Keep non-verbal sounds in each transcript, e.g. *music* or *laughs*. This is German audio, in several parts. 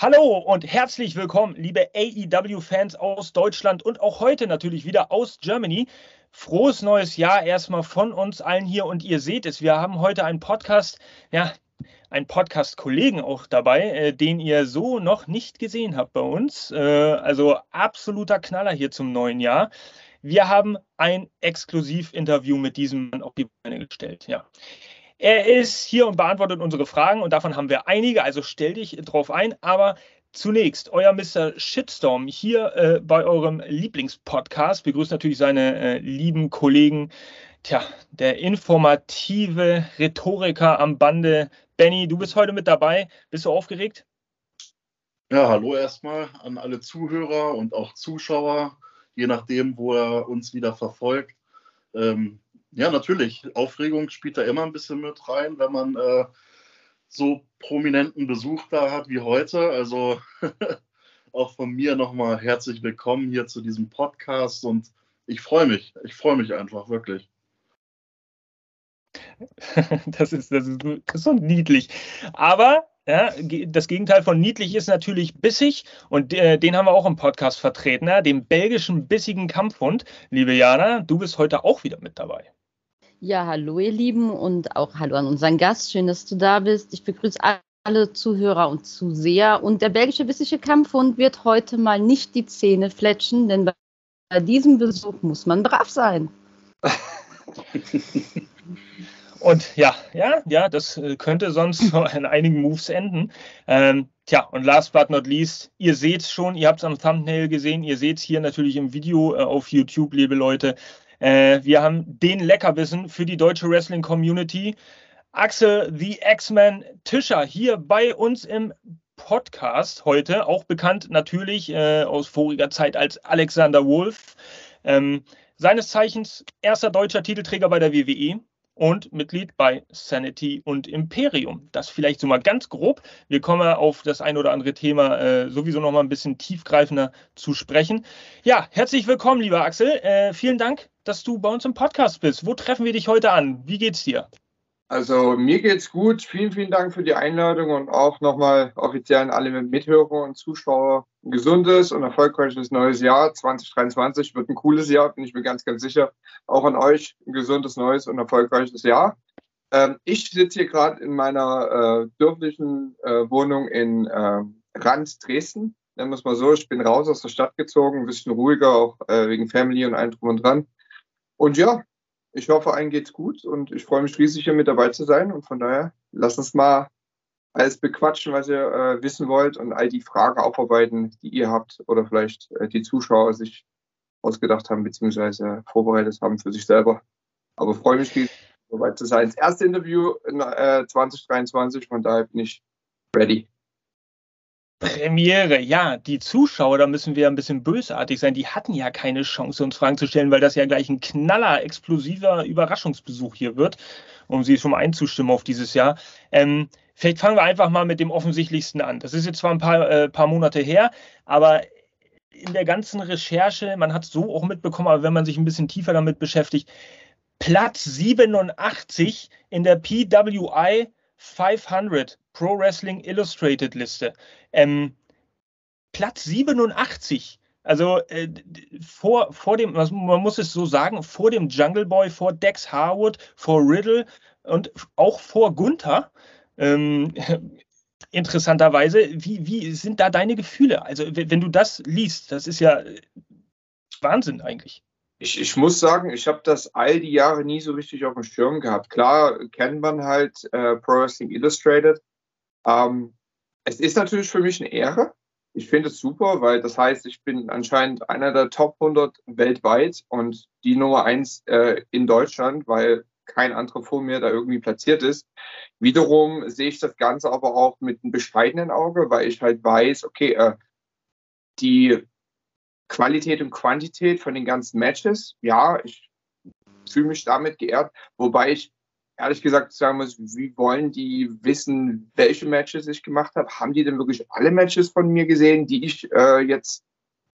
Hallo und herzlich willkommen, liebe AEW-Fans aus Deutschland und auch heute natürlich wieder aus Germany. Frohes neues Jahr erstmal von uns allen hier und ihr seht es, wir haben heute einen Podcast, ja, einen Podcast-Kollegen auch dabei, äh, den ihr so noch nicht gesehen habt bei uns. Äh, also absoluter Knaller hier zum neuen Jahr. Wir haben ein Exklusiv-Interview mit diesem Mann auf die Beine gestellt. Ja. Er ist hier und beantwortet unsere Fragen und davon haben wir einige, also stell dich drauf ein. Aber zunächst, euer Mr. Shitstorm hier äh, bei eurem Lieblingspodcast begrüßt natürlich seine äh, lieben Kollegen. Tja, der informative Rhetoriker am Bande. Benny, du bist heute mit dabei. Bist du aufgeregt? Ja, hallo erstmal an alle Zuhörer und auch Zuschauer, je nachdem, wo er uns wieder verfolgt. Ähm, ja, natürlich. Aufregung spielt da immer ein bisschen mit rein, wenn man äh, so prominenten Besuch da hat wie heute. Also *laughs* auch von mir nochmal herzlich willkommen hier zu diesem Podcast und ich freue mich. Ich freue mich einfach wirklich. *laughs* Das ist, das, ist, so niedlich. Aber ja, das Gegenteil von niedlich ist natürlich bissig und äh, den haben wir auch im Podcast vertreten, ja, den belgischen bissigen Kampfhund. Liebe Jana, du bist heute auch wieder mit dabei. Ja, hallo ihr Lieben und auch hallo an unseren Gast. Schön, dass du da bist. Ich begrüße alle Zuhörer und Zuseher. Und der belgische bissige Kampfhund wird heute mal nicht die Zähne fletschen, denn bei diesem Besuch muss man brav sein. *laughs* Und ja, ja, ja, das äh, könnte sonst *laughs* in einigen Moves enden. Ähm, tja, und last but not least, ihr seht es schon, ihr habt es am Thumbnail gesehen, ihr seht es hier natürlich im Video äh, auf YouTube, liebe Leute. Äh, wir haben den Leckerbissen für die deutsche Wrestling-Community. Axel, the X-Men Tischer, hier bei uns im Podcast heute, auch bekannt natürlich äh, aus voriger Zeit als Alexander Wolf. Ähm, seines Zeichens erster deutscher Titelträger bei der WWE und Mitglied bei Sanity und Imperium. Das vielleicht so mal ganz grob. Wir kommen auf das ein oder andere Thema äh, sowieso noch mal ein bisschen tiefgreifender zu sprechen. Ja, herzlich willkommen, lieber Axel. Äh, vielen Dank, dass du bei uns im Podcast bist. Wo treffen wir dich heute an? Wie geht's dir? Also mir geht's gut. Vielen, vielen Dank für die Einladung und auch nochmal offiziell an alle Mithörer und Zuschauer ein gesundes und erfolgreiches neues Jahr. 2023 wird ein cooles Jahr, bin ich mir ganz, ganz sicher. Auch an euch ein gesundes, neues und erfolgreiches Jahr. Ähm, ich sitze hier gerade in meiner äh, dörflichen äh, Wohnung in äh, Rand Dresden. Nennen wir es mal so. Ich bin raus aus der Stadt gezogen, ein bisschen ruhiger, auch äh, wegen Family und allem drum und dran. Und ja, ich hoffe, allen geht's gut und ich freue mich riesig, hier mit dabei zu sein. Und von daher, lasst uns mal alles bequatschen, was ihr äh, wissen wollt und all die Fragen aufarbeiten, die ihr habt oder vielleicht äh, die Zuschauer sich ausgedacht haben bzw. vorbereitet haben für sich selber. Aber freue mich, dabei zu sein. Das erste Interview in äh, 2023, von daher bin ich ready. Premiere, ja, die Zuschauer, da müssen wir ein bisschen bösartig sein, die hatten ja keine Chance, uns Fragen zu stellen, weil das ja gleich ein knaller, explosiver Überraschungsbesuch hier wird, um sie schon mal einzustimmen auf dieses Jahr. Ähm, vielleicht fangen wir einfach mal mit dem Offensichtlichsten an. Das ist jetzt zwar ein paar, äh, paar Monate her, aber in der ganzen Recherche, man hat es so auch mitbekommen, aber wenn man sich ein bisschen tiefer damit beschäftigt, Platz 87 in der PWI 500 Pro Wrestling Illustrated Liste. Ähm, Platz 87. Also äh, vor, vor dem, man muss es so sagen, vor dem Jungle Boy, vor Dex Harwood, vor Riddle und auch vor Gunther. Ähm, *laughs* interessanterweise, wie, wie sind da deine Gefühle? Also, wenn du das liest, das ist ja Wahnsinn eigentlich. Ich, ich muss sagen, ich habe das all die Jahre nie so richtig auf dem Schirm gehabt. Klar kennt man halt äh, Pro Wrestling Illustrated. Ähm, es ist natürlich für mich eine Ehre. Ich finde es super, weil das heißt, ich bin anscheinend einer der Top 100 weltweit und die Nummer 1 äh, in Deutschland, weil kein anderer vor mir da irgendwie platziert ist. Wiederum sehe ich das Ganze aber auch mit einem bescheidenen Auge, weil ich halt weiß, okay, äh, die Qualität und Quantität von den ganzen Matches, ja, ich fühle mich damit geehrt, wobei ich ehrlich gesagt sagen muss, wie wollen die wissen, welche Matches ich gemacht habe? Haben die denn wirklich alle Matches von mir gesehen, die ich äh, jetzt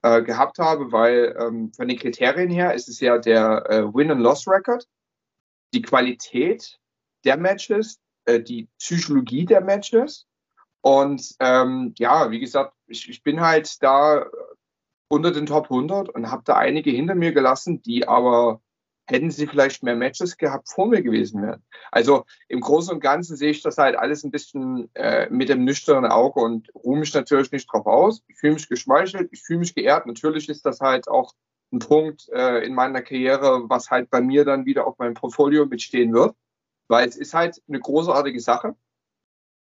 äh, gehabt habe? Weil ähm, von den Kriterien her ist es ja der äh, Win- and Loss-Record, die Qualität der Matches, äh, die Psychologie der Matches Und ähm, ja, wie gesagt, ich, ich bin halt da unter den Top 100 und habe da einige hinter mir gelassen, die aber hätten sie vielleicht mehr Matches gehabt, vor mir gewesen wären. Also im Großen und Ganzen sehe ich das halt alles ein bisschen äh, mit dem nüchternen Auge und ruhe mich natürlich nicht drauf aus. Ich fühle mich geschmeichelt, ich fühle mich geehrt. Natürlich ist das halt auch ein Punkt äh, in meiner Karriere, was halt bei mir dann wieder auf meinem Portfolio mitstehen wird, weil es ist halt eine großartige Sache.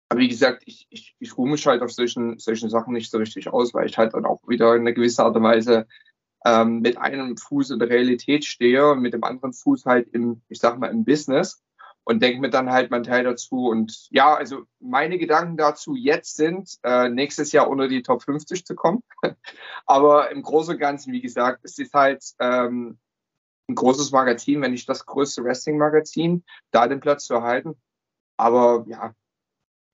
Aber wie gesagt, ich, ich, ich ruhe mich halt auf solchen, solchen Sachen nicht so richtig aus, weil ich halt dann auch wieder in einer gewissen Art und Weise ähm, mit einem Fuß in der Realität stehe und mit dem anderen Fuß halt im, ich sag mal, im Business und denke mir dann halt meinen Teil dazu. Und ja, also meine Gedanken dazu jetzt sind, äh, nächstes Jahr unter die Top 50 zu kommen. *laughs* Aber im Großen und Ganzen, wie gesagt, es ist halt ähm, ein großes Magazin, wenn nicht das größte Wrestling-Magazin, da den Platz zu erhalten. Aber ja,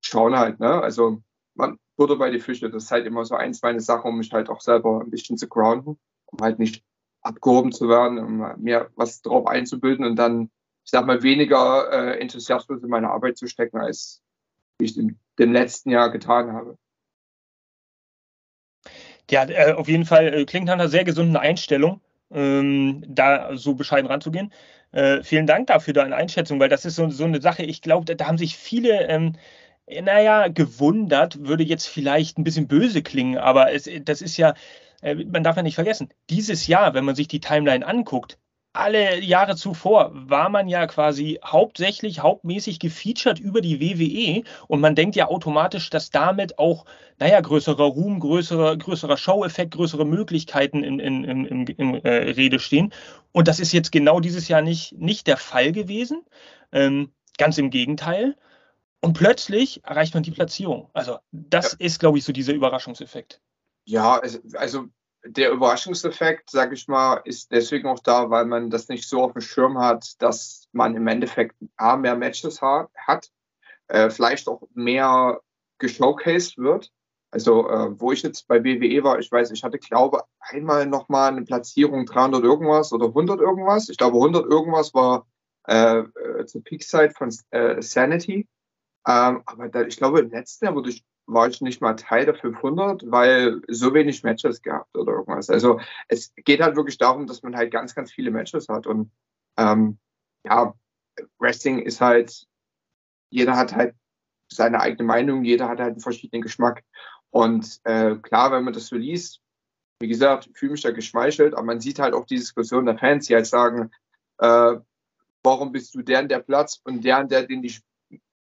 schauen halt, ne? Also man Butter bei die Fische, das ist halt immer so eins meiner Sachen, um mich halt auch selber ein bisschen zu grounden, um halt nicht abgehoben zu werden, um mir was drauf einzubilden und dann, ich sag mal, weniger äh, Enthusiasmus in meine Arbeit zu stecken, als ich in dem letzten Jahr getan habe. Ja, äh, auf jeden Fall äh, klingt nach einer sehr gesunden Einstellung, ähm, da so bescheiden ranzugehen. Äh, vielen Dank dafür, deine Einschätzung, weil das ist so, so eine Sache, ich glaube, da, da, haben sich viele ähm, naja, gewundert würde jetzt vielleicht ein bisschen böse klingen, aber es, das ist ja, äh, man darf ja nicht vergessen, dieses Jahr, wenn man sich die Timeline anguckt, alle Jahre zuvor war man ja quasi hauptsächlich, hauptmäßig gefeatured über die WWE und man denkt ja automatisch, dass damit auch, naja, größerer Ruhm, größerer, größerer Show-Effekt, größere Möglichkeiten in, in, in, in, in äh, Rede stehen. Und das ist jetzt genau dieses Jahr nicht, nicht der Fall gewesen. Ähm, ganz im Gegenteil. Und plötzlich erreicht man die Platzierung. Also das ja. ist, glaube ich, so dieser Überraschungseffekt. Ja, also, also der Überraschungseffekt, sage ich mal, ist deswegen auch da, weil man das nicht so auf dem Schirm hat, dass man im Endeffekt A, mehr Matches ha hat, äh, vielleicht auch mehr geshowcased wird. Also, äh, wo ich jetzt bei WWE war, ich weiß, ich hatte, glaube einmal nochmal eine Platzierung 300 irgendwas oder 100 irgendwas. Ich glaube, 100 irgendwas war äh, äh zur Peak-Side von äh, Sanity. Ähm, aber da, ich glaube, im letzten Jahr wurde ich, war ich nicht mal Teil der 500, weil so wenig Matches gehabt oder irgendwas. Also es geht halt wirklich darum, dass man halt ganz, ganz viele Matches hat. Und ähm, ja, Wrestling ist halt, jeder hat halt seine eigene Meinung, jeder hat halt einen verschiedenen Geschmack. Und äh, klar, wenn man das so liest, wie gesagt, ich fühle mich da geschmeichelt, aber man sieht halt auch die Diskussion der Fans, die halt sagen, äh, warum bist du der und der Platz und der und der, den die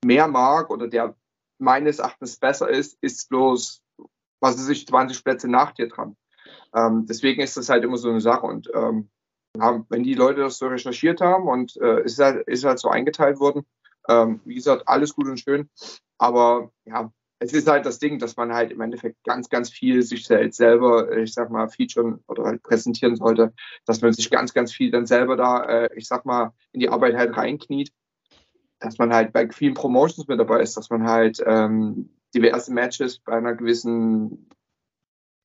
mehr mag oder der meines Erachtens besser ist, ist bloß, was ist ich, 20 Plätze nach dir dran. Ähm, deswegen ist das halt immer so eine Sache. Und ähm, wenn die Leute das so recherchiert haben und äh, ist, halt, ist halt so eingeteilt worden, ähm, wie gesagt, alles gut und schön. Aber ja, es ist halt das Ding, dass man halt im Endeffekt ganz, ganz viel sich selbst selber, ich sag mal, featuren oder halt präsentieren sollte, dass man sich ganz, ganz viel dann selber da, äh, ich sag mal, in die Arbeit halt reinkniet dass man halt bei vielen Promotions mit dabei ist, dass man halt ähm, diverse Matches bei einer gewissen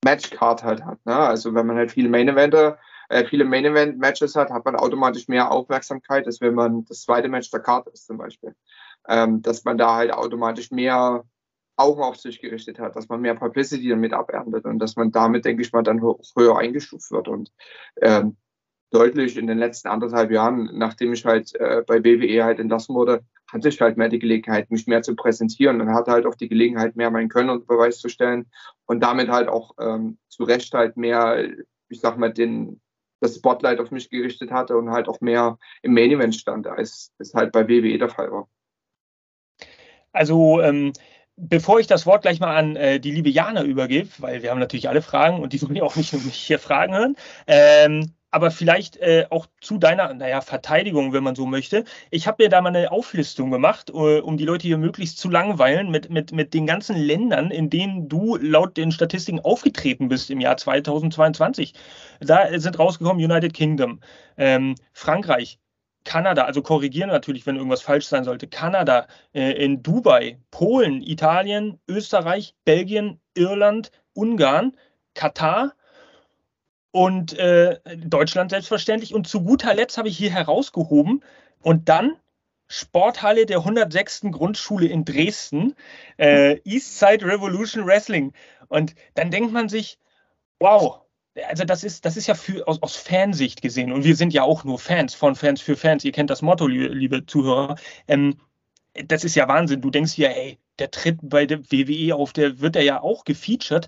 Matchcard halt hat. Ne? Also wenn man halt viele Main Eventer, äh, viele Main Event Matches hat, hat man automatisch mehr Aufmerksamkeit, als wenn man das zweite Match der Karte ist zum Beispiel. Ähm, dass man da halt automatisch mehr Augen auf sich gerichtet hat, dass man mehr Publicity damit aberntet und dass man damit, denke ich mal, dann höher eingestuft wird. Und ähm, deutlich in den letzten anderthalb Jahren, nachdem ich halt äh, bei WWE halt entlassen wurde, hatte ich halt mehr die Gelegenheit, mich mehr zu präsentieren und hatte halt auch die Gelegenheit, mehr mein Können unter Beweis zu stellen und damit halt auch ähm, zu Recht halt mehr, ich sag mal, den, das Spotlight auf mich gerichtet hatte und halt auch mehr im Main Event stand, als es halt bei WWE der Fall war. Also ähm, Bevor ich das Wort gleich mal an äh, die liebe Jana übergebe, weil wir haben natürlich alle Fragen und die sollen ja auch nicht nur mich hier fragen hören, ähm, aber vielleicht äh, auch zu deiner, naja, Verteidigung, wenn man so möchte. Ich habe mir da mal eine Auflistung gemacht, äh, um die Leute hier möglichst zu langweilen mit, mit, mit den ganzen Ländern, in denen du laut den Statistiken aufgetreten bist im Jahr 2022. Da sind rausgekommen United Kingdom, ähm, Frankreich, Kanada, also korrigieren natürlich, wenn irgendwas falsch sein sollte. Kanada, äh, in Dubai, Polen, Italien, Österreich, Belgien, Irland, Ungarn, Katar, und äh, Deutschland selbstverständlich. Und zu guter Letzt habe ich hier herausgehoben und dann Sporthalle der 106. Grundschule in Dresden, äh, Eastside Revolution Wrestling. Und dann denkt man sich, wow, also das ist, das ist ja für, aus, aus Fansicht gesehen, und wir sind ja auch nur Fans von Fans für Fans, ihr kennt das Motto, liebe, liebe Zuhörer, ähm, das ist ja Wahnsinn. Du denkst ja, ey, der tritt bei der WWE auf, der wird er ja auch gefeatured.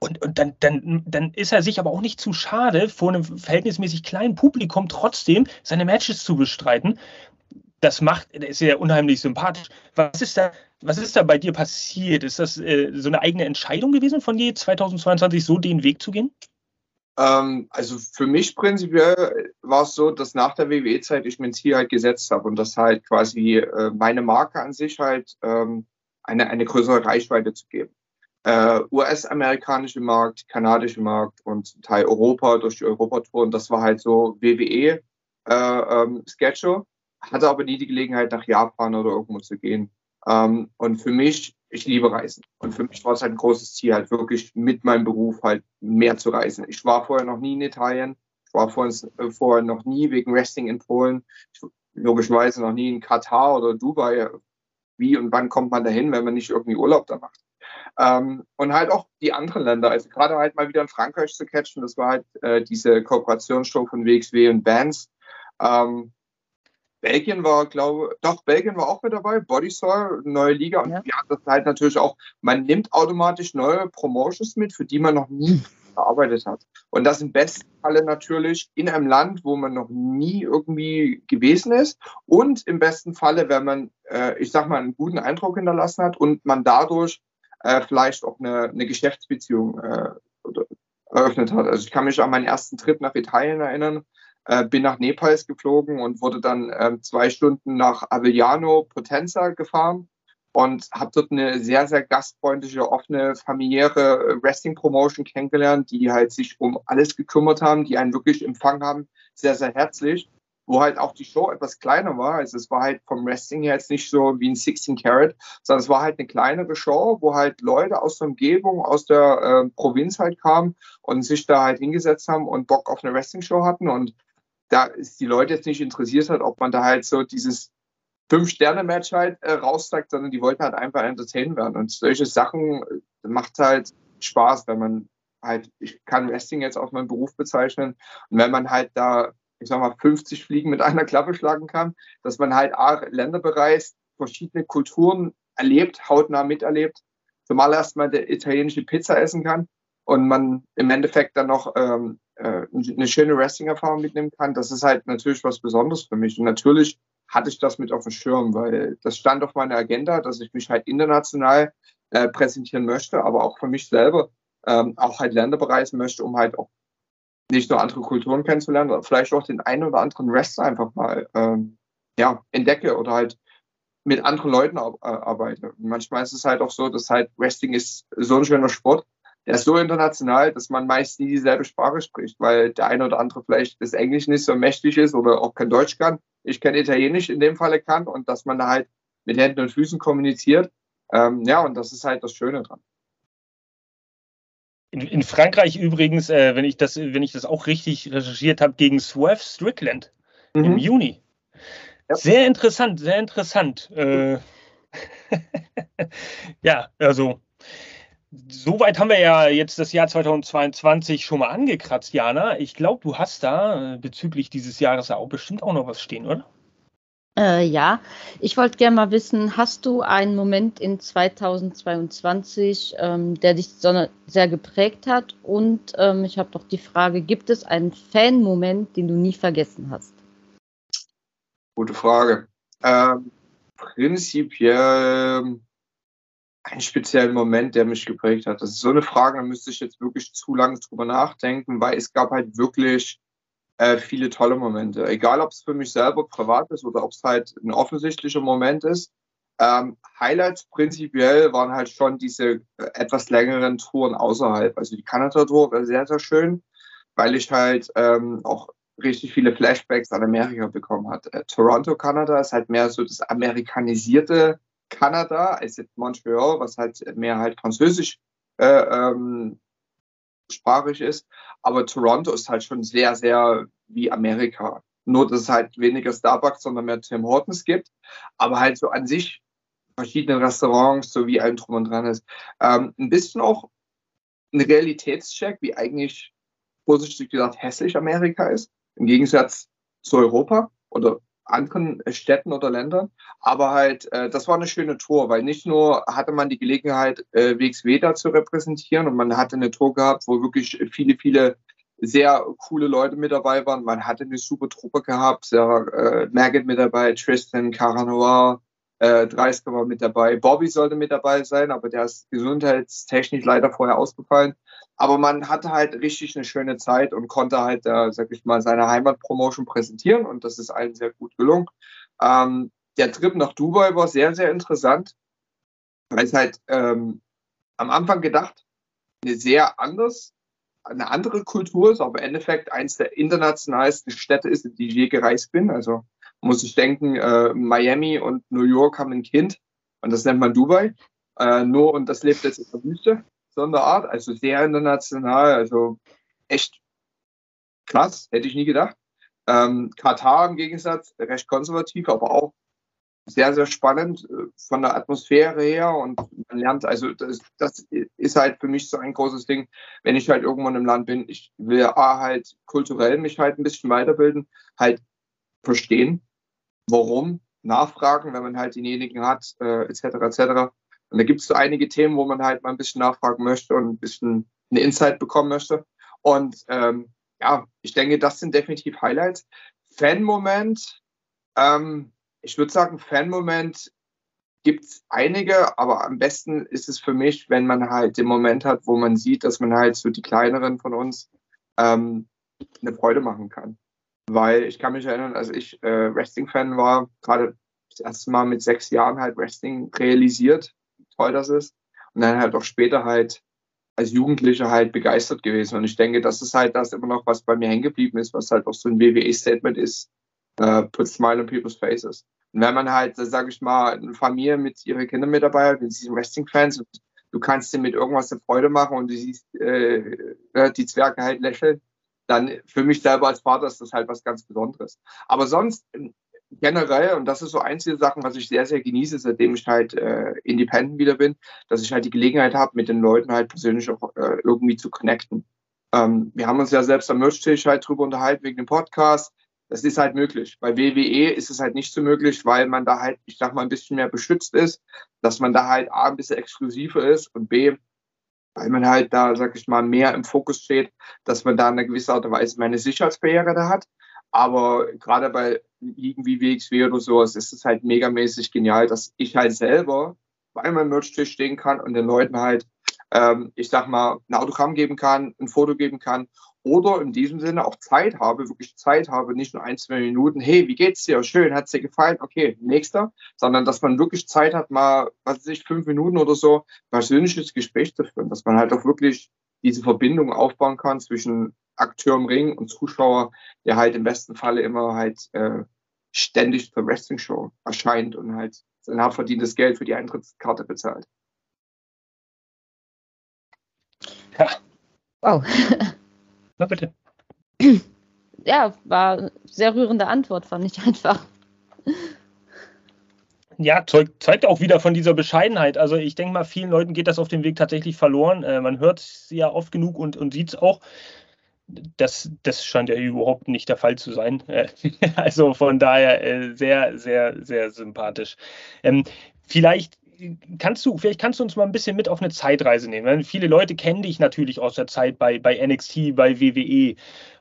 Und, und dann, dann, dann ist er sich aber auch nicht zu schade, vor einem verhältnismäßig kleinen Publikum trotzdem seine Matches zu bestreiten. Das macht, der ist ja unheimlich sympathisch. Was ist da, was ist da bei dir passiert? Ist das äh, so eine eigene Entscheidung gewesen von dir, 2022 so den Weg zu gehen? Ähm, also für mich prinzipiell war es so, dass nach der WWE-Zeit ich mir ein Ziel halt gesetzt habe und das halt quasi äh, meine Marke an sich halt ähm, eine, eine größere Reichweite zu geben. Äh, US-amerikanische Markt, kanadische Markt und Teil Europa durch die Europatour und das war halt so WWE äh, ähm. Hatte aber nie die Gelegenheit nach Japan oder irgendwo zu gehen. Ähm, und für mich ich liebe Reisen. Und für mich war es halt ein großes Ziel, halt wirklich mit meinem Beruf halt mehr zu reisen. Ich war vorher noch nie in Italien. Ich war vorher, äh, vorher noch nie wegen Wrestling in Polen. Ich, logischerweise noch nie in Katar oder Dubai. Wie und wann kommt man dahin, wenn man nicht irgendwie Urlaub da macht? Ähm, und halt auch die anderen Länder. Also gerade halt mal wieder in Frankreich zu catchen. Das war halt äh, diese Kooperationsshow von WXW und Bands. Ähm, Belgien war, glaube doch, Belgien war auch mit dabei, Bodysoil, neue Liga. Und ja. ja, das halt natürlich auch, man nimmt automatisch neue Promotions mit, für die man noch nie *laughs* gearbeitet hat. Und das im besten Falle natürlich in einem Land, wo man noch nie irgendwie gewesen ist. Und im besten Falle, wenn man, äh, ich sag mal, einen guten Eindruck hinterlassen hat und man dadurch äh, vielleicht auch eine, eine Geschäftsbeziehung äh, eröffnet hat. Also ich kann mich an meinen ersten Trip nach Italien erinnern. Äh, bin nach Nepals geflogen und wurde dann äh, zwei Stunden nach Avellano, Potenza gefahren und habe dort eine sehr, sehr gastfreundliche, offene, familiäre Wrestling-Promotion kennengelernt, die halt sich um alles gekümmert haben, die einen wirklich empfangen haben, sehr, sehr herzlich, wo halt auch die Show etwas kleiner war. Also es war halt vom Wrestling her jetzt nicht so wie ein 16 Carat, sondern es war halt eine kleinere Show, wo halt Leute aus der Umgebung, aus der äh, Provinz halt kamen und sich da halt hingesetzt haben und Bock auf eine Wrestling-Show hatten und da ist die Leute jetzt nicht interessiert hat, ob man da halt so dieses Fünf-Sterne-Match halt äh, rauszeigt, sondern die wollten halt einfach entertained werden. Und solche Sachen äh, macht halt Spaß, wenn man halt, ich kann Wrestling jetzt auf meinen Beruf bezeichnen. Und wenn man halt da, ich sag mal, 50 Fliegen mit einer Klappe schlagen kann, dass man halt A, Länder bereist, verschiedene Kulturen erlebt, hautnah miterlebt, zumal erstmal der italienische Pizza essen kann und man im Endeffekt dann noch ähm, äh, eine schöne Wrestling-Erfahrung mitnehmen kann, das ist halt natürlich was Besonderes für mich. Und natürlich hatte ich das mit auf dem Schirm, weil das stand auf meiner Agenda, dass ich mich halt international äh, präsentieren möchte, aber auch für mich selber ähm, auch halt Länder bereisen möchte, um halt auch nicht nur andere Kulturen kennenzulernen, sondern vielleicht auch den einen oder anderen Wrestler einfach mal ähm, ja, entdecke oder halt mit anderen Leuten arbeite. Und manchmal ist es halt auch so, dass halt Wrestling ist so ein schöner Sport, der ist so international, dass man meist nie dieselbe Sprache spricht, weil der eine oder andere vielleicht das Englisch nicht so mächtig ist oder auch kein Deutsch kann. Ich kein Italienisch in dem Falle kann und dass man da halt mit Händen und Füßen kommuniziert. Ähm, ja, und das ist halt das Schöne dran. In, in Frankreich übrigens, äh, wenn, ich das, wenn ich das auch richtig recherchiert habe, gegen Swerve Strickland mhm. im Juni. Ja. Sehr interessant, sehr interessant. Äh, *laughs* ja, also Soweit haben wir ja jetzt das Jahr 2022 schon mal angekratzt, Jana. Ich glaube, du hast da äh, bezüglich dieses Jahres auch bestimmt auch noch was stehen, oder? Äh, ja, ich wollte gerne mal wissen, hast du einen Moment in 2022, ähm, der dich sehr geprägt hat? Und ähm, ich habe doch die Frage, gibt es einen Fan-Moment, den du nie vergessen hast? Gute Frage. Ähm, prinzipiell einen speziellen Moment, der mich geprägt hat. Das ist so eine Frage, da müsste ich jetzt wirklich zu lange drüber nachdenken, weil es gab halt wirklich äh, viele tolle Momente. Egal, ob es für mich selber privat ist oder ob es halt ein offensichtlicher Moment ist. Ähm, Highlights prinzipiell waren halt schon diese äh, etwas längeren Touren außerhalb. Also die Kanada-Tour war sehr, sehr schön, weil ich halt ähm, auch richtig viele Flashbacks an Amerika bekommen hat. Äh, Toronto, Kanada ist halt mehr so das amerikanisierte Kanada als jetzt Montreal, was halt mehr halt französisch äh, ähm, sprachig ist. Aber Toronto ist halt schon sehr, sehr wie Amerika. nur dass es halt weniger Starbucks, sondern mehr Tim Hortons gibt. Aber halt so an sich verschiedene Restaurants, so wie ein Drum und Dran ist. Ähm, ein bisschen auch ein Realitätscheck, wie eigentlich vorsichtig gesagt hässlich Amerika ist, im Gegensatz zu Europa oder anderen Städten oder Ländern. Aber halt, äh, das war eine schöne Tour, weil nicht nur hatte man die Gelegenheit, äh, WXW da zu repräsentieren und man hatte eine Tour gehabt, wo wirklich viele, viele sehr coole Leute mit dabei waren. Man hatte eine super Truppe gehabt, sehr, äh, Maggot mit dabei, Tristan, Cara Noir, äh, Dreisker war mit dabei. Bobby sollte mit dabei sein, aber der ist gesundheitstechnisch leider vorher ausgefallen. Aber man hatte halt richtig eine schöne Zeit und konnte halt, äh, sag ich mal, seine Heimatpromotion präsentieren und das ist allen sehr gut gelungen. Ähm, der Trip nach Dubai war sehr, sehr interessant, weil es halt ähm, am Anfang gedacht, eine sehr anders, eine andere Kultur ist, aber im Endeffekt eins der internationalsten Städte ist, in die ich je gereist bin. Also muss ich denken, äh, Miami und New York haben ein Kind und das nennt man Dubai. Äh, nur und das lebt jetzt in der Wüste, so eine Art, also sehr international, also echt krass, hätte ich nie gedacht. Ähm, Katar im Gegensatz, recht konservativ, aber auch sehr, sehr spannend äh, von der Atmosphäre her und man lernt, also das, das, ist halt für mich so ein großes Ding, wenn ich halt irgendwann im Land bin, ich will A, halt kulturell mich halt ein bisschen weiterbilden, halt verstehen, warum, nachfragen, wenn man halt denjenigen hat, äh, etc. etc. Und da gibt es so einige Themen, wo man halt mal ein bisschen nachfragen möchte und ein bisschen eine Insight bekommen möchte. Und ähm, ja, ich denke, das sind definitiv Highlights. Fan-Moment, ähm, ich würde sagen, Fan-Moment gibt es einige, aber am besten ist es für mich, wenn man halt den Moment hat, wo man sieht, dass man halt so die kleineren von uns ähm, eine Freude machen kann. Weil ich kann mich erinnern, als ich äh, Wrestling-Fan war, gerade das erste Mal mit sechs Jahren halt Wrestling realisiert, toll das ist. Und dann halt auch später halt als Jugendlicher halt begeistert gewesen. Und ich denke, das ist halt das immer noch, was bei mir hängen geblieben ist, was halt auch so ein WWE-Statement ist, uh, put smile on people's faces. Und wenn man halt, sage ich mal, eine Familie mit ihren Kindern mit dabei hat, wenn sie Wrestling-Fans und du kannst dir mit irgendwas eine Freude machen und du siehst äh, die Zwerge halt lächeln, dann für mich selber als Vater ist das halt was ganz Besonderes. Aber sonst generell, und das ist so einzige Sachen, was ich sehr, sehr genieße, seitdem ich halt äh, independent wieder bin, dass ich halt die Gelegenheit habe, mit den Leuten halt persönlich auch äh, irgendwie zu connecten. Ähm, wir haben uns ja selbst am Merch-Tisch halt drüber unterhalten wegen dem Podcast. Das ist halt möglich. Bei WWE ist es halt nicht so möglich, weil man da halt, ich sag mal, ein bisschen mehr beschützt ist, dass man da halt A, ein bisschen exklusiver ist und B, weil man halt da, sag ich mal, mehr im Fokus steht, dass man da in einer gewissen Art und Weise meine Sicherheitsbarriere da hat. Aber gerade bei Ligen wie WXW oder sowas ist es halt megamäßig genial, dass ich halt selber bei meinem Merch-Tisch stehen kann und den Leuten halt, ähm, ich sag mal, ein Autogramm geben kann, ein Foto geben kann oder in diesem Sinne auch Zeit habe, wirklich Zeit habe, nicht nur ein, zwei Minuten, hey, wie geht's dir? Schön, hat's dir gefallen? Okay, nächster, sondern dass man wirklich Zeit hat, mal, was weiß ich, fünf Minuten oder so, persönliches Gespräch zu führen, dass man halt auch wirklich diese Verbindung aufbauen kann zwischen Akteur im Ring und Zuschauer, der halt im besten Falle immer halt äh, ständig zur Wrestling-Show erscheint und halt sein hart verdientes Geld für die Eintrittskarte bezahlt. Ja. Wow. Na bitte. Ja, war sehr rührende Antwort, fand ich einfach. Ja, zeugt, zeigt auch wieder von dieser Bescheidenheit. Also ich denke mal, vielen Leuten geht das auf dem Weg tatsächlich verloren. Äh, man hört es ja oft genug und, und sieht es auch. Das, das scheint ja überhaupt nicht der Fall zu sein. Äh, *laughs* also von daher äh, sehr, sehr, sehr sympathisch. Ähm, vielleicht kannst du, vielleicht kannst du uns mal ein bisschen mit auf eine Zeitreise nehmen. Viele Leute kennen dich natürlich aus der Zeit bei, bei NXT, bei WWE.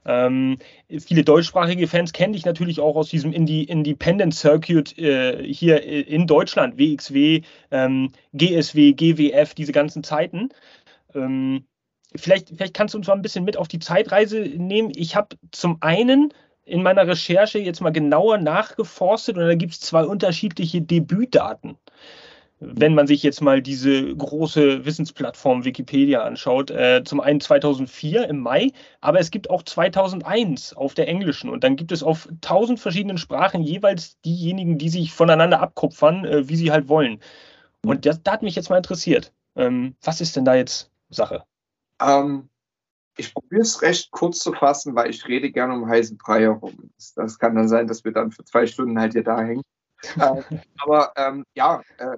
Ähm, viele deutschsprachige Fans kennen dich natürlich auch aus diesem Indie, Independent Circuit äh, hier in Deutschland, WXW, ähm, GSW, GWF, diese ganzen Zeiten. Ähm, vielleicht, vielleicht kannst du uns mal ein bisschen mit auf die Zeitreise nehmen. Ich habe zum einen in meiner Recherche jetzt mal genauer nachgeforstet und da gibt es zwei unterschiedliche Debütdaten wenn man sich jetzt mal diese große Wissensplattform Wikipedia anschaut, äh, zum einen 2004 im Mai, aber es gibt auch 2001 auf der englischen und dann gibt es auf tausend verschiedenen Sprachen jeweils diejenigen, die sich voneinander abkupfern, äh, wie sie halt wollen. Und das, da hat mich jetzt mal interessiert. Ähm, was ist denn da jetzt Sache? Ähm, ich probiere es recht kurz zu fassen, weil ich rede gerne um heißen Brei herum. Das, das, kann dann sein, dass wir dann für zwei Stunden halt hier da hängen. *laughs* äh, aber ähm, ja, äh,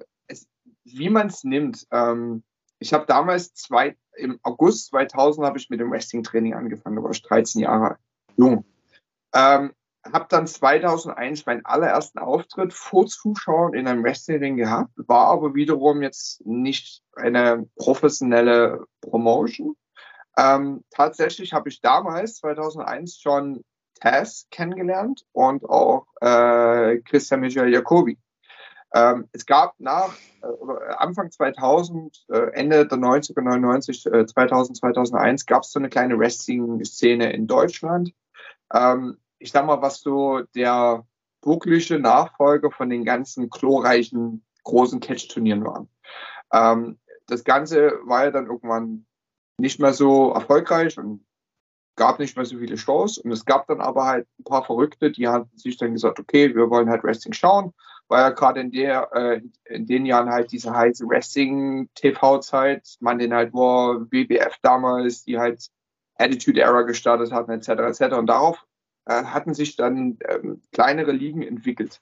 wie man es nimmt. Ähm, ich habe damals zwei, im August 2000 habe ich mit dem Wrestling-Training angefangen, da war ich 13 Jahre jung. Ähm, habe dann 2001 meinen allerersten Auftritt vor Zuschauern in einem Wrestling gehabt, war aber wiederum jetzt nicht eine professionelle Promotion. Ähm, tatsächlich habe ich damals, 2001, schon Taz kennengelernt und auch äh, Christian Michael Jacobi. Ähm, es gab nach äh, Anfang 2000, äh, Ende der 90er, 99, äh, 2000, 2001 gab es so eine kleine Wrestling-Szene in Deutschland. Ähm, ich sag mal, was so der wirkliche Nachfolger von den ganzen chlorreichen großen Catch-Turnieren waren. Ähm, das Ganze war ja dann irgendwann nicht mehr so erfolgreich und gab nicht mehr so viele Shows. Und es gab dann aber halt ein paar Verrückte, die hatten sich dann gesagt, okay, wir wollen halt Wrestling schauen. War ja gerade in der, äh, in den Jahren halt diese heiße Wrestling-TV-Zeit, man den halt war, WBF damals, die halt Attitude Era gestartet hatten, etc. etc. Und darauf äh, hatten sich dann ähm, kleinere Ligen entwickelt.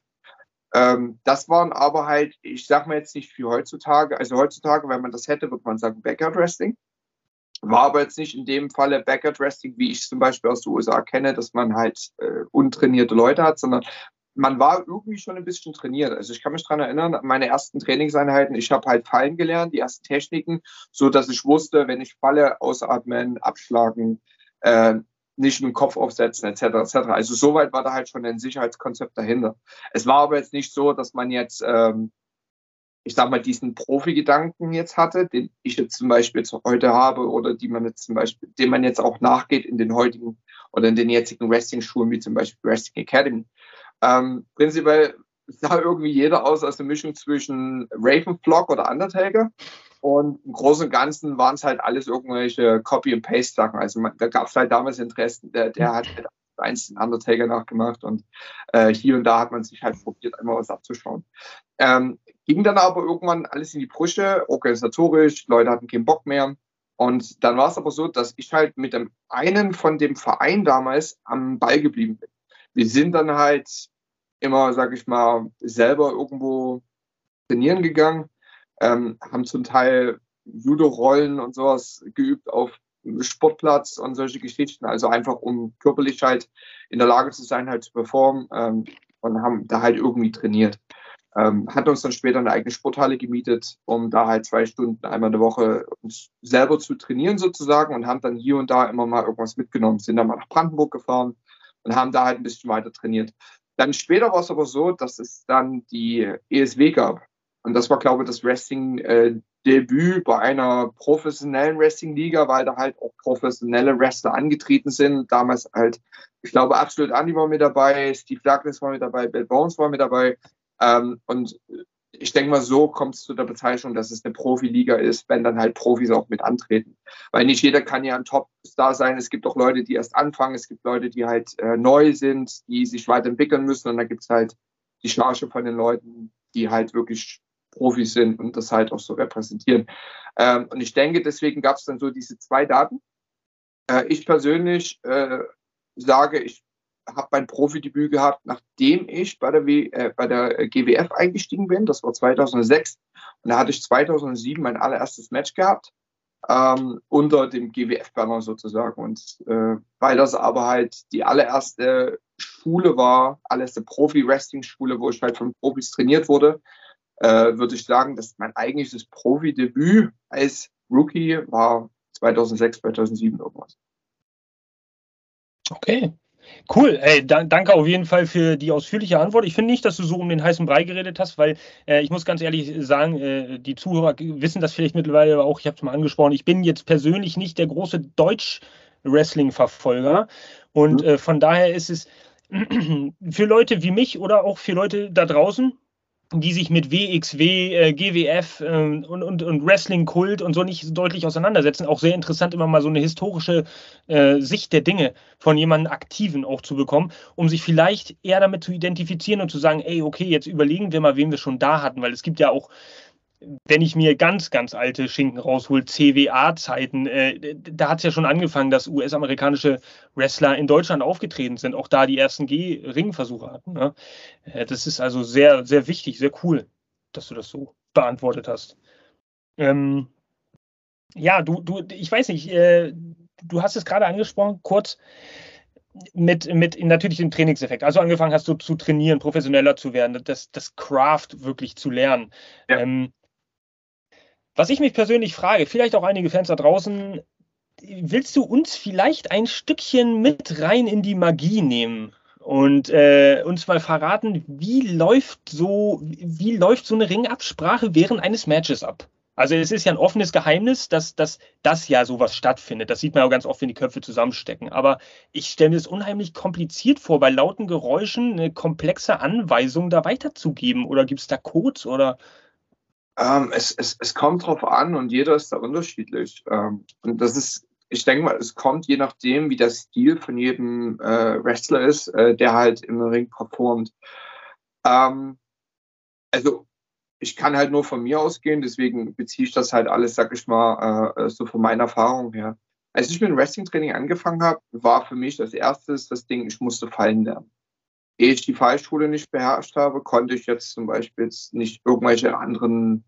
Ähm, das waren aber halt, ich sag mal jetzt nicht für heutzutage, also heutzutage, wenn man das hätte, würde man sagen Backyard Wrestling. War aber jetzt nicht in dem Falle Backyard Wrestling, wie ich zum Beispiel aus den USA kenne, dass man halt äh, untrainierte Leute hat, sondern man war irgendwie schon ein bisschen trainiert. Also ich kann mich daran erinnern, meine ersten Trainingseinheiten, ich habe halt fallen gelernt, die ersten Techniken, so dass ich wusste, wenn ich falle, ausatmen, abschlagen, äh, nicht mit dem Kopf aufsetzen, etc. etc. Also soweit war da halt schon ein Sicherheitskonzept dahinter. Es war aber jetzt nicht so, dass man jetzt, ähm, ich sag mal, diesen Profi-Gedanken jetzt hatte, den ich jetzt zum Beispiel jetzt heute habe oder die man jetzt zum Beispiel, dem man jetzt auch nachgeht in den heutigen oder in den jetzigen Wrestling-Schulen, wie zum Beispiel Wrestling Academy. Ähm, prinzipiell sah irgendwie jeder aus als eine Mischung zwischen Ravenflock oder Undertaker. Und im Großen und Ganzen waren es halt alles irgendwelche Copy-and-Paste-Sachen. Also man, da gab es halt damals in Dresden, der, der hat halt eins den Undertaker nachgemacht und äh, hier und da hat man sich halt probiert, einmal was abzuschauen. Ähm, ging dann aber irgendwann alles in die Brüche, organisatorisch, Leute hatten keinen Bock mehr. Und dann war es aber so, dass ich halt mit dem einen von dem Verein damals am Ball geblieben bin. Wir sind dann halt immer, sag ich mal, selber irgendwo trainieren gegangen ähm, haben zum Teil Judo-Rollen und sowas geübt auf Sportplatz und solche Geschichten, also einfach um körperlich halt in der Lage zu sein, halt zu performen ähm, und haben da halt irgendwie trainiert. Ähm, hat uns dann später eine eigene Sporthalle gemietet, um da halt zwei Stunden einmal in der Woche uns selber zu trainieren sozusagen und haben dann hier und da immer mal irgendwas mitgenommen, sind dann mal nach Brandenburg gefahren und haben da halt ein bisschen weiter trainiert. Dann später war es aber so, dass es dann die ESW gab. Und das war, glaube ich, das Wrestling-Debüt bei einer professionellen Wrestling-Liga, weil da halt auch professionelle Wrestler angetreten sind. Damals halt, ich glaube, absolut Andy war mit dabei, Steve Douglas war mit dabei, Bill Bones war mit dabei. Ähm, und ich denke mal, so kommt es zu der Bezeichnung, dass es eine Profiliga ist, wenn dann halt Profis auch mit antreten. Weil nicht jeder kann ja ein Top-Star sein. Es gibt auch Leute, die erst anfangen. Es gibt Leute, die halt äh, neu sind, die sich weiterentwickeln müssen. Und dann gibt es halt die Charge von den Leuten, die halt wirklich Profis sind und das halt auch so repräsentieren. Ähm, und ich denke, deswegen gab es dann so diese zwei Daten. Äh, ich persönlich äh, sage, ich habe mein Profidebüt gehabt, nachdem ich bei der, w, äh, bei der GWF eingestiegen bin. Das war 2006. Und da hatte ich 2007 mein allererstes Match gehabt. Ähm, unter dem GWF-Banner sozusagen. Und äh, weil das aber halt die allererste Schule war, allererste Profi-Wrestling-Schule, wo ich halt von Profis trainiert wurde, äh, würde ich sagen, dass mein eigentliches Profi-Debüt als Rookie war 2006, 2007 irgendwas. Okay. Cool, ey, da, danke auf jeden Fall für die ausführliche Antwort. Ich finde nicht, dass du so um den heißen Brei geredet hast, weil äh, ich muss ganz ehrlich sagen, äh, die Zuhörer wissen das vielleicht mittlerweile auch, ich habe es mal angesprochen, ich bin jetzt persönlich nicht der große Deutsch-Wrestling-Verfolger und mhm. äh, von daher ist es *clears throat* für Leute wie mich oder auch für Leute da draußen, die sich mit WXW, äh, GWF äh, und, und, und Wrestling-Kult und so nicht deutlich auseinandersetzen. Auch sehr interessant, immer mal so eine historische äh, Sicht der Dinge von jemandem Aktiven auch zu bekommen, um sich vielleicht eher damit zu identifizieren und zu sagen, ey, okay, jetzt überlegen wir mal, wen wir schon da hatten, weil es gibt ja auch wenn ich mir ganz, ganz alte Schinken raushol, CWA-Zeiten, äh, da hat es ja schon angefangen, dass US-amerikanische Wrestler in Deutschland aufgetreten sind, auch da die ersten G-Ringversuche hatten. Ne? Äh, das ist also sehr, sehr wichtig, sehr cool, dass du das so beantwortet hast. Ähm, ja, du, du, ich weiß nicht, äh, du hast es gerade angesprochen, kurz mit, mit natürlich dem Trainingseffekt. Also angefangen hast du zu trainieren, professioneller zu werden, das, das Craft wirklich zu lernen. Ja. Ähm, was ich mich persönlich frage, vielleicht auch einige Fans da draußen, willst du uns vielleicht ein Stückchen mit rein in die Magie nehmen und äh, uns mal verraten, wie läuft so, wie läuft so eine Ringabsprache während eines Matches ab? Also es ist ja ein offenes Geheimnis, dass, dass das ja sowas stattfindet. Das sieht man ja ganz oft, wenn die Köpfe zusammenstecken. Aber ich stelle mir es unheimlich kompliziert vor, bei lauten Geräuschen eine komplexe Anweisung da weiterzugeben. Oder gibt es da Codes oder ähm, es, es, es kommt drauf an und jeder ist da unterschiedlich. Ähm, und das ist, ich denke mal, es kommt je nachdem, wie der Stil von jedem äh, Wrestler ist, äh, der halt im Ring performt. Ähm, also ich kann halt nur von mir ausgehen, deswegen beziehe ich das halt alles, sag ich mal, äh, so von meiner Erfahrung her. Als ich mit dem Wrestling-Training angefangen habe, war für mich das erste das Ding, ich musste fallen lernen ehe ich die Fallschule nicht beherrscht habe, konnte ich jetzt zum Beispiel jetzt nicht irgendwelche anderen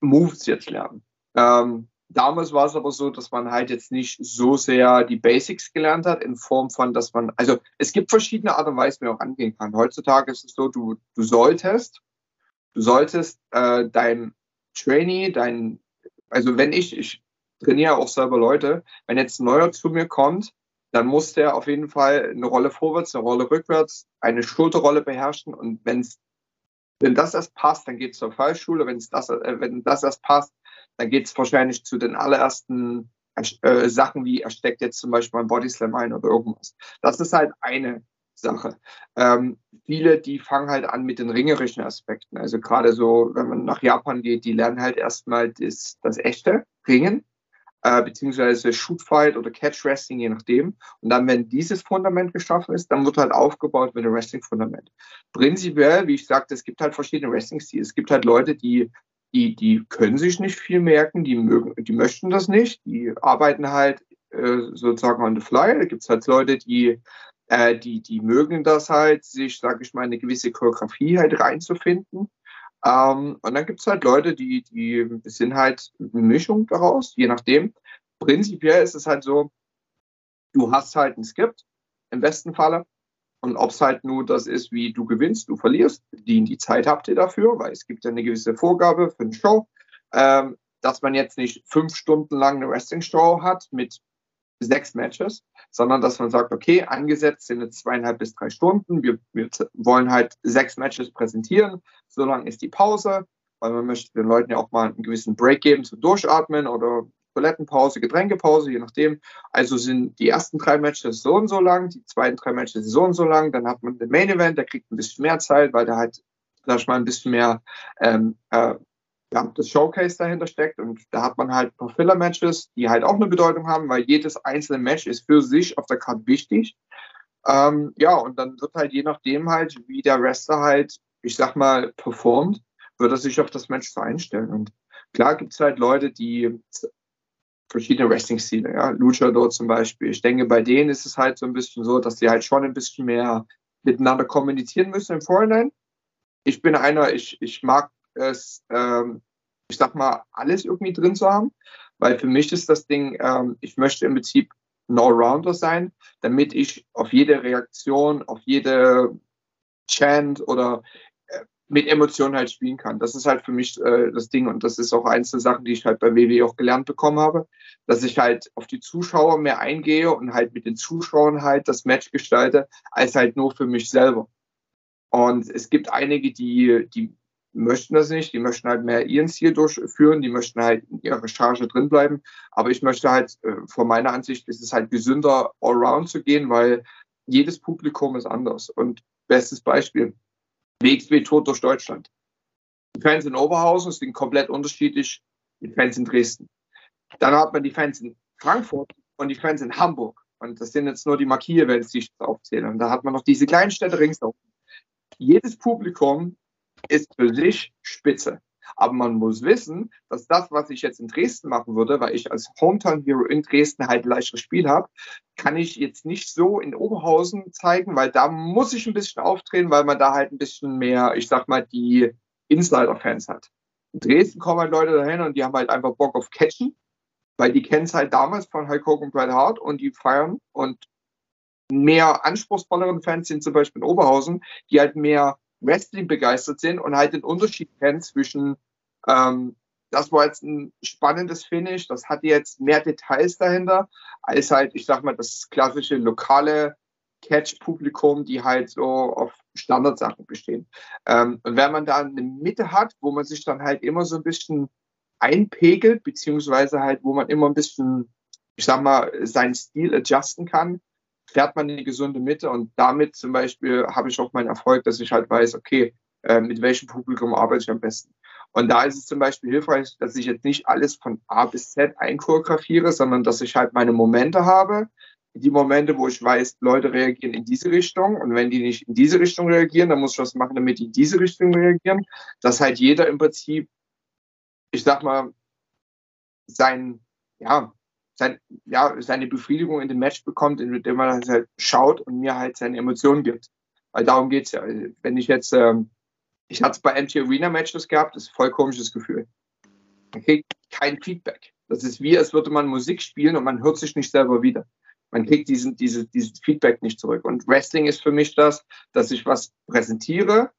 Moves jetzt lernen. Ähm, damals war es aber so, dass man halt jetzt nicht so sehr die Basics gelernt hat, in Form von, dass man, also es gibt verschiedene Art und Weise, wie man auch angehen kann. Heutzutage ist es so, du, du solltest, du solltest äh, dein Trainee, dein, also wenn ich, ich trainiere auch selber Leute, wenn jetzt ein Neuer zu mir kommt, dann muss der auf jeden Fall eine Rolle vorwärts, eine Rolle rückwärts, eine Schulterrolle beherrschen. Und wenn's, wenn das erst passt, dann geht es zur Fallschule. Wenn's das, äh, wenn das erst passt, dann geht es wahrscheinlich zu den allerersten äh, Sachen, wie er steckt jetzt zum Beispiel ein Bodyslam ein oder irgendwas. Das ist halt eine Sache. Ähm, viele, die fangen halt an mit den ringerischen Aspekten. Also gerade so, wenn man nach Japan geht, die lernen halt erstmal das, das echte Ringen äh, beziehungsweise Shootfight oder Catch Wrestling, je nachdem. Und dann, wenn dieses Fundament geschaffen ist, dann wird halt aufgebaut mit dem Wrestling-Fundament. Prinzipiell, wie ich sagte, es gibt halt verschiedene Wrestling-Stile. Es gibt halt Leute, die, die, die können sich nicht viel merken, die mögen, die möchten das nicht, die arbeiten halt äh, sozusagen on the fly. Da gibt es halt Leute, die äh, die, die mögen das halt, sich, sage ich mal, eine gewisse Choreografie halt reinzufinden. Ähm, und dann gibt es halt Leute, die, die sind halt eine Mischung daraus, je nachdem. Prinzipiell ist es halt so, du hast halt ein Skript, im besten Falle. Und ob es halt nur das ist, wie du gewinnst, du verlierst, die, die Zeit habt ihr dafür, weil es gibt ja eine gewisse Vorgabe für eine Show, ähm, dass man jetzt nicht fünf Stunden lang eine Wrestling-Show hat mit sechs Matches, sondern dass man sagt, okay, angesetzt sind jetzt zweieinhalb bis drei Stunden. Wir, wir wollen halt sechs Matches präsentieren. So lang ist die Pause, weil man möchte den Leuten ja auch mal einen gewissen Break geben zum Durchatmen oder Toilettenpause, Getränkepause, je nachdem. Also sind die ersten drei Matches so und so lang, die zweiten drei Matches so und so lang. Dann hat man den Main Event, der kriegt ein bisschen mehr Zeit, weil der halt, sag ich mal, ein bisschen mehr ähm, äh, ja, das Showcase dahinter steckt. Und da hat man halt ein paar Filler-Matches, die halt auch eine Bedeutung haben, weil jedes einzelne Match ist für sich auf der Karte wichtig. Ähm, ja, und dann wird halt je nachdem halt, wie der Wrestler halt, ich sag mal, performt, wird er sich auf das Match so einstellen. Und klar gibt es halt Leute, die verschiedene Wrestling-Stile, ja, Luchador zum Beispiel. Ich denke, bei denen ist es halt so ein bisschen so, dass die halt schon ein bisschen mehr miteinander kommunizieren müssen im Vorhinein. Ich bin einer, ich, ich mag es, ähm, ich sag mal, alles irgendwie drin zu haben. Weil für mich ist das Ding, ähm, ich möchte im Prinzip ein Allrounder sein, damit ich auf jede Reaktion, auf jede Chant oder äh, mit Emotionen halt spielen kann. Das ist halt für mich äh, das Ding und das ist auch eins der Sachen, die ich halt bei WWE auch gelernt bekommen habe, dass ich halt auf die Zuschauer mehr eingehe und halt mit den Zuschauern halt das Match gestalte, als halt nur für mich selber. Und es gibt einige, die, die möchten das nicht, die möchten halt mehr ihren Ziel durchführen, die möchten halt in ihrer Charge drin bleiben. Aber ich möchte halt, äh, von meiner Ansicht ist es halt gesünder, allround zu gehen, weil jedes Publikum ist anders. Und bestes Beispiel, WXW Tour durch Deutschland. Die Fans in Oberhausen sind komplett unterschiedlich, die Fans in Dresden. Dann hat man die Fans in Frankfurt und die Fans in Hamburg. Und das sind jetzt nur die Markier-Events, die ich aufzähle. Und da hat man noch diese kleinen Städte ringsherum. Jedes Publikum ist für sich spitze. Aber man muss wissen, dass das, was ich jetzt in Dresden machen würde, weil ich als Hometown Hero in Dresden halt leichteres Spiel habe, kann ich jetzt nicht so in Oberhausen zeigen, weil da muss ich ein bisschen auftreten, weil man da halt ein bisschen mehr, ich sag mal, die Insider-Fans hat. In Dresden kommen halt Leute dahin und die haben halt einfach Bock auf Catchen, weil die kennen es halt damals von Hulk Hogan und Bret Hart und die feiern und mehr anspruchsvolleren Fans sind zum Beispiel in Oberhausen, die halt mehr Wrestling begeistert sind und halt den Unterschied kennen zwischen, ähm, das war jetzt ein spannendes Finish, das hat jetzt mehr Details dahinter, als halt, ich sag mal, das klassische lokale Catch-Publikum, die halt so auf Standardsachen bestehen. Ähm, und wenn man da eine Mitte hat, wo man sich dann halt immer so ein bisschen einpegelt, beziehungsweise halt, wo man immer ein bisschen, ich sag mal, seinen Stil adjusten kann, fährt man die gesunde Mitte und damit zum Beispiel habe ich auch meinen Erfolg, dass ich halt weiß, okay, äh, mit welchem Publikum arbeite ich am besten. Und da ist es zum Beispiel hilfreich, dass ich jetzt nicht alles von A bis Z einchoreografiere, sondern dass ich halt meine Momente habe. Die Momente, wo ich weiß, Leute reagieren in diese Richtung. Und wenn die nicht in diese Richtung reagieren, dann muss ich was machen, damit die in diese Richtung reagieren. Dass halt jeder im Prinzip, ich sag mal, sein, ja, sein, ja, seine Befriedigung in dem Match bekommt, indem man halt schaut und mir halt seine Emotionen gibt. Weil darum geht es ja. Wenn ich jetzt, ähm, ich hatte es bei MT Arena Matches gehabt, das ist ein voll komisches Gefühl. Man kriegt kein Feedback. Das ist wie, als würde man Musik spielen und man hört sich nicht selber wieder. Man kriegt diesen, diese, dieses Feedback nicht zurück. Und Wrestling ist für mich das, dass ich was präsentiere.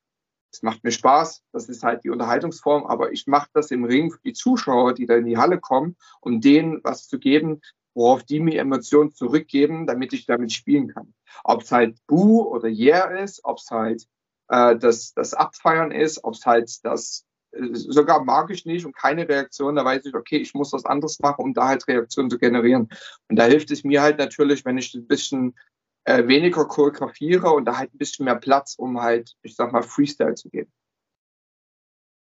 Es macht mir Spaß, das ist halt die Unterhaltungsform, aber ich mache das im Ring für die Zuschauer, die da in die Halle kommen, um denen was zu geben, worauf die mir Emotionen zurückgeben, damit ich damit spielen kann. Ob es halt Boo oder Yeah ist, ob es halt äh, das, das Abfeiern ist, ob es halt das äh, sogar mag ich nicht und keine Reaktion, da weiß ich, okay, ich muss was anderes machen, um da halt Reaktionen zu generieren. Und da hilft es mir halt natürlich, wenn ich ein bisschen äh, weniger choreografiere und da halt ein bisschen mehr Platz, um halt, ich sag mal, Freestyle zu geben.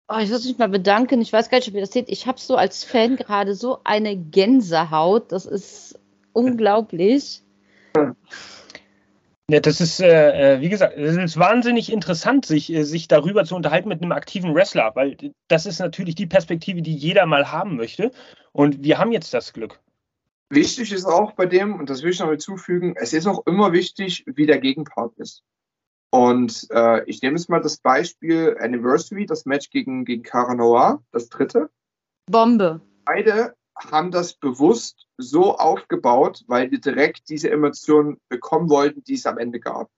Oh, ich muss mich mal bedanken. Ich weiß gar nicht, ob ihr das seht. Ich habe so als Fan gerade so eine Gänsehaut. Das ist unglaublich. Ja, das ist, äh, äh wie gesagt, es ist wahnsinnig interessant, sich, äh, sich darüber zu unterhalten mit einem aktiven Wrestler, weil das ist natürlich die Perspektive, die jeder mal haben möchte. Und wir haben jetzt das Glück. Wichtig ist auch bei dem, und das will ich noch hinzufügen, es ist auch immer wichtig, wie der Gegenpart ist. Und äh, ich nehme jetzt mal das Beispiel Anniversary, das Match gegen, gegen Cara Noir, das dritte. Bombe. Beide haben das bewusst so aufgebaut, weil wir direkt diese Emotionen bekommen wollten, die es am Ende gab.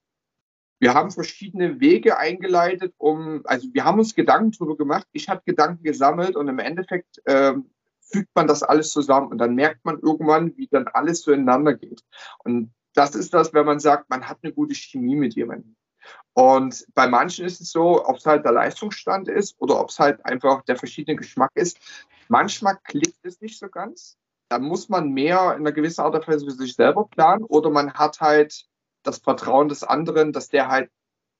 Wir haben verschiedene Wege eingeleitet, um, also wir haben uns Gedanken darüber gemacht. Ich habe Gedanken gesammelt und im Endeffekt ähm, fügt man das alles zusammen und dann merkt man irgendwann, wie dann alles zueinander geht. Und das ist das, wenn man sagt, man hat eine gute Chemie mit jemandem. Und bei manchen ist es so, ob es halt der Leistungsstand ist oder ob es halt einfach der verschiedene Geschmack ist. Manchmal klickt es nicht so ganz. Da muss man mehr in einer gewissen Art und Weise für sich selber planen oder man hat halt das Vertrauen des anderen, dass der halt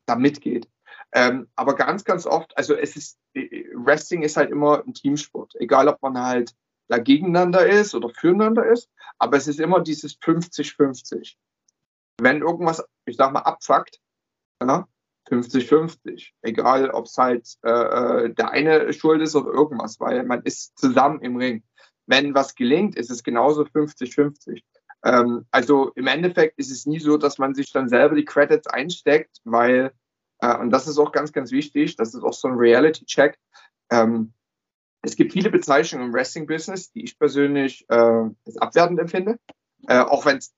da mitgeht. Ähm, aber ganz, ganz oft, also es ist, Wrestling ist halt immer ein Teamsport, egal ob man halt da gegeneinander ist oder füreinander ist, aber es ist immer dieses 50-50. Wenn irgendwas, ich sag mal, abfuckt, ja, 50-50. Egal, ob es halt äh, äh, der eine schuld ist oder irgendwas, weil man ist zusammen im Ring. Wenn was gelingt, ist es genauso 50-50. Ähm, also im Endeffekt ist es nie so, dass man sich dann selber die Credits einsteckt, weil äh, und das ist auch ganz, ganz wichtig. Das ist auch so ein Reality-Check. Ähm, es gibt viele Bezeichnungen im Wrestling-Business, die ich persönlich äh, als abwertend empfinde, äh, auch wenn es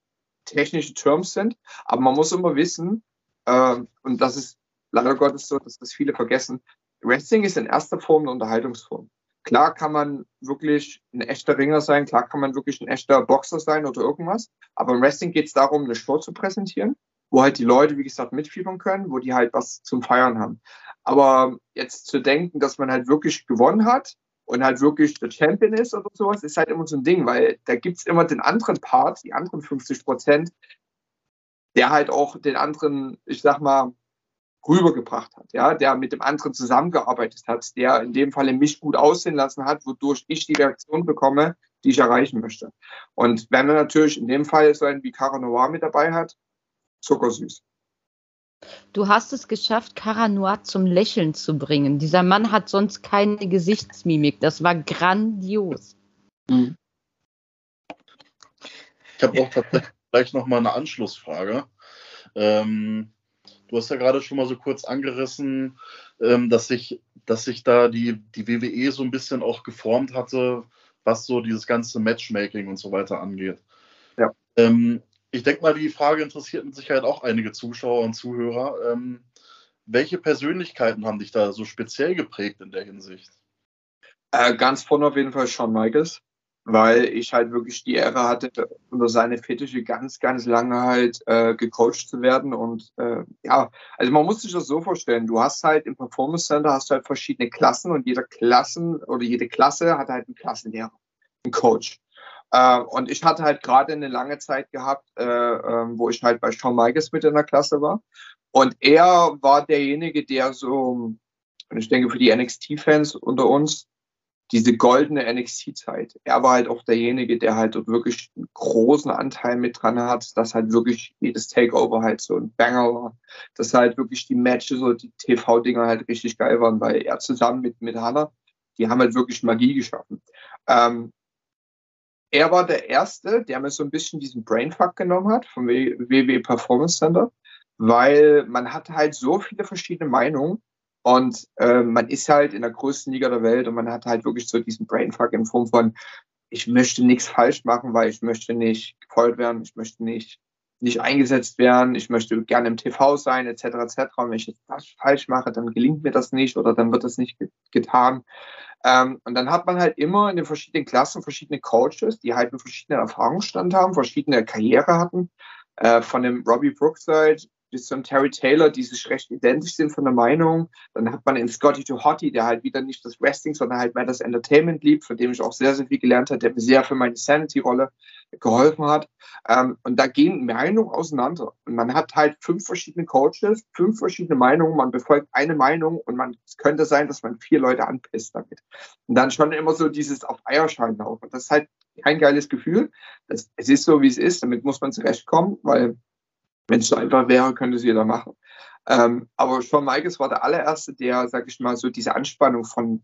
technische Terms sind. Aber man muss immer wissen, äh, und das ist leider Gottes so, dass das viele vergessen, Wrestling ist in erster Form eine Unterhaltungsform. Klar kann man wirklich ein echter Ringer sein, klar kann man wirklich ein echter Boxer sein oder irgendwas, aber im Wrestling geht es darum, eine Show zu präsentieren wo halt die Leute, wie gesagt, mitfiebern können, wo die halt was zum Feiern haben. Aber jetzt zu denken, dass man halt wirklich gewonnen hat und halt wirklich der Champion ist oder sowas, ist halt immer so ein Ding, weil da gibt's immer den anderen Part, die anderen 50 Prozent, der halt auch den anderen, ich sag mal, rübergebracht hat, ja, der mit dem anderen zusammengearbeitet hat, der in dem Falle mich gut aussehen lassen hat, wodurch ich die Reaktion bekomme, die ich erreichen möchte. Und wenn man natürlich in dem Fall so einen wie Cara Noir mit dabei hat, zuckersüß. Du hast es geschafft, Cara Noir zum Lächeln zu bringen. Dieser Mann hat sonst keine Gesichtsmimik. Das war grandios. Mhm. Ich habe auch tatsächlich gleich nochmal eine Anschlussfrage. Ähm, du hast ja gerade schon mal so kurz angerissen, ähm, dass, sich, dass sich da die, die WWE so ein bisschen auch geformt hatte, was so dieses ganze Matchmaking und so weiter angeht. Ja. Ähm, ich denke mal, die Frage interessiert mit Sicherheit auch einige Zuschauer und Zuhörer. Ähm, welche Persönlichkeiten haben dich da so speziell geprägt in der Hinsicht? Äh, ganz vorne auf jeden Fall Shawn Michaels, weil ich halt wirklich die Ehre hatte, unter seine Fettische ganz, ganz lange halt äh, gecoacht zu werden. Und äh, ja, also man muss sich das so vorstellen, du hast halt im Performance Center hast du halt verschiedene Klassen und jeder Klassen oder jede Klasse hat halt einen Klassenlehrer, einen Coach. Äh, und ich hatte halt gerade eine lange Zeit gehabt, äh, äh, wo ich halt bei Shawn Michaels mit in der Klasse war. Und er war derjenige, der so, und ich denke für die NXT-Fans unter uns, diese goldene NXT-Zeit. Er war halt auch derjenige, der halt wirklich einen großen Anteil mit dran hat, dass halt wirklich jedes Takeover halt so ein Banger war. Dass halt wirklich die Matches oder die TV-Dinger halt richtig geil waren, weil er zusammen mit, mit Hannah, die haben halt wirklich Magie geschaffen. Ähm, er war der Erste, der mir so ein bisschen diesen Brainfuck genommen hat vom WWE Performance Center, weil man hat halt so viele verschiedene Meinungen und äh, man ist halt in der größten Liga der Welt und man hat halt wirklich so diesen Brainfuck in Form von, ich möchte nichts falsch machen, weil ich möchte nicht gefeuert werden, ich möchte nicht nicht eingesetzt werden, ich möchte gerne im TV sein, etc. etc. Und wenn ich jetzt das falsch mache, dann gelingt mir das nicht oder dann wird das nicht getan. Ähm, und dann hat man halt immer in den verschiedenen Klassen verschiedene Coaches, die halt einen verschiedenen Erfahrungsstand haben, verschiedene Karriere hatten. Äh, von dem Robbie Brookside bis zum Terry Taylor, die sich recht identisch sind von der Meinung. Dann hat man den Scotty to Hottie, der halt wieder nicht das Wrestling, sondern halt mehr das Entertainment liebt, von dem ich auch sehr, sehr viel gelernt habe, der mir sehr für meine Sanity-Rolle geholfen hat. Ähm, und da gehen Meinungen auseinander. Und man hat halt fünf verschiedene Coaches, fünf verschiedene Meinungen, man befolgt eine Meinung und man, es könnte sein, dass man vier Leute anpisst damit. Und dann schon immer so dieses auf Eierschein laufen. Das ist halt kein geiles Gefühl. Das, es ist so, wie es ist. Damit muss man zurechtkommen, weil wenn es so einfach wäre, könnte es jeder machen. Ähm, aber Shawn Michaels war der allererste, der, sag ich mal, so diese Anspannung von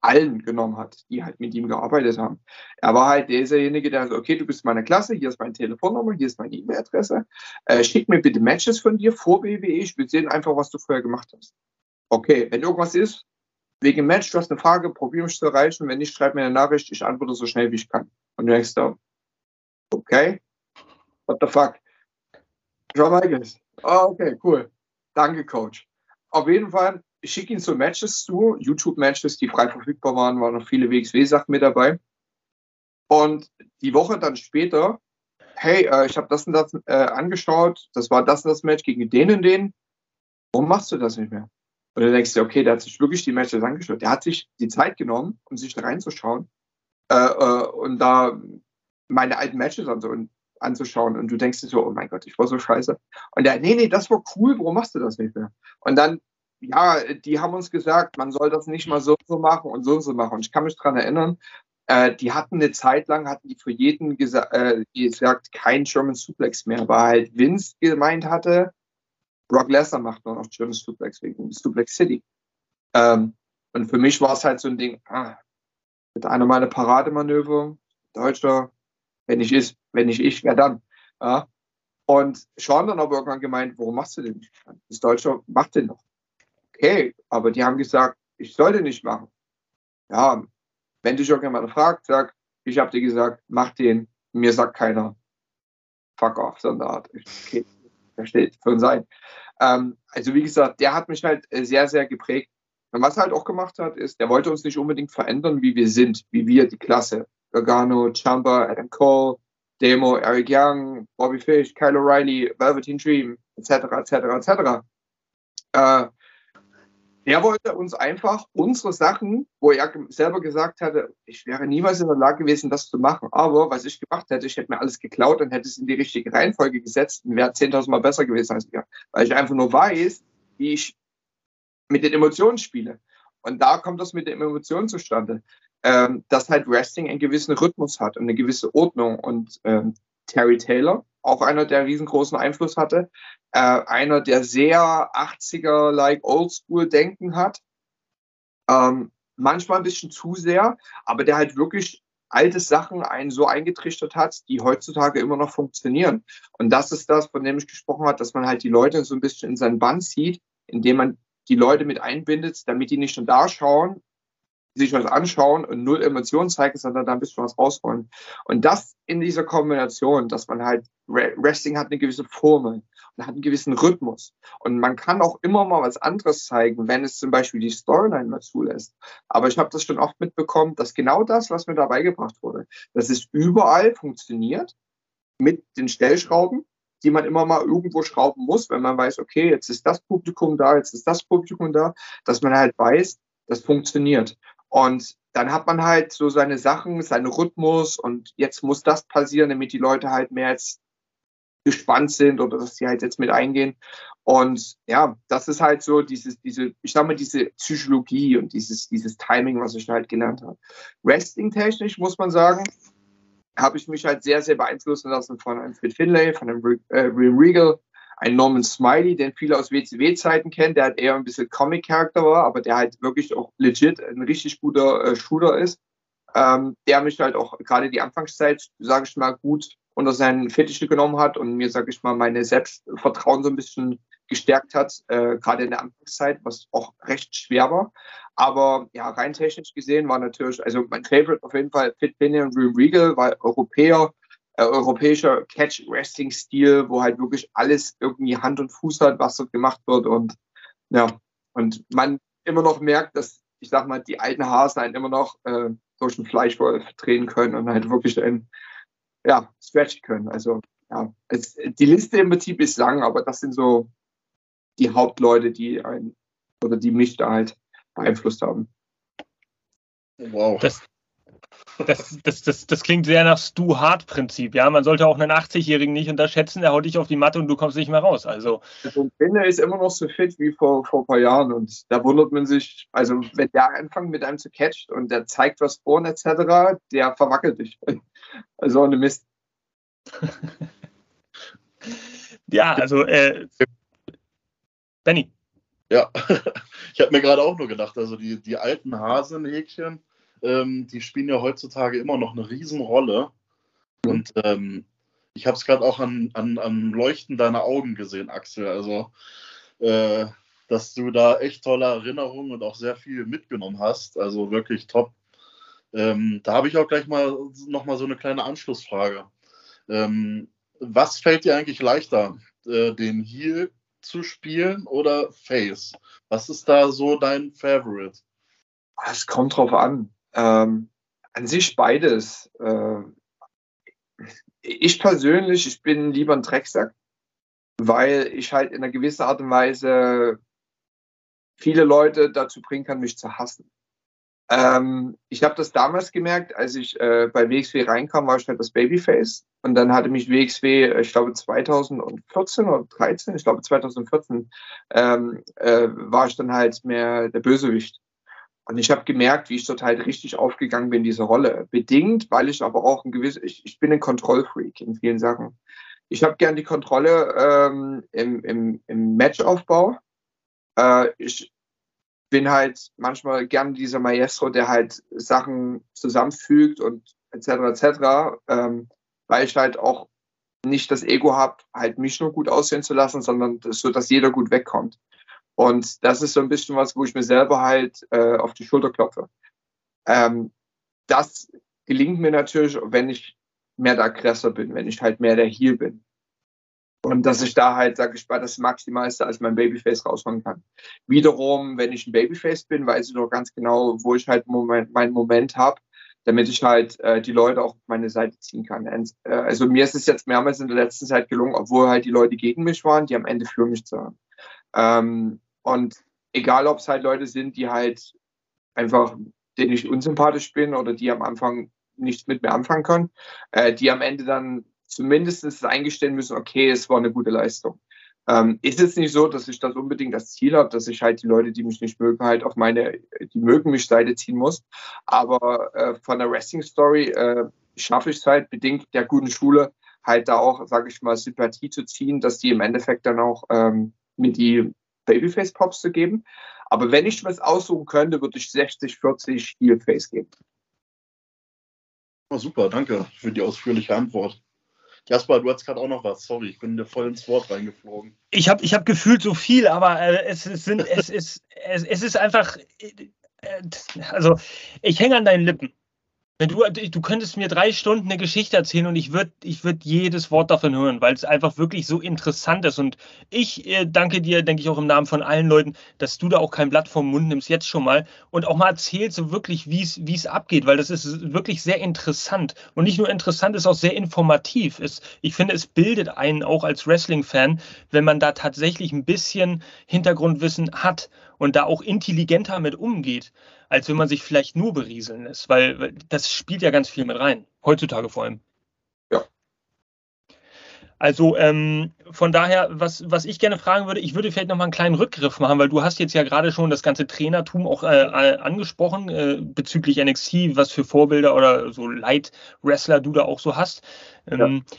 allen genommen hat, die halt mit ihm gearbeitet haben. Er war halt derjenige, der so, okay, du bist meine Klasse, hier ist meine Telefonnummer, hier ist meine E-Mail-Adresse, äh, schick mir bitte Matches von dir vor WWE, ich will sehen einfach, was du vorher gemacht hast. Okay, wenn irgendwas ist, wegen Match, du hast eine Frage, probier mich zu erreichen, wenn nicht, schreib mir eine Nachricht, ich antworte so schnell, wie ich kann. Und du denkst da, okay, what the fuck? John Michaels. Oh, okay, cool. Danke, Coach. Auf jeden Fall, ich schicke ihn so Matches zu, YouTube-Matches, die frei verfügbar waren, waren noch viele WXW-Sachen mit dabei. Und die Woche dann später, hey, äh, ich habe das und das äh, angeschaut, das war das und das Match gegen den und den. Warum machst du das nicht mehr? Und dann denkst du, okay, der hat sich wirklich die Matches angeschaut. Der hat sich die Zeit genommen, um sich da reinzuschauen äh, äh, und da meine alten Matches an so. Und anzuschauen und du denkst dir so, oh mein Gott, ich war so scheiße. Und der, nee, nee, das war cool, warum machst du das nicht mehr? Und dann, ja, die haben uns gesagt, man soll das nicht mal so so machen und so und so machen. Und ich kann mich daran erinnern, äh, die hatten eine Zeit lang, hatten die für jeden gesa äh, gesagt, kein German Suplex mehr, weil halt Vince gemeint hatte, Brock Lesnar macht nur noch German Suplex wegen Suplex City. Ähm, und für mich war es halt so ein Ding, ah, mit einer meiner Parademanöver, Deutscher, wenn ich ist, wenn nicht ich, wer dann? Ja? Und Sean dann aber irgendwann gemeint, warum machst du den nicht? Das Deutsche macht den noch. Okay, aber die haben gesagt, ich soll den nicht machen. Ja, wenn dich irgendjemand fragt, sag, ich habe dir gesagt, mach den. Mir sagt keiner, fuck off, so eine Art. Okay, versteht, für sein. Ähm, also wie gesagt, der hat mich halt äh, sehr, sehr geprägt. Und was er halt auch gemacht hat, ist, der wollte uns nicht unbedingt verändern, wie wir sind, wie wir die Klasse. Gargano, Champa, Adam Cole, Demo, Eric Young, Bobby Fish, Kyle O'Reilly, Velveteen Dream, etc., etc., etc. Der wollte uns einfach unsere Sachen, wo er selber gesagt hatte, ich wäre niemals in der Lage gewesen, das zu machen. Aber was ich gemacht hätte, ich hätte mir alles geklaut und hätte es in die richtige Reihenfolge gesetzt und wäre 10.000 Mal besser gewesen als ich. Weil ich einfach nur weiß, wie ich mit den Emotionen spiele. Und da kommt das mit den Emotionen zustande ähm, dass halt Wrestling einen gewissen Rhythmus hat und eine gewisse Ordnung. Und ähm, Terry Taylor, auch einer, der riesengroßen Einfluss hatte. Äh, einer, der sehr 80er-like Oldschool-Denken hat. Ähm, manchmal ein bisschen zu sehr, aber der halt wirklich alte Sachen einen so eingetrichtert hat, die heutzutage immer noch funktionieren. Und das ist das, von dem ich gesprochen habe, dass man halt die Leute so ein bisschen in seinen Bann zieht, indem man die Leute mit einbindet, damit die nicht nur da schauen, sich was anschauen und null Emotionen zeigen, sondern da ein bisschen was rausholen. Und das in dieser Kombination, dass man halt, Wrestling hat eine gewisse Formel und hat einen gewissen Rhythmus. Und man kann auch immer mal was anderes zeigen, wenn es zum Beispiel die Storyline mal zulässt. Aber ich habe das schon oft mitbekommen, dass genau das, was mir da beigebracht wurde, dass es überall funktioniert mit den Stellschrauben, die man immer mal irgendwo schrauben muss, wenn man weiß, okay, jetzt ist das Publikum da, jetzt ist das Publikum da, dass man halt weiß, das funktioniert. Und dann hat man halt so seine Sachen, seinen Rhythmus und jetzt muss das passieren, damit die Leute halt mehr jetzt gespannt sind oder dass sie halt jetzt mit eingehen. Und ja, das ist halt so dieses, diese, ich sag mal, diese Psychologie und dieses, dieses Timing, was ich halt gelernt habe. Wrestling-technisch muss man sagen, habe ich mich halt sehr, sehr beeinflussen lassen von einem Fit Finlay, von einem äh, Regal, ein Norman Smiley, den viele aus WCW-Zeiten kennen, der halt eher ein bisschen Comic-Charakter war, aber der halt wirklich auch legit ein richtig guter äh, Shooter ist. Ähm, der mich halt auch gerade die Anfangszeit, sage ich mal, gut unter seinen Fittiche genommen hat und mir, sage ich mal, meine Selbstvertrauen so ein bisschen gestärkt hat, äh, gerade in der Anfangszeit, was auch recht schwer war. Aber ja, rein technisch gesehen war natürlich, also mein Favorite auf jeden Fall Fit Finney und Real Regal, weil Europäer, europäischer Catch-Wrestling-Stil, wo halt wirklich alles irgendwie Hand und Fuß hat, was dort gemacht wird. Und ja, und man immer noch merkt, dass, ich sag mal, die alten Hasen einen immer noch äh, durch den Fleischwolf drehen können und halt wirklich ein, ja, stretchen können. Also ja, es, die Liste im Prinzip ist lang, aber das sind so die Hauptleute, die ein oder die mich da halt beeinflusst haben. Wow. Das, das, das, das, das klingt sehr nach Stu Hart-Prinzip. Ja, man sollte auch einen 80-Jährigen nicht unterschätzen, der haut dich auf die Matte und du kommst nicht mehr raus. Also. also Benne ist immer noch so fit wie vor, vor ein paar Jahren und da wundert man sich, also wenn der anfängt mit einem zu catchen und der zeigt was vor etc., der verwackelt dich. *laughs* Also eine Mist. *laughs* ja, also äh, Benny. Ja, *laughs* ich habe mir gerade auch nur gedacht, also die, die alten Hasenhäkchen, ähm, die spielen ja heutzutage immer noch eine Riesenrolle. Und ähm, ich habe es gerade auch an, an, an Leuchten deiner Augen gesehen, Axel. Also, äh, dass du da echt tolle Erinnerungen und auch sehr viel mitgenommen hast. Also wirklich top. Ähm, da habe ich auch gleich mal noch mal so eine kleine Anschlussfrage. Ähm, was fällt dir eigentlich leichter, äh, den Heal zu spielen oder Face? Was ist da so dein Favorite? Es kommt drauf an. Ähm, an sich beides. Äh, ich persönlich, ich bin lieber ein Drecksack, weil ich halt in einer gewissen Art und Weise viele Leute dazu bringen kann, mich zu hassen. Ähm, ich habe das damals gemerkt, als ich äh, bei WXW reinkam, war ich halt das Babyface. Und dann hatte mich WXW, äh, ich glaube 2014 oder 2013, ich glaube 2014, ähm, äh, war ich dann halt mehr der Bösewicht. Und ich habe gemerkt, wie ich dort halt richtig aufgegangen bin, diese Rolle. Bedingt, weil ich aber auch ein gewisses, ich, ich bin ein Kontrollfreak in vielen Sachen. Ich habe gern die Kontrolle ähm, im, im, im Matchaufbau. Äh, ich bin halt manchmal gern dieser Maestro, der halt Sachen zusammenfügt und etc. etc. Ähm, weil ich halt auch nicht das Ego habe, halt mich nur gut aussehen zu lassen, sondern so, dass jeder gut wegkommt. Und das ist so ein bisschen was, wo ich mir selber halt äh, auf die Schulter klopfe. Ähm, das gelingt mir natürlich, wenn ich mehr der Aggressor bin, wenn ich halt mehr der Heal bin. Und dass ich da halt, sage ich mal, das Maximalste als mein Babyface rausholen kann. Wiederum, wenn ich ein Babyface bin, weiß ich doch ganz genau, wo ich halt Moment, meinen Moment habe, damit ich halt äh, die Leute auch auf meine Seite ziehen kann. Und, äh, also mir ist es jetzt mehrmals in der letzten Zeit gelungen, obwohl halt die Leute gegen mich waren, die am Ende für mich zu haben. Ähm, und egal, ob es halt Leute sind, die halt einfach, denen ich unsympathisch bin oder die am Anfang nichts mit mir anfangen können, äh, die am Ende dann zumindest eingestehen müssen, okay, es war eine gute Leistung. Ähm, ist es nicht so, dass ich das unbedingt das Ziel habe, dass ich halt die Leute, die mich nicht mögen, halt auf meine, die mögen mich Seite ziehen muss. Aber äh, von der Wrestling-Story äh, schaffe ich es halt bedingt der guten Schule, halt da auch, sage ich mal, Sympathie zu ziehen, dass die im Endeffekt dann auch ähm, mir die Babyface-Pops zu geben. Aber wenn ich was aussuchen könnte, würde ich 60, 40 Heel-Face geben. Oh, super, danke für die ausführliche Antwort. Jasper, du hast gerade auch noch was. Sorry, ich bin dir voll ins Wort reingeflogen. Ich habe ich hab gefühlt so viel, aber äh, es, es, sind, es, ist, es, es ist einfach. Äh, also, ich hänge an deinen Lippen. Du, du könntest mir drei Stunden eine Geschichte erzählen und ich würde ich würd jedes Wort davon hören, weil es einfach wirklich so interessant ist. Und ich äh, danke dir, denke ich auch im Namen von allen Leuten, dass du da auch kein Blatt vom Mund nimmst, jetzt schon mal und auch mal erzählst so wirklich, wie es abgeht, weil das ist wirklich sehr interessant. Und nicht nur interessant, ist auch sehr informativ. Es, ich finde, es bildet einen auch als Wrestling-Fan, wenn man da tatsächlich ein bisschen Hintergrundwissen hat und da auch intelligenter mit umgeht als wenn man sich vielleicht nur berieseln lässt, weil das spielt ja ganz viel mit rein, heutzutage vor allem. Ja. Also ähm, von daher, was, was ich gerne fragen würde, ich würde vielleicht noch mal einen kleinen Rückgriff machen, weil du hast jetzt ja gerade schon das ganze Trainertum auch äh, angesprochen äh, bezüglich NXT, was für Vorbilder oder so Light-Wrestler du da auch so hast. Ähm, ja.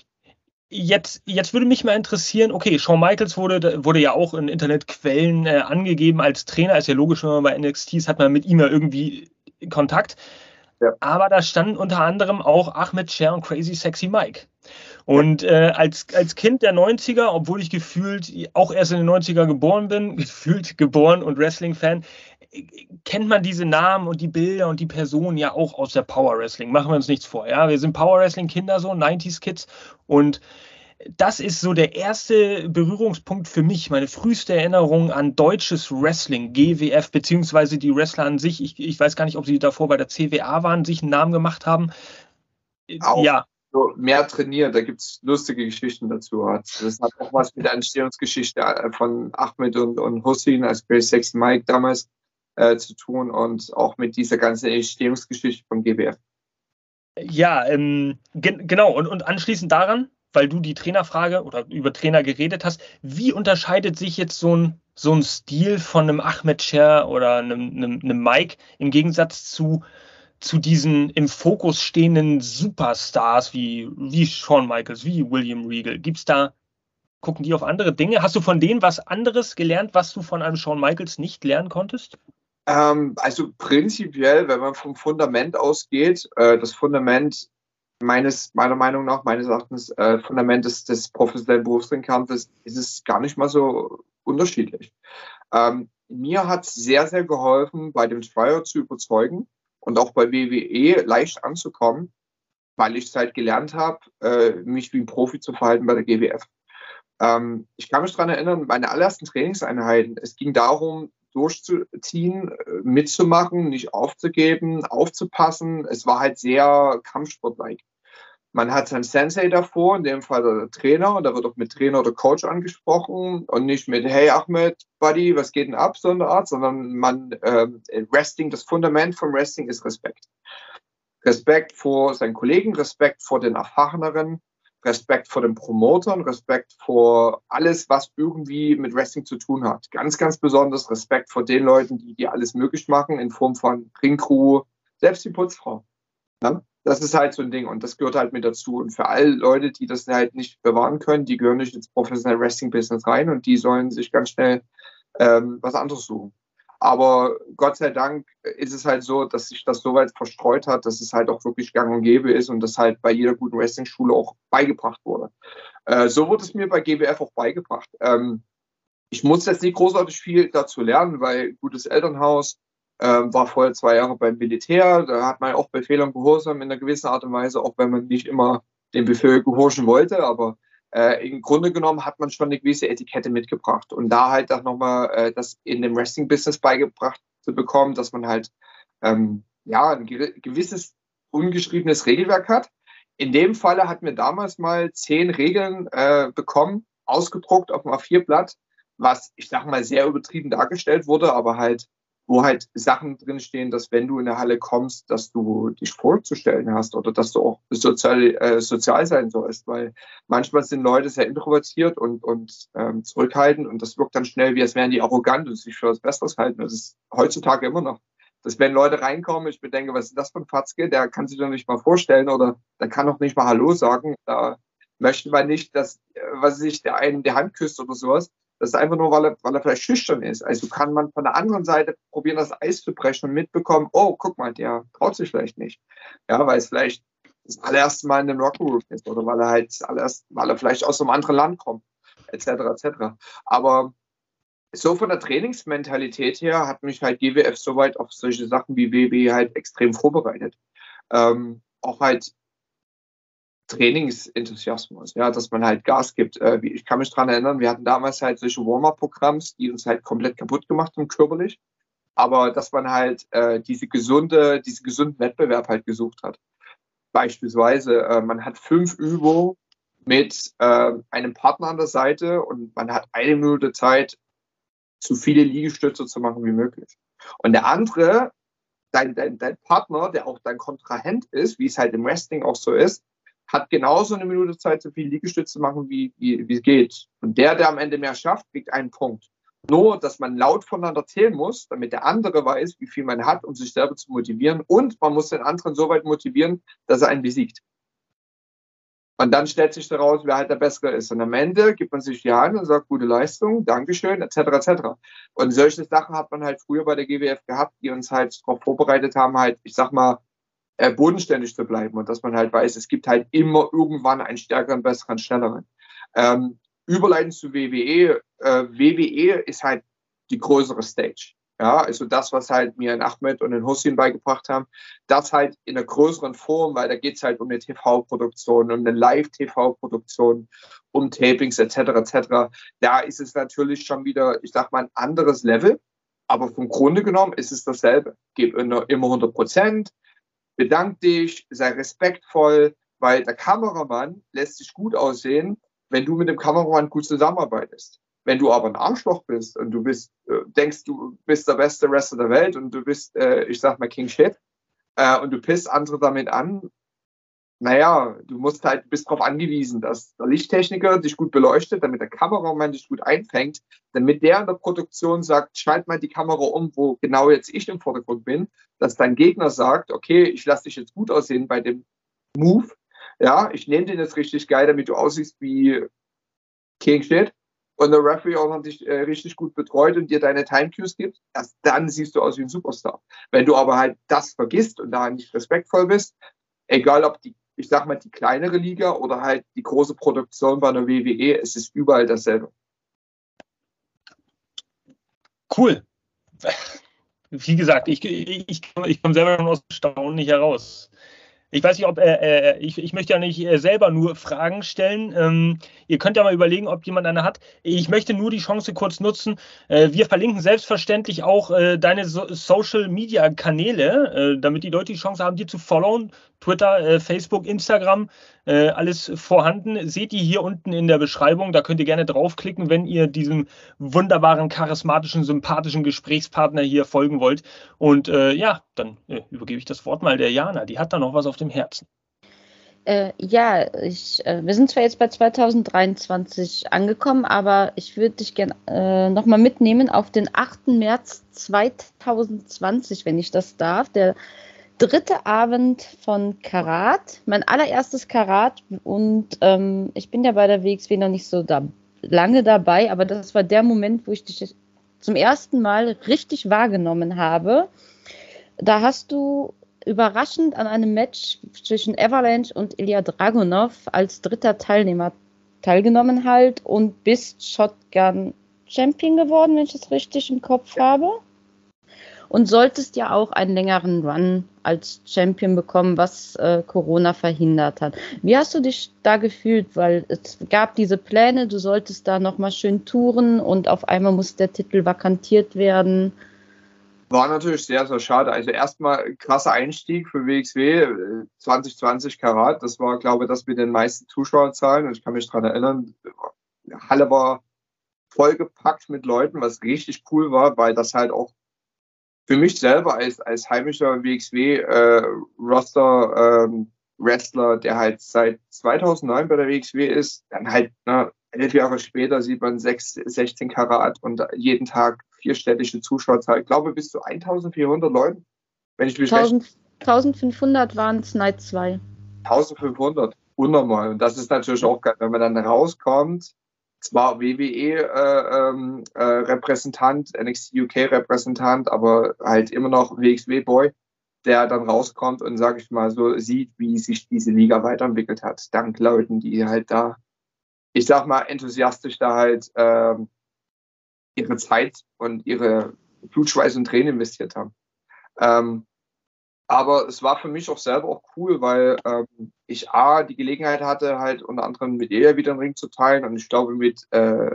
Jetzt, jetzt würde mich mal interessieren, okay, Shawn Michaels wurde, wurde ja auch in Internetquellen äh, angegeben als Trainer, ist ja logisch, wenn man bei NXT ist, hat man mit ihm ja irgendwie Kontakt. Ja. Aber da standen unter anderem auch Ahmed Cher und Crazy Sexy Mike. Und äh, als, als Kind der 90er, obwohl ich gefühlt auch erst in den 90er geboren bin, *laughs* gefühlt geboren und Wrestling-Fan, kennt man diese Namen und die Bilder und die Personen ja auch aus der Power Wrestling. Machen wir uns nichts vor. Ja, wir sind Power Wrestling Kinder so, 90s Kids und das ist so der erste Berührungspunkt für mich, meine früheste Erinnerung an deutsches Wrestling, GWF, beziehungsweise die Wrestler an sich. Ich, ich weiß gar nicht, ob sie davor bei der CWA waren, sich einen Namen gemacht haben. Auch ja. So mehr trainiert, da gibt es lustige Geschichten dazu. Das hat auch was mit der Entstehungsgeschichte äh, von Ahmed und, und Hussein als Very Sexy Mike damals äh, zu tun und auch mit dieser ganzen Entstehungsgeschichte von GWF. Ja, ähm, ge genau. Und, und anschließend daran, weil du die Trainerfrage oder über Trainer geredet hast, wie unterscheidet sich jetzt so ein, so ein Stil von einem Ahmed Cher oder einem, einem, einem Mike im Gegensatz zu, zu diesen im Fokus stehenden Superstars wie, wie Shawn Michaels, wie William Regal? Gibt es da, gucken die auf andere Dinge? Hast du von denen was anderes gelernt, was du von einem Shawn Michaels nicht lernen konntest? Ähm, also prinzipiell, wenn man vom Fundament ausgeht, äh, das Fundament meines, meiner Meinung nach, meines Erachtens, äh, Fundament des, des professionellen Berufsringkampfes, ist es gar nicht mal so unterschiedlich. Ähm, mir hat es sehr, sehr geholfen, bei dem Trial zu überzeugen und auch bei WWE leicht anzukommen, weil ich halt gelernt habe, äh, mich wie ein Profi zu verhalten bei der GWF. Ähm, ich kann mich daran erinnern, meine allerersten Trainingseinheiten, es ging darum, durchzuziehen, äh, mitzumachen, nicht aufzugeben, aufzupassen. Es war halt sehr Kampfsportlike. Man hat seinen Sensei davor, in dem Fall der Trainer, und da wird auch mit Trainer oder Coach angesprochen und nicht mit Hey Ahmed, Buddy, was geht denn ab, so eine Art, sondern man, äh, Wrestling, das Fundament vom Wrestling ist Respekt. Respekt vor seinen Kollegen, Respekt vor den Erfahreneren, Respekt vor den Promotern, Respekt vor alles, was irgendwie mit Wrestling zu tun hat. Ganz, ganz besonders Respekt vor den Leuten, die, die alles möglich machen, in Form von Ringcrew, selbst die Putzfrau. Ja? Das ist halt so ein Ding und das gehört halt mit dazu. Und für alle Leute, die das halt nicht bewahren können, die gehören nicht ins professionelle Wrestling-Business rein und die sollen sich ganz schnell ähm, was anderes suchen. Aber Gott sei Dank ist es halt so, dass sich das so weit verstreut hat, dass es halt auch wirklich gang und gäbe ist und das halt bei jeder guten Wrestling-Schule auch beigebracht wurde. Äh, so wurde es mir bei GWF auch beigebracht. Ähm, ich musste jetzt nicht großartig viel dazu lernen, weil gutes Elternhaus, äh, war vorher zwei Jahre beim Militär, da hat man auch Befehl und Gehorsam in einer gewissen Art und Weise, auch wenn man nicht immer dem Befehl gehorchen wollte, aber äh, im Grunde genommen hat man schon eine gewisse Etikette mitgebracht. Und da halt auch nochmal äh, das in dem Wrestling-Business beigebracht zu bekommen, dass man halt ähm, ja ein gewisses ungeschriebenes Regelwerk hat. In dem Falle hatten wir damals mal zehn Regeln äh, bekommen, ausgedruckt auf dem A4-Blatt, was ich sag mal sehr übertrieben dargestellt wurde, aber halt wo halt Sachen drinstehen, dass wenn du in eine Halle kommst, dass du dich vorzustellen hast oder dass du auch sozial, äh, sozial sein sollst, weil manchmal sind Leute sehr introvertiert und, und ähm, zurückhaltend und das wirkt dann schnell, wie als wären die arrogant und sich für was Besseres halten. Das ist heutzutage immer noch. Dass wenn Leute reinkommen, ich bedenke, was ist das für ein Fatzke, der kann sich doch nicht mal vorstellen oder der kann doch nicht mal Hallo sagen. Da möchte man nicht, dass, äh, was sich der einen die Hand küsst oder sowas. Das ist einfach nur, weil er, weil er vielleicht schüchtern ist. Also kann man von der anderen Seite probieren, das Eis zu brechen und mitbekommen, oh, guck mal, der traut sich vielleicht nicht. Ja, weil es vielleicht das allererste Mal in einem Rock'n'Roll ist oder weil er halt allererst, weil er vielleicht aus einem anderen Land kommt, etc. etc. Aber so von der Trainingsmentalität her hat mich halt GWF soweit auf solche Sachen wie WB halt extrem vorbereitet. Ähm, auch halt Trainingsenthusiasmus, ja, dass man halt Gas gibt. Äh, ich kann mich daran erinnern, wir hatten damals halt solche Warm-up-Programms, die uns halt komplett kaputt gemacht haben, körperlich. Aber dass man halt äh, diese gesunde, diesen gesunden Wettbewerb halt gesucht hat. Beispielsweise, äh, man hat fünf Übungen mit äh, einem Partner an der Seite und man hat eine Minute Zeit, so viele Liegestütze zu machen wie möglich. Und der andere, dein, dein, dein Partner, der auch dein Kontrahent ist, wie es halt im Wrestling auch so ist, hat genauso eine Minute Zeit, so viele Liegestütze zu machen, wie, wie, wie es geht. Und der, der am Ende mehr schafft, kriegt einen Punkt. Nur, dass man laut voneinander zählen muss, damit der andere weiß, wie viel man hat, um sich selber zu motivieren. Und man muss den anderen so weit motivieren, dass er einen besiegt. Und dann stellt sich daraus, wer halt der Bessere ist. Und am Ende gibt man sich die Hand und sagt, gute Leistung, Dankeschön, etc. etc. Und solche Sachen hat man halt früher bei der GWF gehabt, die uns halt darauf vorbereitet haben, halt, ich sag mal, äh, bodenständig zu bleiben und dass man halt weiß, es gibt halt immer irgendwann einen stärkeren, besseren, schnelleren. Ähm, überleiten zu WWE. Äh, WWE ist halt die größere Stage. Ja, also das, was halt mir in Ahmed und in Hussein beigebracht haben, das halt in einer größeren Form, weil da geht es halt um eine TV-Produktion, um eine Live-TV-Produktion, um Tapings etc. etc. Da ist es natürlich schon wieder, ich sag mal, ein anderes Level, aber vom Grunde genommen ist es dasselbe. Gib immer 100 Prozent, bedank dich, sei respektvoll, weil der Kameramann lässt sich gut aussehen, wenn du mit dem Kameramann gut zusammenarbeitest. Wenn du aber ein Arschloch bist und du bist, äh, denkst, du bist der beste Wrestler der Welt und du bist, äh, ich sag mal, King Shit, äh, und du pisst andere damit an, naja, du musst halt, bist darauf angewiesen, dass der Lichttechniker dich gut beleuchtet, damit der Kameramann dich gut einfängt, damit der in der Produktion sagt, schalt mal die Kamera um, wo genau jetzt ich im Vordergrund bin, dass dein Gegner sagt, okay, ich lasse dich jetzt gut aussehen bei dem Move, ja, ich nehme den jetzt richtig geil, damit du aussiehst wie King Shit und der Referee auch noch dich äh, richtig gut betreut und dir deine Time Cues gibt, erst dann siehst du aus wie ein Superstar. Wenn du aber halt das vergisst und da nicht respektvoll bist, egal ob die, ich sag mal, die kleinere Liga oder halt die große Produktion bei einer WWE, es ist überall dasselbe. Cool. Wie gesagt, ich, ich, ich komme selber schon aus Staunen nicht heraus. Ich weiß nicht, ob äh, äh, ich, ich möchte ja nicht äh, selber nur Fragen stellen. Ähm, ihr könnt ja mal überlegen, ob jemand eine hat. Ich möchte nur die Chance kurz nutzen. Äh, wir verlinken selbstverständlich auch äh, deine so Social Media Kanäle, äh, damit die Leute die Chance haben, dir zu followen. Twitter, Facebook, Instagram, alles vorhanden. Seht ihr hier unten in der Beschreibung. Da könnt ihr gerne draufklicken, wenn ihr diesem wunderbaren, charismatischen, sympathischen Gesprächspartner hier folgen wollt. Und ja, dann übergebe ich das Wort mal der Jana. Die hat da noch was auf dem Herzen? Äh, ja, ich, äh, wir sind zwar jetzt bei 2023 angekommen, aber ich würde dich gerne äh, nochmal mitnehmen auf den 8. März 2020, wenn ich das darf. Der dritte Abend von Karat, mein allererstes Karat. Und ähm, ich bin ja bei der WXW noch nicht so da, lange dabei, aber das war der Moment, wo ich dich zum ersten Mal richtig wahrgenommen habe. Da hast du überraschend an einem Match zwischen Avalanche und Ilya Dragunov als dritter Teilnehmer teilgenommen halt und bist Shotgun Champion geworden, wenn ich das richtig im Kopf habe. Und solltest ja auch einen längeren Run als Champion bekommen, was äh, Corona verhindert hat. Wie hast du dich da gefühlt? Weil es gab diese Pläne, du solltest da nochmal schön touren und auf einmal muss der Titel vakantiert werden. War natürlich sehr, sehr schade. Also erstmal krasser Einstieg für WXW, 2020 äh, Karat. Das war, glaube ich, das mit den meisten Zuschauerzahlen. Und ich kann mich daran erinnern, Halle war vollgepackt mit Leuten, was richtig cool war, weil das halt auch für mich selber als, als heimischer WXW-Roster, äh, ähm, Wrestler, der halt seit 2009 bei der WXW ist, dann halt ne, elf Jahre später sieht man 6, 16 Karat und jeden Tag vierstellige Zuschauerzahl. Ich glaube bis zu 1400 Leuten. Wenn ich mich 1000, 1500 waren es Night 2. 1500. unnormal. Und das ist natürlich auch geil, wenn man dann rauskommt, zwar WWE-Repräsentant, äh, ähm, äh, NXT UK-Repräsentant, aber halt immer noch WXW-Boy, der dann rauskommt und, sage ich mal, so sieht, wie sich diese Liga weiterentwickelt hat, dank Leuten, die halt da, ich sag mal, enthusiastisch da halt äh, ihre Zeit und ihre Blutschweiß und Tränen investiert haben. Ähm, aber es war für mich auch selber auch cool, weil ähm, ich A, die Gelegenheit hatte, halt unter anderem mit ihr wieder einen Ring zu teilen. Und ich glaube, mit äh,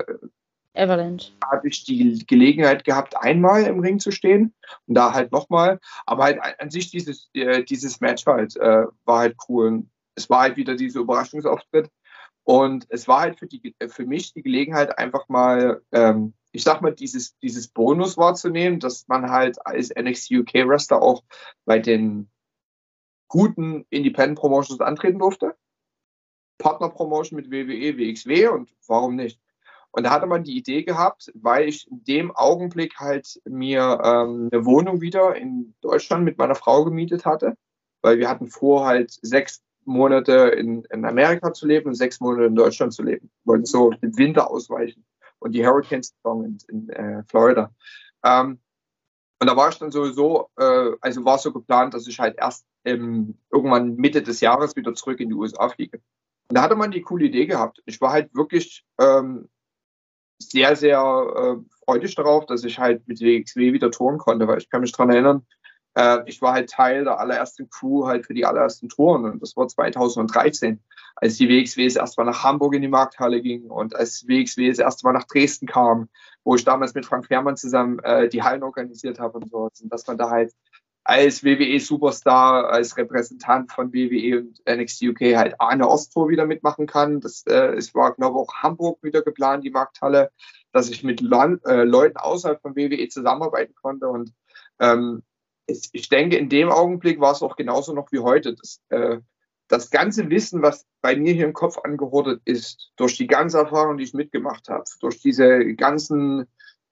Avalanche hatte ich die Gelegenheit gehabt, einmal im Ring zu stehen und da halt nochmal. Aber halt an sich dieses, äh, dieses Match halt äh, war halt cool. Und es war halt wieder dieser Überraschungsauftritt. Und es war halt für, die, für mich die Gelegenheit, einfach mal ähm, ich sag mal, dieses, dieses Bonus wahrzunehmen, dass man halt als NXT UK Wrestler auch bei den guten Independent Promotions antreten durfte. Partner Promotion mit WWE, WXW und warum nicht? Und da hatte man die Idee gehabt, weil ich in dem Augenblick halt mir ähm, eine Wohnung wieder in Deutschland mit meiner Frau gemietet hatte, weil wir hatten vor, halt sechs Monate in, in Amerika zu leben und sechs Monate in Deutschland zu leben. Wir wollten so den Winter ausweichen und die Hurricane-Saison in, in äh, Florida. Ähm, und da war ich dann sowieso, äh, also war so geplant, dass ich halt erst ähm, irgendwann Mitte des Jahres wieder zurück in die USA fliege. Und da hatte man die coole Idee gehabt. Ich war halt wirklich ähm, sehr, sehr äh, freudig darauf, dass ich halt mit WXW wieder touren konnte, weil ich kann mich daran erinnern, äh, ich war halt Teil der allerersten Crew halt für die allerersten Touren und das war 2013 als die WXW das erste Mal nach Hamburg in die Markthalle ging und als WXW das erste Mal nach Dresden kam, wo ich damals mit Frank Fährmann zusammen äh, die Hallen organisiert habe und so. Und dass man da halt als WWE-Superstar, als Repräsentant von WWE und NXT UK halt eine Osttour wieder mitmachen kann. Das äh, es war, glaube ich, auch Hamburg wieder geplant, die Markthalle, dass ich mit Land, äh, Leuten außerhalb von WWE zusammenarbeiten konnte. Und ähm, ich, ich denke, in dem Augenblick war es auch genauso noch wie heute. Das, äh, das ganze Wissen, was bei mir hier im Kopf angehortet ist, durch die ganze Erfahrung, die ich mitgemacht habe, durch diese ganzen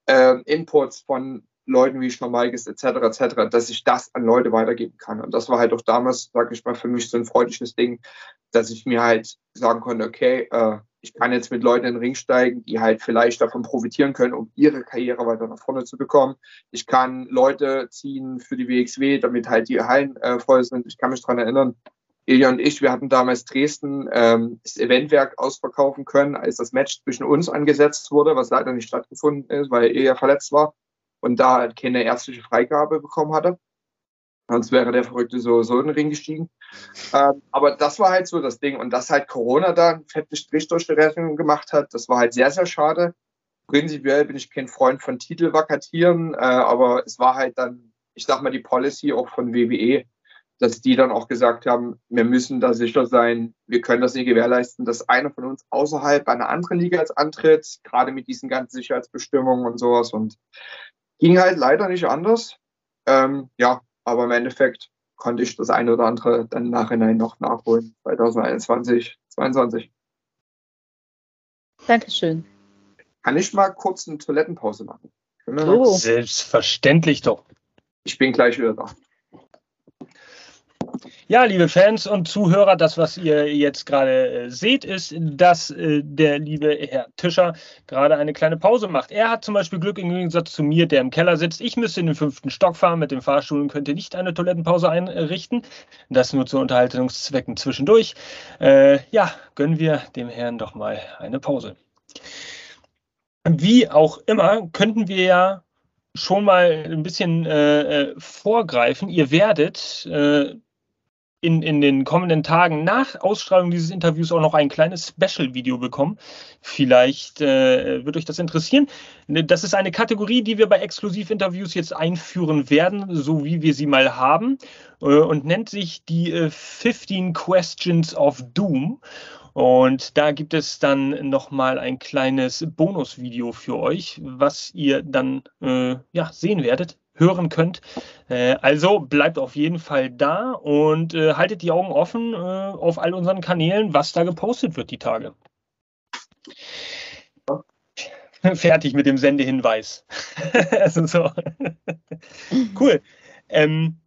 äh, Inputs von Leuten wie Schnormalges etc. etc., dass ich das an Leute weitergeben kann. Und das war halt auch damals, sage ich mal, für mich so ein freudiges Ding, dass ich mir halt sagen konnte, okay, äh, ich kann jetzt mit Leuten in den Ring steigen, die halt vielleicht davon profitieren können, um ihre Karriere weiter nach vorne zu bekommen. Ich kann Leute ziehen für die WXW, damit halt die Hallen äh, voll sind. Ich kann mich daran erinnern, Ilja und ich, wir hatten damals Dresden ähm, das Eventwerk ausverkaufen können, als das Match zwischen uns angesetzt wurde, was leider nicht stattgefunden ist, weil Ilja verletzt war und da keine ärztliche Freigabe bekommen hatte. Sonst wäre der Verrückte so, so in den Ring gestiegen. Ähm, aber das war halt so das Ding. Und dass halt Corona da einen fetten Strich durch die Rechnung gemacht hat, das war halt sehr, sehr schade. Prinzipiell bin ich kein Freund von Titelvakatieren, äh, aber es war halt dann, ich sag mal, die Policy auch von WWE, dass die dann auch gesagt haben, wir müssen da sicher sein, wir können das nicht gewährleisten, dass einer von uns außerhalb einer anderen Liga als antritt, gerade mit diesen ganzen Sicherheitsbestimmungen und sowas. Und ging halt leider nicht anders. Ähm, ja, aber im Endeffekt konnte ich das eine oder andere dann nachhinein noch nachholen, 2021, 2022. Dankeschön. Kann ich mal kurz eine Toilettenpause machen? Oh. Selbstverständlich doch. Ich bin gleich wieder da. Ja, liebe Fans und Zuhörer, das, was ihr jetzt gerade äh, seht, ist, dass äh, der liebe Herr Tischer gerade eine kleine Pause macht. Er hat zum Beispiel Glück im Gegensatz zu mir, der im Keller sitzt. Ich müsste in den fünften Stock fahren mit dem Fahrstuhl und könnte nicht eine Toilettenpause einrichten. Das nur zu Unterhaltungszwecken zwischendurch. Äh, ja, gönnen wir dem Herrn doch mal eine Pause. Wie auch immer, könnten wir ja schon mal ein bisschen äh, äh vorgreifen. Ihr werdet äh, in, in den kommenden Tagen nach Ausstrahlung dieses Interviews auch noch ein kleines Special-Video bekommen. Vielleicht äh, wird euch das interessieren. Das ist eine Kategorie, die wir bei Exklusivinterviews jetzt einführen werden, so wie wir sie mal haben, äh, und nennt sich die äh, 15 Questions of Doom. Und da gibt es dann nochmal ein kleines Bonusvideo für euch, was ihr dann äh, ja, sehen werdet hören könnt. Äh, also bleibt auf jeden Fall da und äh, haltet die Augen offen äh, auf all unseren Kanälen, was da gepostet wird die Tage. Fertig mit dem Sendehinweis. *laughs* also so. *laughs* cool. Ähm,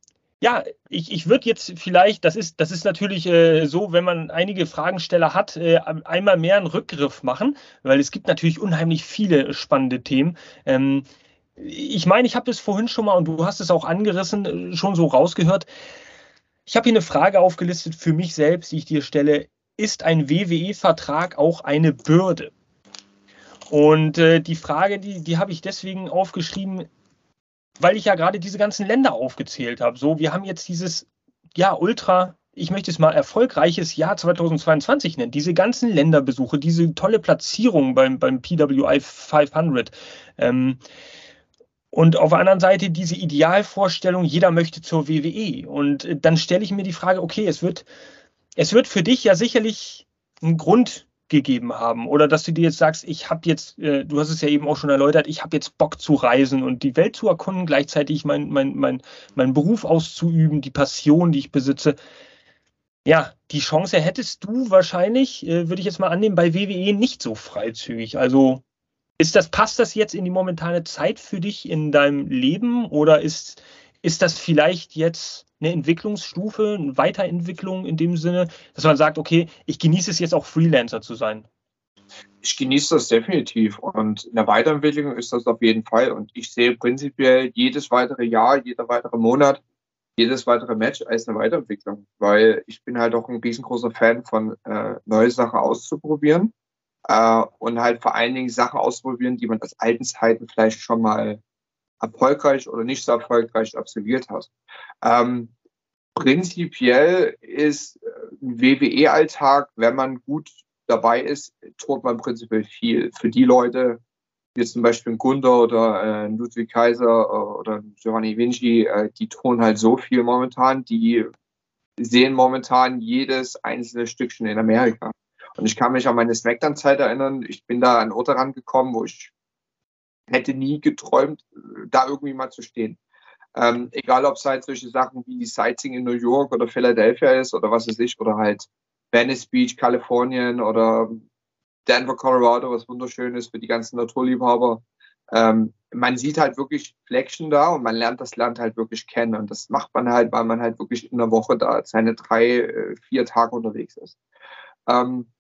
Ja, ich, ich würde jetzt vielleicht, das ist, das ist natürlich äh, so, wenn man einige Fragensteller hat, äh, einmal mehr einen Rückgriff machen, weil es gibt natürlich unheimlich viele spannende Themen. Ähm, ich meine, ich habe es vorhin schon mal, und du hast es auch angerissen, äh, schon so rausgehört. Ich habe hier eine Frage aufgelistet für mich selbst, die ich dir stelle. Ist ein WWE-Vertrag auch eine Bürde? Und äh, die Frage, die, die habe ich deswegen aufgeschrieben, weil ich ja gerade diese ganzen Länder aufgezählt habe. So, wir haben jetzt dieses, ja, ultra, ich möchte es mal erfolgreiches Jahr 2022 nennen. Diese ganzen Länderbesuche, diese tolle Platzierung beim, beim PWI 500. Ähm, und auf der anderen Seite diese Idealvorstellung, jeder möchte zur WWE. Und äh, dann stelle ich mir die Frage, okay, es wird, es wird für dich ja sicherlich einen Grund gegeben haben oder dass du dir jetzt sagst, ich habe jetzt, äh, du hast es ja eben auch schon erläutert, ich habe jetzt Bock zu reisen und die Welt zu erkunden, gleichzeitig meinen mein, mein, mein Beruf auszuüben, die Passion, die ich besitze. Ja, die Chance hättest du wahrscheinlich, äh, würde ich jetzt mal annehmen, bei WWE nicht so freizügig. Also ist das, passt das jetzt in die momentane Zeit für dich in deinem Leben oder ist, ist das vielleicht jetzt eine Entwicklungsstufe, eine Weiterentwicklung in dem Sinne, dass man sagt, okay, ich genieße es jetzt auch Freelancer zu sein? Ich genieße das definitiv und in der Weiterentwicklung ist das auf jeden Fall. Und ich sehe prinzipiell jedes weitere Jahr, jeder weitere Monat, jedes weitere Match als eine Weiterentwicklung, weil ich bin halt auch ein riesengroßer Fan von äh, neue Sachen auszuprobieren äh, und halt vor allen Dingen Sachen auszuprobieren, die man aus alten Zeiten vielleicht schon mal erfolgreich oder nicht so erfolgreich absolviert hat. Ähm, prinzipiell ist äh, WWE-Alltag, wenn man gut dabei ist, tut man prinzipiell viel. Für die Leute, wie zum Beispiel ein Gunder oder äh, Ludwig Kaiser äh, oder Giovanni Vinci, äh, die tun halt so viel momentan, die sehen momentan jedes einzelne Stückchen in Amerika. Und ich kann mich an meine Smackdown-Zeit erinnern. Ich bin da an Orte rangekommen, wo ich hätte nie geträumt, da irgendwie mal zu stehen. Ähm, egal, ob es halt solche Sachen wie Sightseeing in New York oder Philadelphia ist oder was weiß ich, oder halt Venice Beach, Kalifornien oder Denver, Colorado, was wunderschön ist für die ganzen Naturliebhaber. Ähm, man sieht halt wirklich Fleckchen da und man lernt das Land halt wirklich kennen. Und das macht man halt, weil man halt wirklich in der Woche da seine drei, äh, vier Tage unterwegs ist. Ähm,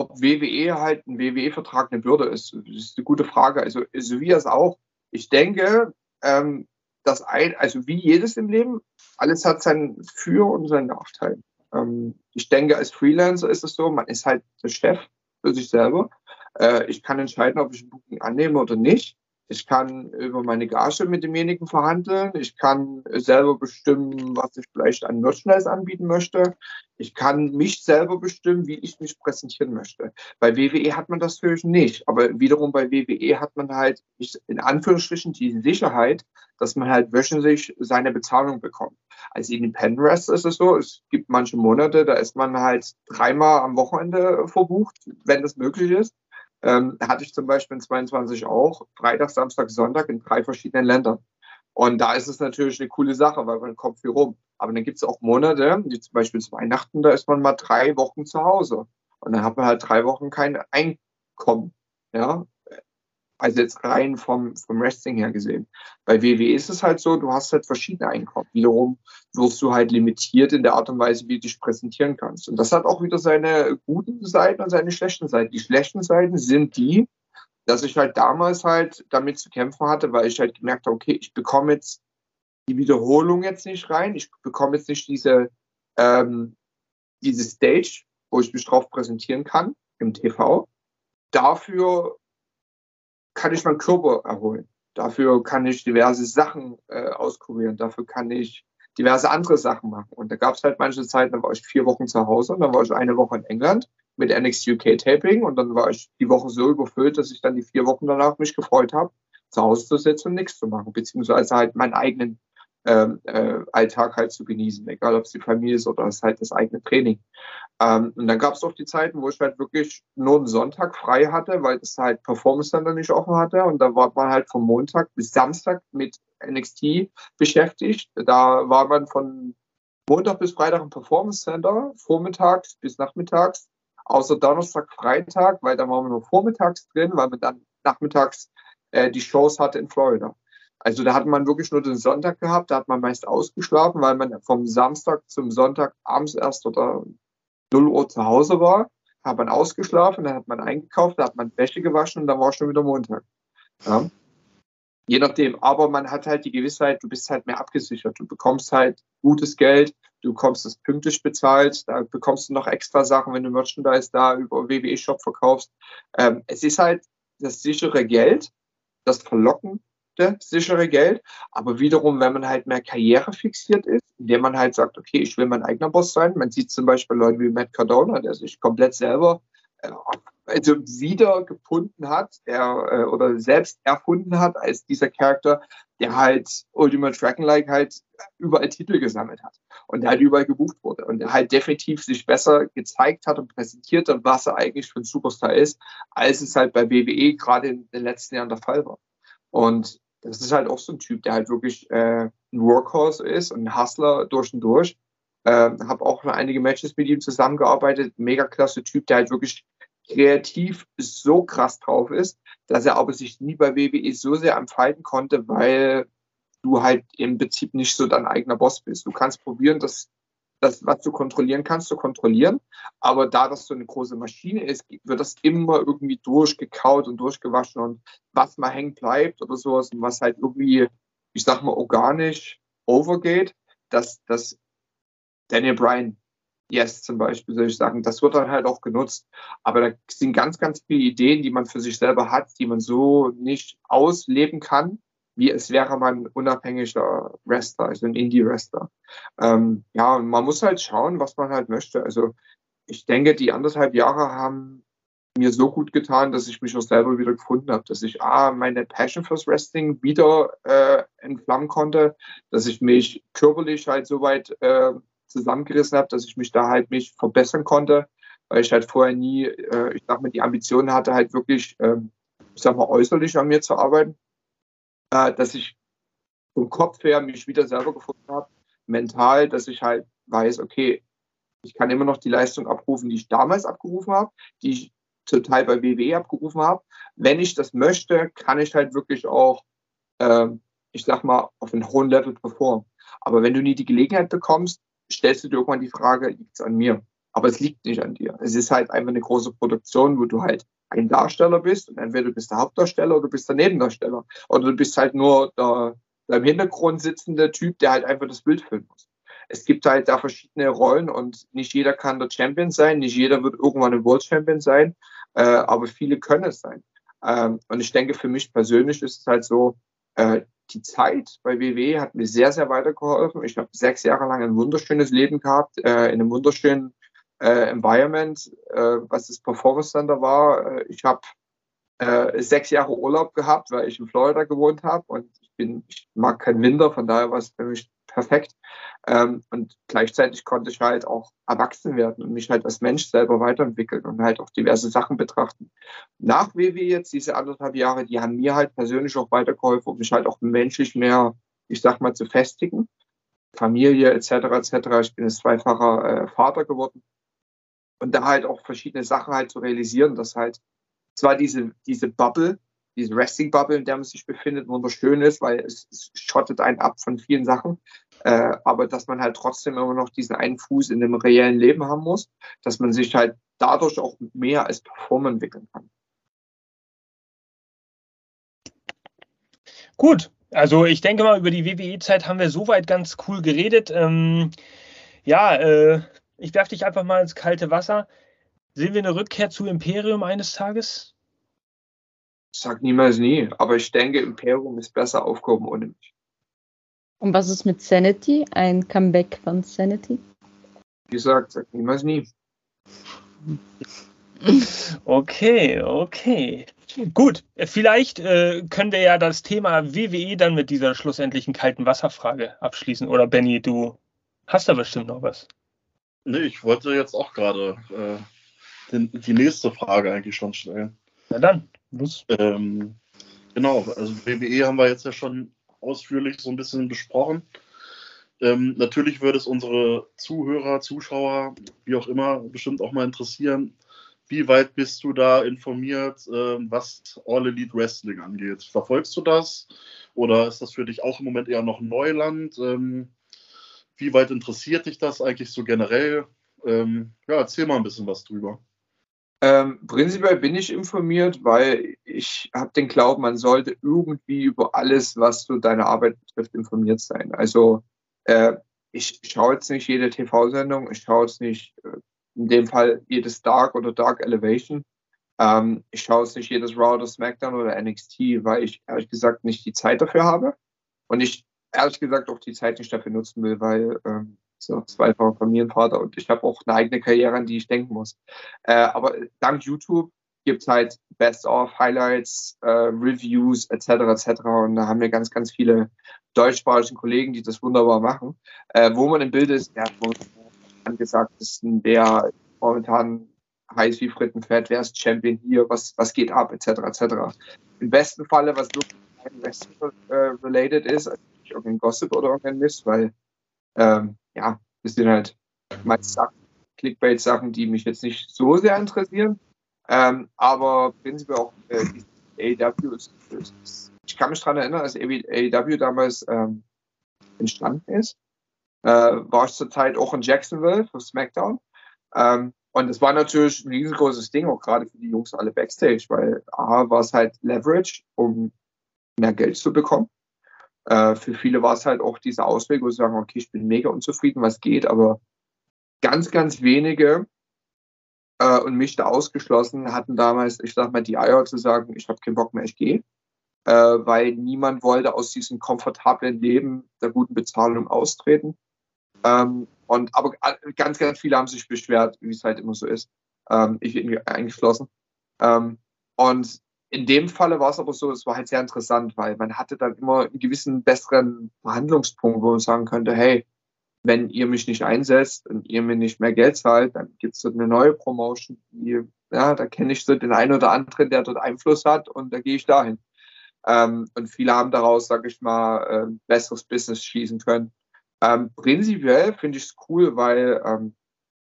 ob WWE halt ein WWE-Vertrag eine Bürde ist, ist eine gute Frage. Also, so wie es auch. Ich denke, ähm, dass ein, also wie jedes im Leben, alles hat sein Für- und sein Nachteil. Ähm, ich denke, als Freelancer ist es so, man ist halt der Chef für sich selber. Äh, ich kann entscheiden, ob ich ein Booking annehme oder nicht. Ich kann über meine Gage mit demjenigen verhandeln. Ich kann selber bestimmen, was ich vielleicht an Merchandise anbieten möchte. Ich kann mich selber bestimmen, wie ich mich präsentieren möchte. Bei WWE hat man das natürlich nicht. Aber wiederum bei WWE hat man halt in Anführungsstrichen die Sicherheit, dass man halt wöchentlich seine Bezahlung bekommt. Als Independent Wrestler ist es so, es gibt manche Monate, da ist man halt dreimal am Wochenende verbucht, wenn das möglich ist ähm, hatte ich zum Beispiel in 22 auch Freitag, Samstag, Sonntag in drei verschiedenen Ländern. Und da ist es natürlich eine coole Sache, weil man kommt viel rum. Aber dann gibt es auch Monate, wie zum Beispiel zu Weihnachten, da ist man mal drei Wochen zu Hause. Und dann hat man halt drei Wochen kein Einkommen. Ja, also jetzt rein vom, vom Wrestling her gesehen. Bei WWE ist es halt so, du hast halt verschiedene Einkommen. Wiederum wirst du halt limitiert in der Art und Weise, wie du dich präsentieren kannst. Und das hat auch wieder seine guten Seiten und seine schlechten Seiten. Die schlechten Seiten sind die, dass ich halt damals halt damit zu kämpfen hatte, weil ich halt gemerkt habe, okay, ich bekomme jetzt die Wiederholung jetzt nicht rein, ich bekomme jetzt nicht diese, ähm, diese Stage, wo ich mich drauf präsentieren kann im TV. Dafür kann ich meinen Körper erholen. Dafür kann ich diverse Sachen äh, auskurieren. Dafür kann ich diverse andere Sachen machen. Und da gab es halt manche Zeiten, da war ich vier Wochen zu Hause und dann war ich eine Woche in England mit NXT UK Taping und dann war ich die Woche so überfüllt, dass ich dann die vier Wochen danach mich gefreut habe, zu Hause zu sitzen und nichts zu machen, beziehungsweise halt meinen eigenen ähm, äh, Alltag halt zu genießen, egal ob es die Familie ist oder es halt das eigene Training. Ähm, und dann gab es auch die Zeiten, wo ich halt wirklich nur einen Sonntag frei hatte, weil das halt Performance Center nicht offen hatte. Und da war man halt von Montag bis Samstag mit NXT beschäftigt. Da war man von Montag bis Freitag im Performance Center, vormittags bis nachmittags, außer Donnerstag, Freitag, weil da waren wir nur vormittags drin, weil man dann nachmittags äh, die Shows hatte in Florida. Also da hat man wirklich nur den Sonntag gehabt, da hat man meist ausgeschlafen, weil man vom Samstag zum Sonntag abends erst oder 0 Uhr zu Hause war. Hat man ausgeschlafen, dann hat man eingekauft, da hat man Wäsche gewaschen und dann war schon wieder Montag. Ja. Je nachdem, aber man hat halt die Gewissheit, du bist halt mehr abgesichert. Du bekommst halt gutes Geld, du bekommst es pünktlich bezahlt, da bekommst du noch extra Sachen, wenn du Merchandise da über WWE Shop verkaufst. Ähm, es ist halt das sichere Geld, das verlockende sichere Geld, aber wiederum, wenn man halt mehr Karriere fixiert ist, indem man halt sagt, okay, ich will mein eigener Boss sein. Man sieht zum Beispiel Leute wie Matt Cardona, der sich komplett selber äh, also wieder hat, der äh, oder selbst erfunden hat als dieser Charakter, der halt Ultimate Dragon Like halt überall Titel gesammelt hat und der halt überall gebucht wurde und der halt definitiv sich besser gezeigt hat und präsentiert hat, was er eigentlich für ein Superstar ist, als es halt bei WWE gerade in den letzten Jahren der Fall war. Und das ist halt auch so ein Typ, der halt wirklich äh, ein Workhorse ist und ein Hustler durch und durch. Äh, habe auch schon einige Matches mit ihm zusammengearbeitet. Mega klasse Typ, der halt wirklich kreativ so krass drauf ist, dass er aber sich nie bei WWE so sehr entfalten konnte, weil du halt im Prinzip nicht so dein eigener Boss bist. Du kannst probieren, das, das, was du kontrollieren kannst, zu kontrollieren. Aber da das so eine große Maschine ist, wird das immer irgendwie durchgekaut und durchgewaschen und was mal hängen bleibt oder sowas und was halt irgendwie, ich sag mal, organisch overgeht, dass, dass Daniel Bryan Yes zum Beispiel, soll ich sagen. Das wird dann halt auch genutzt. Aber da sind ganz, ganz viele Ideen, die man für sich selber hat, die man so nicht ausleben kann, wie es wäre man unabhängiger Wrestler, also ein Indie-Wrestler. Ähm, ja, man muss halt schauen, was man halt möchte. Also ich denke, die anderthalb Jahre haben mir so gut getan, dass ich mich auch selber wieder gefunden habe, dass ich A, meine Passion fürs Wrestling wieder äh, entflammen konnte, dass ich mich körperlich halt so weit äh, zusammengerissen habe, dass ich mich da halt mich verbessern konnte, weil ich halt vorher nie, äh, ich sag mal, die Ambitionen hatte, halt wirklich, ähm, ich sag mal, äußerlich an mir zu arbeiten, äh, dass ich vom Kopf her mich wieder selber gefunden habe, mental, dass ich halt weiß, okay, ich kann immer noch die Leistung abrufen, die ich damals abgerufen habe, die ich total bei WWE abgerufen habe. Wenn ich das möchte, kann ich halt wirklich auch, äh, ich sag mal, auf einem hohen Level performen. Aber wenn du nie die Gelegenheit bekommst, stellst du dir irgendwann die Frage, liegt es an mir? Aber es liegt nicht an dir. Es ist halt einfach eine große Produktion, wo du halt ein Darsteller bist und entweder du bist der Hauptdarsteller oder du bist der Nebendarsteller. Oder du bist halt nur der, der im Hintergrund sitzende Typ, der halt einfach das Bild filmen muss. Es gibt halt da verschiedene Rollen und nicht jeder kann der Champion sein, nicht jeder wird irgendwann ein World Champion sein, äh, aber viele können es sein. Ähm, und ich denke, für mich persönlich ist es halt so, äh, die Zeit bei WW hat mir sehr, sehr weitergeholfen. Ich habe sechs Jahre lang ein wunderschönes Leben gehabt, äh, in einem wunderschönen äh, Environment, äh, was das Performance Center war. Äh, ich habe äh, sechs Jahre Urlaub gehabt, weil ich in Florida gewohnt habe und ich bin, ich mag keinen Winter, von daher war es für mich perfekt. Ähm, und gleichzeitig konnte ich halt auch erwachsen werden und mich halt als Mensch selber weiterentwickeln und halt auch diverse Sachen betrachten. Nach WW jetzt, diese anderthalb Jahre, die haben mir halt persönlich auch weitergeholfen, um mich halt auch menschlich mehr, ich sag mal, zu festigen. Familie etc. etc. Ich bin jetzt zweifacher äh, Vater geworden. Und da halt auch verschiedene Sachen halt zu realisieren, dass halt zwar diese, diese Bubble, diese Wrestling-Bubble, in der man sich befindet, wunderschön ist, weil es, es schottet einen ab von vielen Sachen. Äh, aber dass man halt trotzdem immer noch diesen einen Fuß in dem reellen Leben haben muss, dass man sich halt dadurch auch mehr als Performer entwickeln kann. Gut, also ich denke mal, über die WWE-Zeit haben wir soweit ganz cool geredet. Ähm, ja, äh, ich werfe dich einfach mal ins kalte Wasser. Sehen wir eine Rückkehr zu Imperium eines Tages? Ich sag niemals nie, aber ich denke, Imperium ist besser aufgehoben ohne mich. Und was ist mit Sanity? Ein Comeback von Sanity? Wie gesagt, sag niemals nie. Okay, okay. Gut, vielleicht äh, können wir ja das Thema WWE dann mit dieser schlussendlichen kalten Wasserfrage abschließen. Oder Benny, du hast da bestimmt noch was. Nee, ich wollte jetzt auch gerade äh, die nächste Frage eigentlich schon stellen. Na dann, los. Ähm, genau, also WWE haben wir jetzt ja schon ausführlich so ein bisschen besprochen. Ähm, natürlich würde es unsere Zuhörer, Zuschauer, wie auch immer, bestimmt auch mal interessieren, wie weit bist du da informiert, äh, was All Elite Wrestling angeht? Verfolgst du das? Oder ist das für dich auch im Moment eher noch Neuland? Ähm, wie weit interessiert dich das eigentlich so generell? Ähm, ja, erzähl mal ein bisschen was drüber. Ähm, prinzipiell bin ich informiert, weil ich habe den Glauben, man sollte irgendwie über alles, was so deine Arbeit betrifft, informiert sein. Also äh, ich schaue jetzt nicht jede TV-Sendung, ich schaue jetzt nicht äh, in dem Fall jedes Dark oder Dark Elevation. Ähm, ich schaue jetzt nicht jedes oder SmackDown oder NXT, weil ich ehrlich gesagt nicht die Zeit dafür habe und ich ehrlich gesagt auch die Zeit nicht dafür nutzen will, weil ähm, so zweifacher Familienvater und ich habe auch eine eigene Karriere, an die ich denken muss. Äh, aber dank YouTube gibt es halt Best-of, Highlights, äh, Reviews etc. etc. Und da haben wir ganz, ganz viele deutschsprachige Kollegen, die das wunderbar machen. Äh, wo man im Bild ist, der angesagtesten, der momentan heiß wie Frittenfett, wer ist Champion hier, was, was geht ab, etc. etc. Im besten Falle, was wirklich äh, ist, nicht irgendein Gossip oder irgendein Mist, weil ähm, ja, das sind halt meist Sachen, Clickbait-Sachen, die mich jetzt nicht so sehr interessieren. Ähm, aber prinzipiell auch äh, AEW ist, ist, ich kann mich daran erinnern, als AEW damals ähm, entstanden ist, äh, war ich zur Zeit auch in Jacksonville für SmackDown. Ähm, und es war natürlich ein riesengroßes Ding, auch gerade für die Jungs alle Backstage, weil A war es halt Leverage, um mehr Geld zu bekommen. Äh, für viele war es halt auch dieser Ausweg, wo sie sagen, okay, ich bin mega unzufrieden, was geht, aber ganz, ganz wenige äh, und mich da ausgeschlossen hatten damals, ich sag mal, die Eier zu sagen, ich habe keinen Bock mehr, ich gehe. Äh, weil niemand wollte aus diesem komfortablen Leben der guten Bezahlung austreten. Ähm, und aber ganz, ganz viele haben sich beschwert, wie es halt immer so ist. Ähm, ich eingeschlossen. Ähm, und in dem Falle war es aber so, es war halt sehr interessant, weil man hatte dann immer einen gewissen besseren Verhandlungspunkt, wo man sagen könnte, hey, wenn ihr mich nicht einsetzt und ihr mir nicht mehr Geld zahlt, dann gibt es dort eine neue Promotion, die, ja, da kenne ich so den einen oder anderen, der dort Einfluss hat und da gehe ich dahin. Ähm, und viele haben daraus, sage ich mal, äh, besseres Business schießen können. Ähm, prinzipiell finde ich es cool, weil ähm,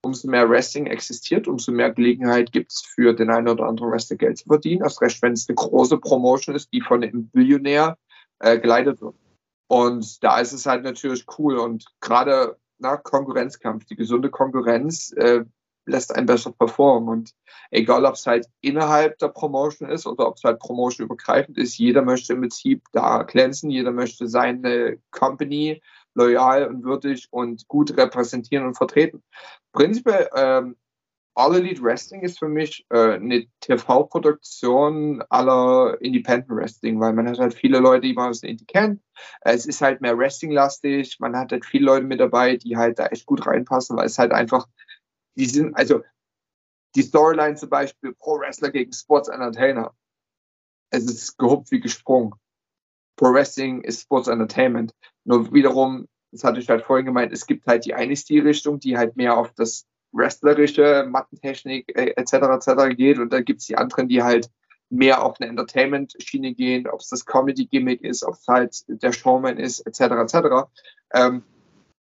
umso mehr Wrestling existiert, umso mehr Gelegenheit gibt es für den einen oder anderen Wrestler Geld zu verdienen. Erst recht, wenn es eine große Promotion ist, die von einem Billionär äh, geleitet wird. Und da ist es halt natürlich cool und gerade na, Konkurrenzkampf, die gesunde Konkurrenz äh, lässt einen besser performen. Und egal, ob es halt innerhalb der Promotion ist oder ob es halt Promotion übergreifend ist, jeder möchte im Prinzip da glänzen, jeder möchte seine Company loyal und würdig und gut repräsentieren und vertreten. Prinzipiell, ähm, All Elite Wrestling ist für mich äh, eine TV-Produktion aller Independent Wrestling, weil man hat halt viele Leute, die man aus Indie kennt. Es ist halt mehr Wrestling-lastig. Man hat halt viele Leute mit dabei, die halt da echt gut reinpassen, weil es halt einfach, die sind, also die Storyline zum Beispiel Pro Wrestler gegen Sports Entertainer. Es ist gehupft wie gesprungen. Pro Wrestling ist Sports Entertainment. Nur wiederum, das hatte ich halt vorhin gemeint, es gibt halt die eine Stilrichtung, die halt mehr auf das wrestlerische, Mattentechnik äh, etc. etc. geht und dann gibt es die anderen, die halt mehr auf eine Entertainment-Schiene gehen, ob es das Comedy-Gimmick ist, ob es halt der Showman ist, etc. etc. Ähm,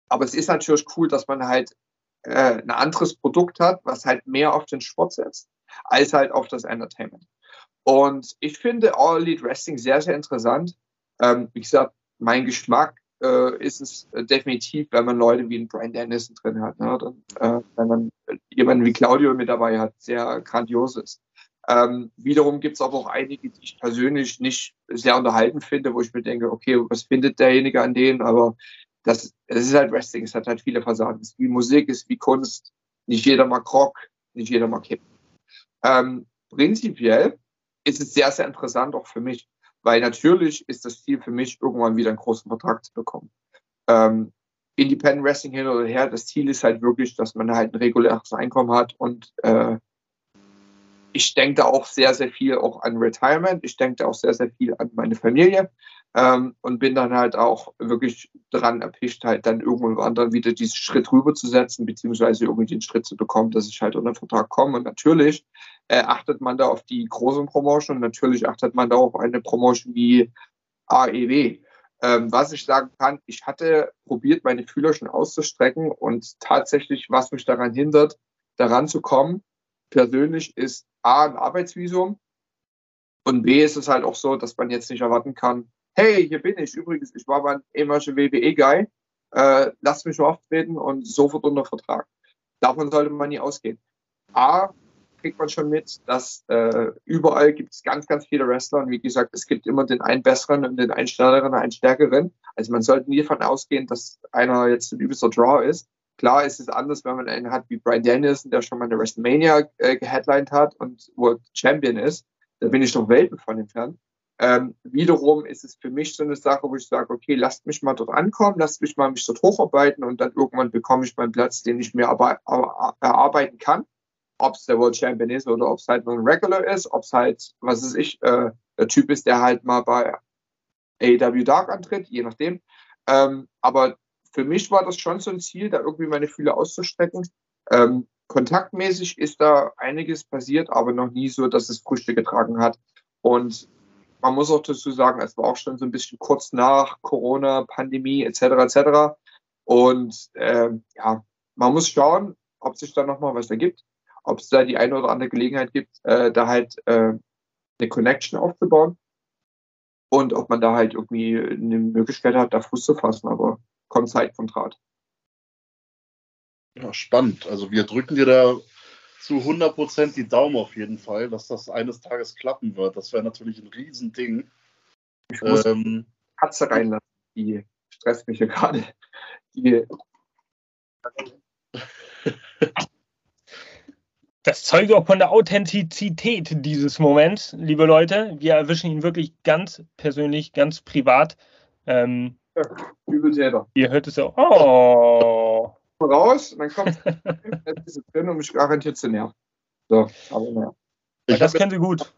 aber es ist natürlich cool, dass man halt äh, ein anderes Produkt hat, was halt mehr auf den Sport setzt, als halt auf das Entertainment. Und ich finde All Elite Wrestling sehr, sehr interessant. Ähm, wie gesagt, mein Geschmack äh, ist es äh, definitiv, wenn man Leute wie einen Brian Dennison drin hat. Ne? Dann, äh, wenn man jemanden wie Claudio mit dabei hat, sehr grandios ist. Ähm, wiederum gibt es aber auch einige, die ich persönlich nicht sehr unterhalten finde, wo ich mir denke, okay, was findet derjenige an denen? Aber das, das ist halt Wrestling, es hat halt viele Versagen. Es ist wie Musik, es ist wie Kunst. Nicht jeder mag Rock, nicht jeder mag Hip. Ähm, prinzipiell ist es sehr, sehr interessant, auch für mich. Weil natürlich ist das Ziel für mich, irgendwann wieder einen großen Vertrag zu bekommen. Ähm, Independent Wrestling hin oder her, das Ziel ist halt wirklich, dass man halt ein reguläres Einkommen hat und äh, ich denke da auch sehr, sehr viel auch an Retirement. Ich denke da auch sehr, sehr viel an meine Familie ähm, und bin dann halt auch wirklich dran erpicht, halt dann irgendwann dann wieder diesen Schritt rüberzusetzen, beziehungsweise irgendwie den Schritt zu bekommen, dass ich halt unter Vertrag komme. Und natürlich äh, achtet man da auf die großen Promotion und natürlich achtet man da auf eine Promotion wie AEW. Ähm, was ich sagen kann, ich hatte probiert, meine Fühler schon auszustrecken und tatsächlich, was mich daran hindert, daran zu kommen, persönlich ist A, ein Arbeitsvisum und B ist es halt auch so, dass man jetzt nicht erwarten kann, hey, hier bin ich. Übrigens, ich war mal ein ehemaliger WWE-Guy. Äh, lasst mich mal auftreten und sofort unter Vertrag. Davon sollte man nie ausgehen. A, kriegt man schon mit, dass äh, überall gibt es ganz, ganz viele Wrestler. Und wie gesagt, es gibt immer den einen besseren und den einen schnelleren, einen stärkeren. Also man sollte nie davon ausgehen, dass einer jetzt ein übelster Draw ist. Klar ist es anders, wenn man einen hat wie Brian Danielson, der schon mal eine WrestleMania äh, geheadlined hat und World Champion ist. Da bin ich noch Welten von entfernt. Ähm, wiederum ist es für mich so eine Sache, wo ich sage, okay, lasst mich mal dort ankommen, lasst mich mal mich dort hocharbeiten und dann irgendwann bekomme ich meinen Platz, den ich mir erarbeiten kann ob es der World Champion ist oder ob es halt nur ein Regular ist, ob es halt, was weiß ich, äh, der Typ ist, der halt mal bei AEW Dark antritt, je nachdem. Ähm, aber für mich war das schon so ein Ziel, da irgendwie meine Fühle auszustrecken. Ähm, kontaktmäßig ist da einiges passiert, aber noch nie so, dass es Früchte getragen hat. Und man muss auch dazu sagen, es war auch schon so ein bisschen kurz nach Corona, Pandemie etc. etc. Und äh, ja, man muss schauen, ob sich da nochmal was ergibt ob es da die eine oder andere Gelegenheit gibt, äh, da halt äh, eine Connection aufzubauen und ob man da halt irgendwie eine Möglichkeit hat, da Fuß zu fassen, aber kommt Zeit vom Draht. Ja, spannend. Also wir drücken dir da zu 100% die Daumen auf jeden Fall, dass das eines Tages klappen wird. Das wäre natürlich ein Riesending. Ich muss ähm, Katze reinlassen, die stresst mich hier gerade. Die Das zeugt auch von der Authentizität dieses Moments, liebe Leute. Wir erwischen ihn wirklich ganz persönlich, ganz privat. Ähm, *laughs* Übeltäter. Ihr hört es ja. Oh. Raus, und dann kommt *laughs* es drin, um mich garantiert zu nerven. So, aber naja. das kennen Sie gut.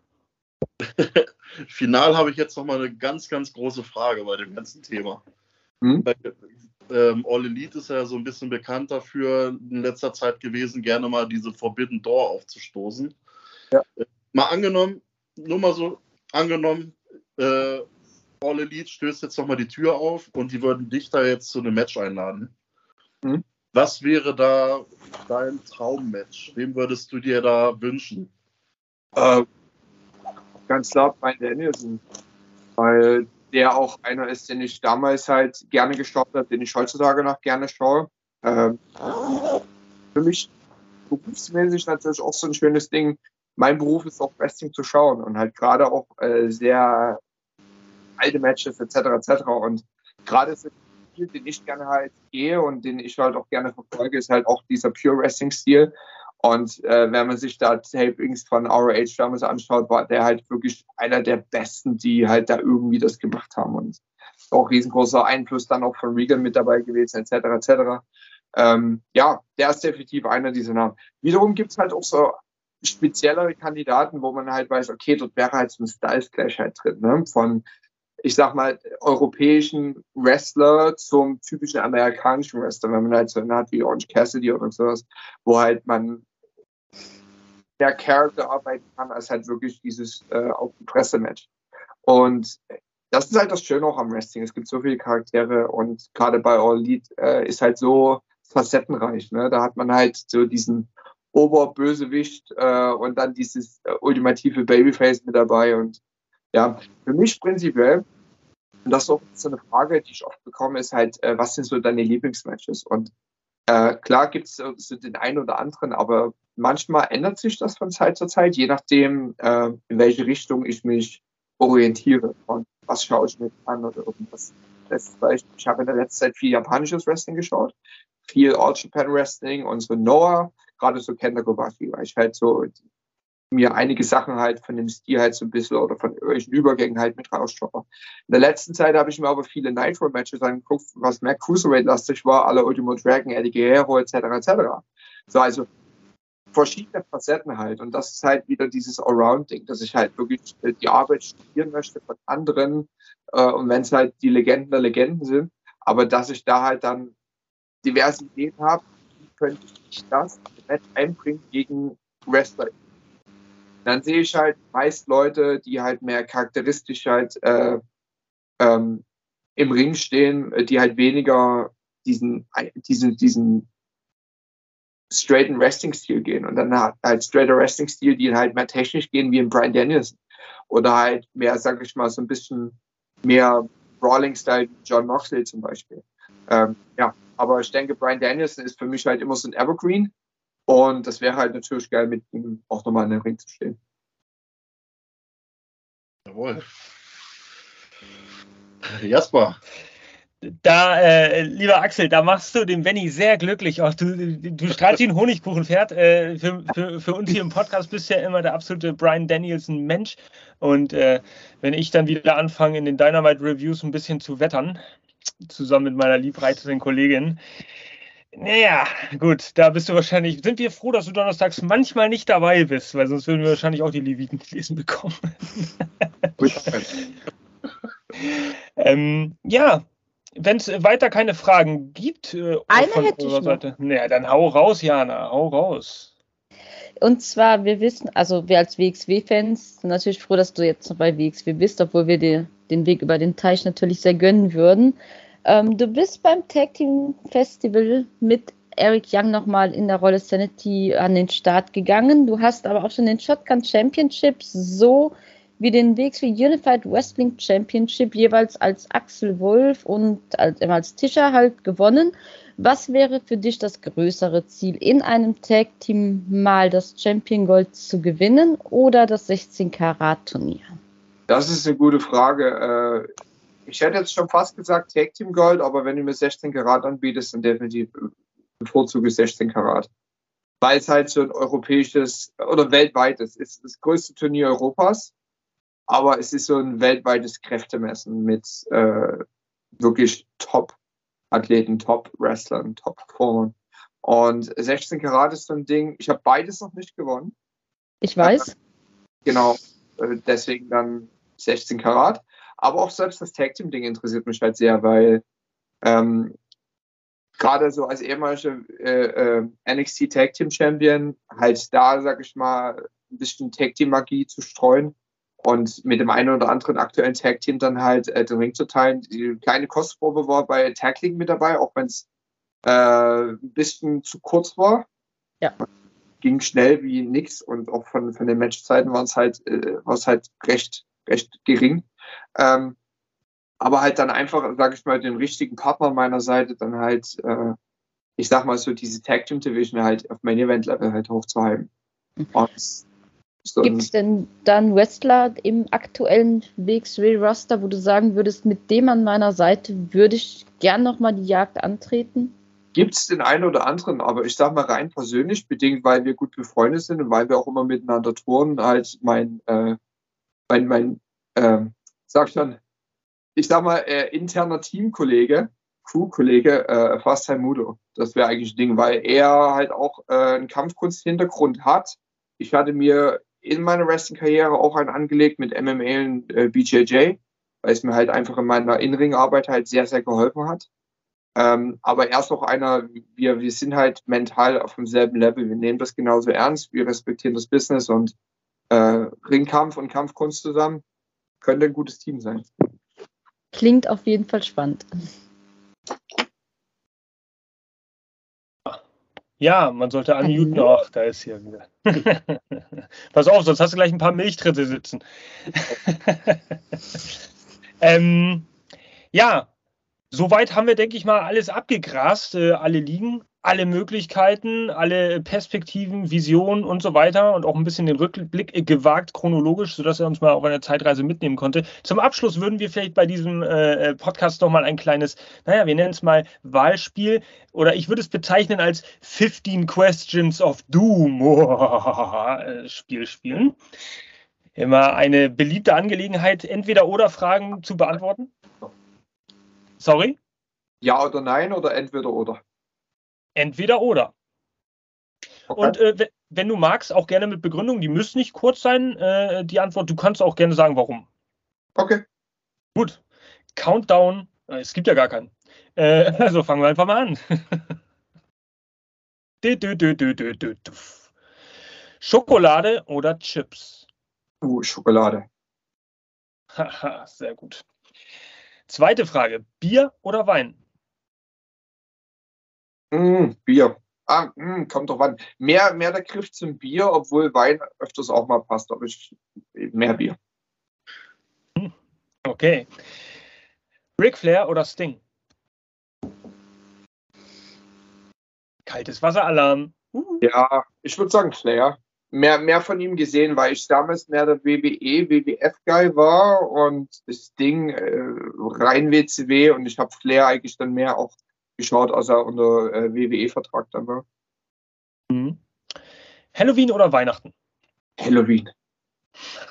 *laughs* Final habe ich jetzt noch mal eine ganz, ganz große Frage bei dem ganzen Thema. Hm? ähm, All Elite ist ja so ein bisschen bekannt dafür in letzter Zeit gewesen, gerne mal diese Forbidden Door aufzustoßen. Ja. Äh, mal angenommen, nur mal so angenommen, äh, All Elite stößt jetzt nochmal die Tür auf und die würden dich da jetzt zu einem Match einladen. Mhm. Was wäre da dein Traummatch? Wem würdest du dir da wünschen? Äh, ganz klar, Brian Danielson. Weil der auch einer ist, den ich damals halt gerne geschaut habe, den ich heutzutage noch gerne schaue. Ähm, für mich berufsmäßig natürlich auch so ein schönes Ding. Mein Beruf ist auch Wrestling zu schauen und halt gerade auch äh, sehr alte Matches etc. etc. Und gerade so Stil, den ich gerne halt gehe und den ich halt auch gerne verfolge, ist halt auch dieser Pure Wrestling Stil. Und äh, wenn man sich da Tapings von ROH damals anschaut, war der halt wirklich einer der besten, die halt da irgendwie das gemacht haben. Und auch riesengroßer Einfluss dann auch von Regan mit dabei gewesen, etc. etc. Ähm, ja, der ist definitiv einer dieser Namen. Wiederum gibt es halt auch so speziellere Kandidaten, wo man halt weiß, okay, dort wäre halt so ein Styles Clash halt drin, ne? Von, ich sag mal, europäischen Wrestler zum typischen amerikanischen Wrestler, wenn man halt so einen hat wie Orange Cassidy oder sowas, wo halt man der Charakter arbeiten kann, als halt wirklich dieses äh, auf dem Pressematch. Und das ist halt das Schöne auch am Wrestling. Es gibt so viele Charaktere und gerade bei All Elite äh, ist halt so facettenreich. Ne? Da hat man halt so diesen Oberbösewicht äh, und dann dieses äh, ultimative Babyface mit dabei. Und ja, für mich prinzipiell, und das ist auch so eine Frage, die ich oft bekomme, ist halt, äh, was sind so deine Lieblingsmatches? Und äh, klar gibt es so den einen oder anderen, aber manchmal ändert sich das von Zeit zu Zeit, je nachdem, äh, in welche Richtung ich mich orientiere und was schaue ich mir an oder irgendwas. Beispiel, ich habe in der letzten Zeit viel japanisches Wrestling geschaut, viel All Japan Wrestling und so Noah, gerade so Kenta Kobashi, weil ich halt so mir einige Sachen halt von dem Stil halt so ein bisschen oder von irgendwelchen Übergängen halt mit rausschaue. In der letzten Zeit habe ich mir aber viele Nitro-Matches angeguckt, was mehr Cruiserweight-lastig war, alle Ultimo Dragon, Eddie Guerrero etc. etc. So, also verschiedene Facetten halt. Und das ist halt wieder dieses Allround-Ding, dass ich halt wirklich äh, die Arbeit studieren möchte von anderen. Äh, und wenn es halt die Legenden der Legenden sind, aber dass ich da halt dann diverse Ideen habe, wie könnte ich das einbringen gegen Wrestler dann sehe ich halt meist Leute, die halt mehr charakteristisch halt äh, ähm, im Ring stehen, die halt weniger diesen, diesen, diesen straighten Wrestling-Stil gehen und dann halt straighter Wrestling-Stil, die halt mehr technisch gehen wie ein Brian Danielson. Oder halt mehr, sag ich mal, so ein bisschen mehr Brawling-Style wie John Moxley zum Beispiel. Ähm, ja, aber ich denke, Brian Danielson ist für mich halt immer so ein Evergreen. Und das wäre halt natürlich geil, mit ihm auch nochmal in den Ring zu stehen. Jawohl. Jasper. Da, äh, lieber Axel, da machst du den Benny sehr glücklich. Auch du, du strahlst wie ein Honigkuchenpferd. Äh, für, für, für, uns hier im Podcast bist du ja immer der absolute Brian Danielson Mensch. Und äh, wenn ich dann wieder anfange, in den Dynamite Reviews ein bisschen zu wettern, zusammen mit meiner liebreizenden Kollegin, naja, gut, da bist du wahrscheinlich. Sind wir froh, dass du donnerstags manchmal nicht dabei bist, weil sonst würden wir wahrscheinlich auch die Leviten *laughs* lesen bekommen. *laughs* ähm, ja, wenn es weiter keine Fragen gibt. Äh, Eine hätte ich Seite, noch. Naja, dann hau raus, Jana, hau raus. Und zwar, wir wissen, also wir als WXW-Fans sind natürlich froh, dass du jetzt noch bei WXW bist, obwohl wir dir den Weg über den Teich natürlich sehr gönnen würden. Ähm, du bist beim Tag Team Festival mit Eric Young nochmal in der Rolle Sanity an den Start gegangen. Du hast aber auch schon den Shotgun Championship so wie den WXW Unified Wrestling Championship jeweils als Axel Wolf und als, als Tischer halt gewonnen. Was wäre für dich das größere Ziel, in einem Tag Team mal das Champion Gold zu gewinnen oder das 16 Karat Turnier? Das ist eine gute Frage. Ich hätte jetzt schon fast gesagt Tag Team Gold, aber wenn du mir 16 Karat anbietest, dann definitiv bevorzuge 16 Karat. Weil es halt so ein europäisches oder weltweites ist. Das größte Turnier Europas, aber es ist so ein weltweites Kräftemessen mit äh, wirklich Top-Athleten, Top-Wrestlern, Top-Performern. Und 16 Karat ist so ein Ding, ich habe beides noch nicht gewonnen. Ich weiß. Genau, äh, deswegen dann 16 Karat. Aber auch selbst das Tag Team Ding interessiert mich halt sehr, weil ähm, gerade so als ehemaliger äh, äh, NXT Tag Team Champion halt da, sag ich mal, ein bisschen Tag Team Magie zu streuen und mit dem einen oder anderen aktuellen Tag Team dann halt äh, den Ring zu teilen. Die kleine Kostprobe war bei Tag League mit dabei, auch wenn es äh, ein bisschen zu kurz war. Ja. Ging schnell wie nix und auch von, von den Matchzeiten war es halt, äh, halt recht, recht gering. Ähm, aber halt dann einfach, sage ich mal, den richtigen Partner an meiner Seite dann halt, äh, ich sag mal so, diese Tag Team Division halt auf mein Event Level halt hochzuhalten. Mhm. Gibt es denn dann Wrestler im aktuellen WXW-Roster, wo du sagen würdest, mit dem an meiner Seite würde ich gern nochmal die Jagd antreten? Gibt es den einen oder anderen, aber ich sag mal rein persönlich, bedingt, weil wir gut befreundet sind und weil wir auch immer miteinander touren, halt mein, äh, mein, mein äh, sag schon, ich sag mal, äh, interner Teamkollege, Crewkollege, äh, Fastai Mudo. Das wäre eigentlich ein Ding, weil er halt auch äh, einen Kampfkunst-Hintergrund hat. Ich hatte mir in meiner Wrestling-Karriere auch einen angelegt mit MMA und äh, BJJ, weil es mir halt einfach in meiner In-Ring-Arbeit halt sehr, sehr geholfen hat. Ähm, aber er ist auch einer, wir, wir sind halt mental auf demselben Level. Wir nehmen das genauso ernst, wir respektieren das Business und äh, Ringkampf und Kampfkunst zusammen könnte ein gutes Team sein. Klingt auf jeden Fall spannend. Ja, man sollte unmuten. Ach, da ist hier wieder. *laughs* Pass auf, sonst hast du gleich ein paar Milchtritte sitzen. *laughs* ähm, ja, soweit haben wir, denke ich mal, alles abgegrast, äh, alle Ligen alle Möglichkeiten, alle Perspektiven, Visionen und so weiter und auch ein bisschen den Rückblick gewagt chronologisch, sodass er uns mal auf eine Zeitreise mitnehmen konnte. Zum Abschluss würden wir vielleicht bei diesem äh, Podcast nochmal ein kleines, naja, wir nennen es mal Wahlspiel oder ich würde es bezeichnen als 15 Questions of Doom oh, *laughs* Spiel spielen. Immer eine beliebte Angelegenheit, entweder oder Fragen zu beantworten. Sorry? Ja oder nein oder entweder oder? Entweder oder. Okay. Und äh, wenn du magst, auch gerne mit Begründung. Die müssen nicht kurz sein, äh, die Antwort. Du kannst auch gerne sagen, warum. Okay. Gut. Countdown. Äh, es gibt ja gar keinen. Äh, *laughs* also fangen wir einfach mal an. *laughs* Schokolade oder Chips? Uh, Schokolade. Haha, sehr gut. Zweite Frage. Bier oder Wein? Mm, Bier. Ah, mh, hm, kommt doch an. Mehr, mehr der Griff zum Bier, obwohl Wein öfters auch mal passt, aber ich mehr Bier. Okay. Ric Flair oder Sting? Kaltes Wasseralarm. Uh. Ja, ich würde sagen Flair. Mehr, mehr von ihm gesehen, weil ich damals mehr der WWE, WWF-Guy war und das Ding äh, rein WCW und ich habe Flair eigentlich dann mehr auch geschaut, als er unter äh, WWE-Vertrag dann war. Mhm. Halloween oder Weihnachten? Halloween.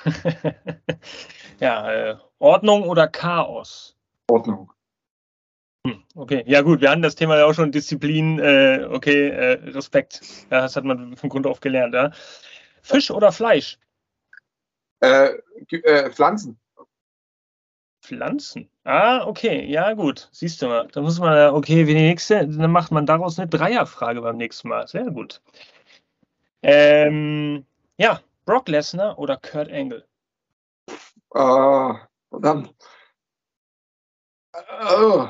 *laughs* ja, äh, Ordnung oder Chaos? Ordnung. Hm, okay, ja gut, wir hatten das Thema ja auch schon Disziplin, äh, okay, äh, Respekt. Ja, das hat man von Grund auf gelernt. Ja. Fisch oder Fleisch? Äh, äh, Pflanzen. Pflanzen. Ah, okay, ja gut. Siehst du mal, da muss man, okay, wie die nächste, dann macht man daraus eine Dreierfrage beim nächsten Mal. Sehr gut. Ähm, ja, Brock Lesnar oder Kurt Angle? Ah, verdammt. Oh.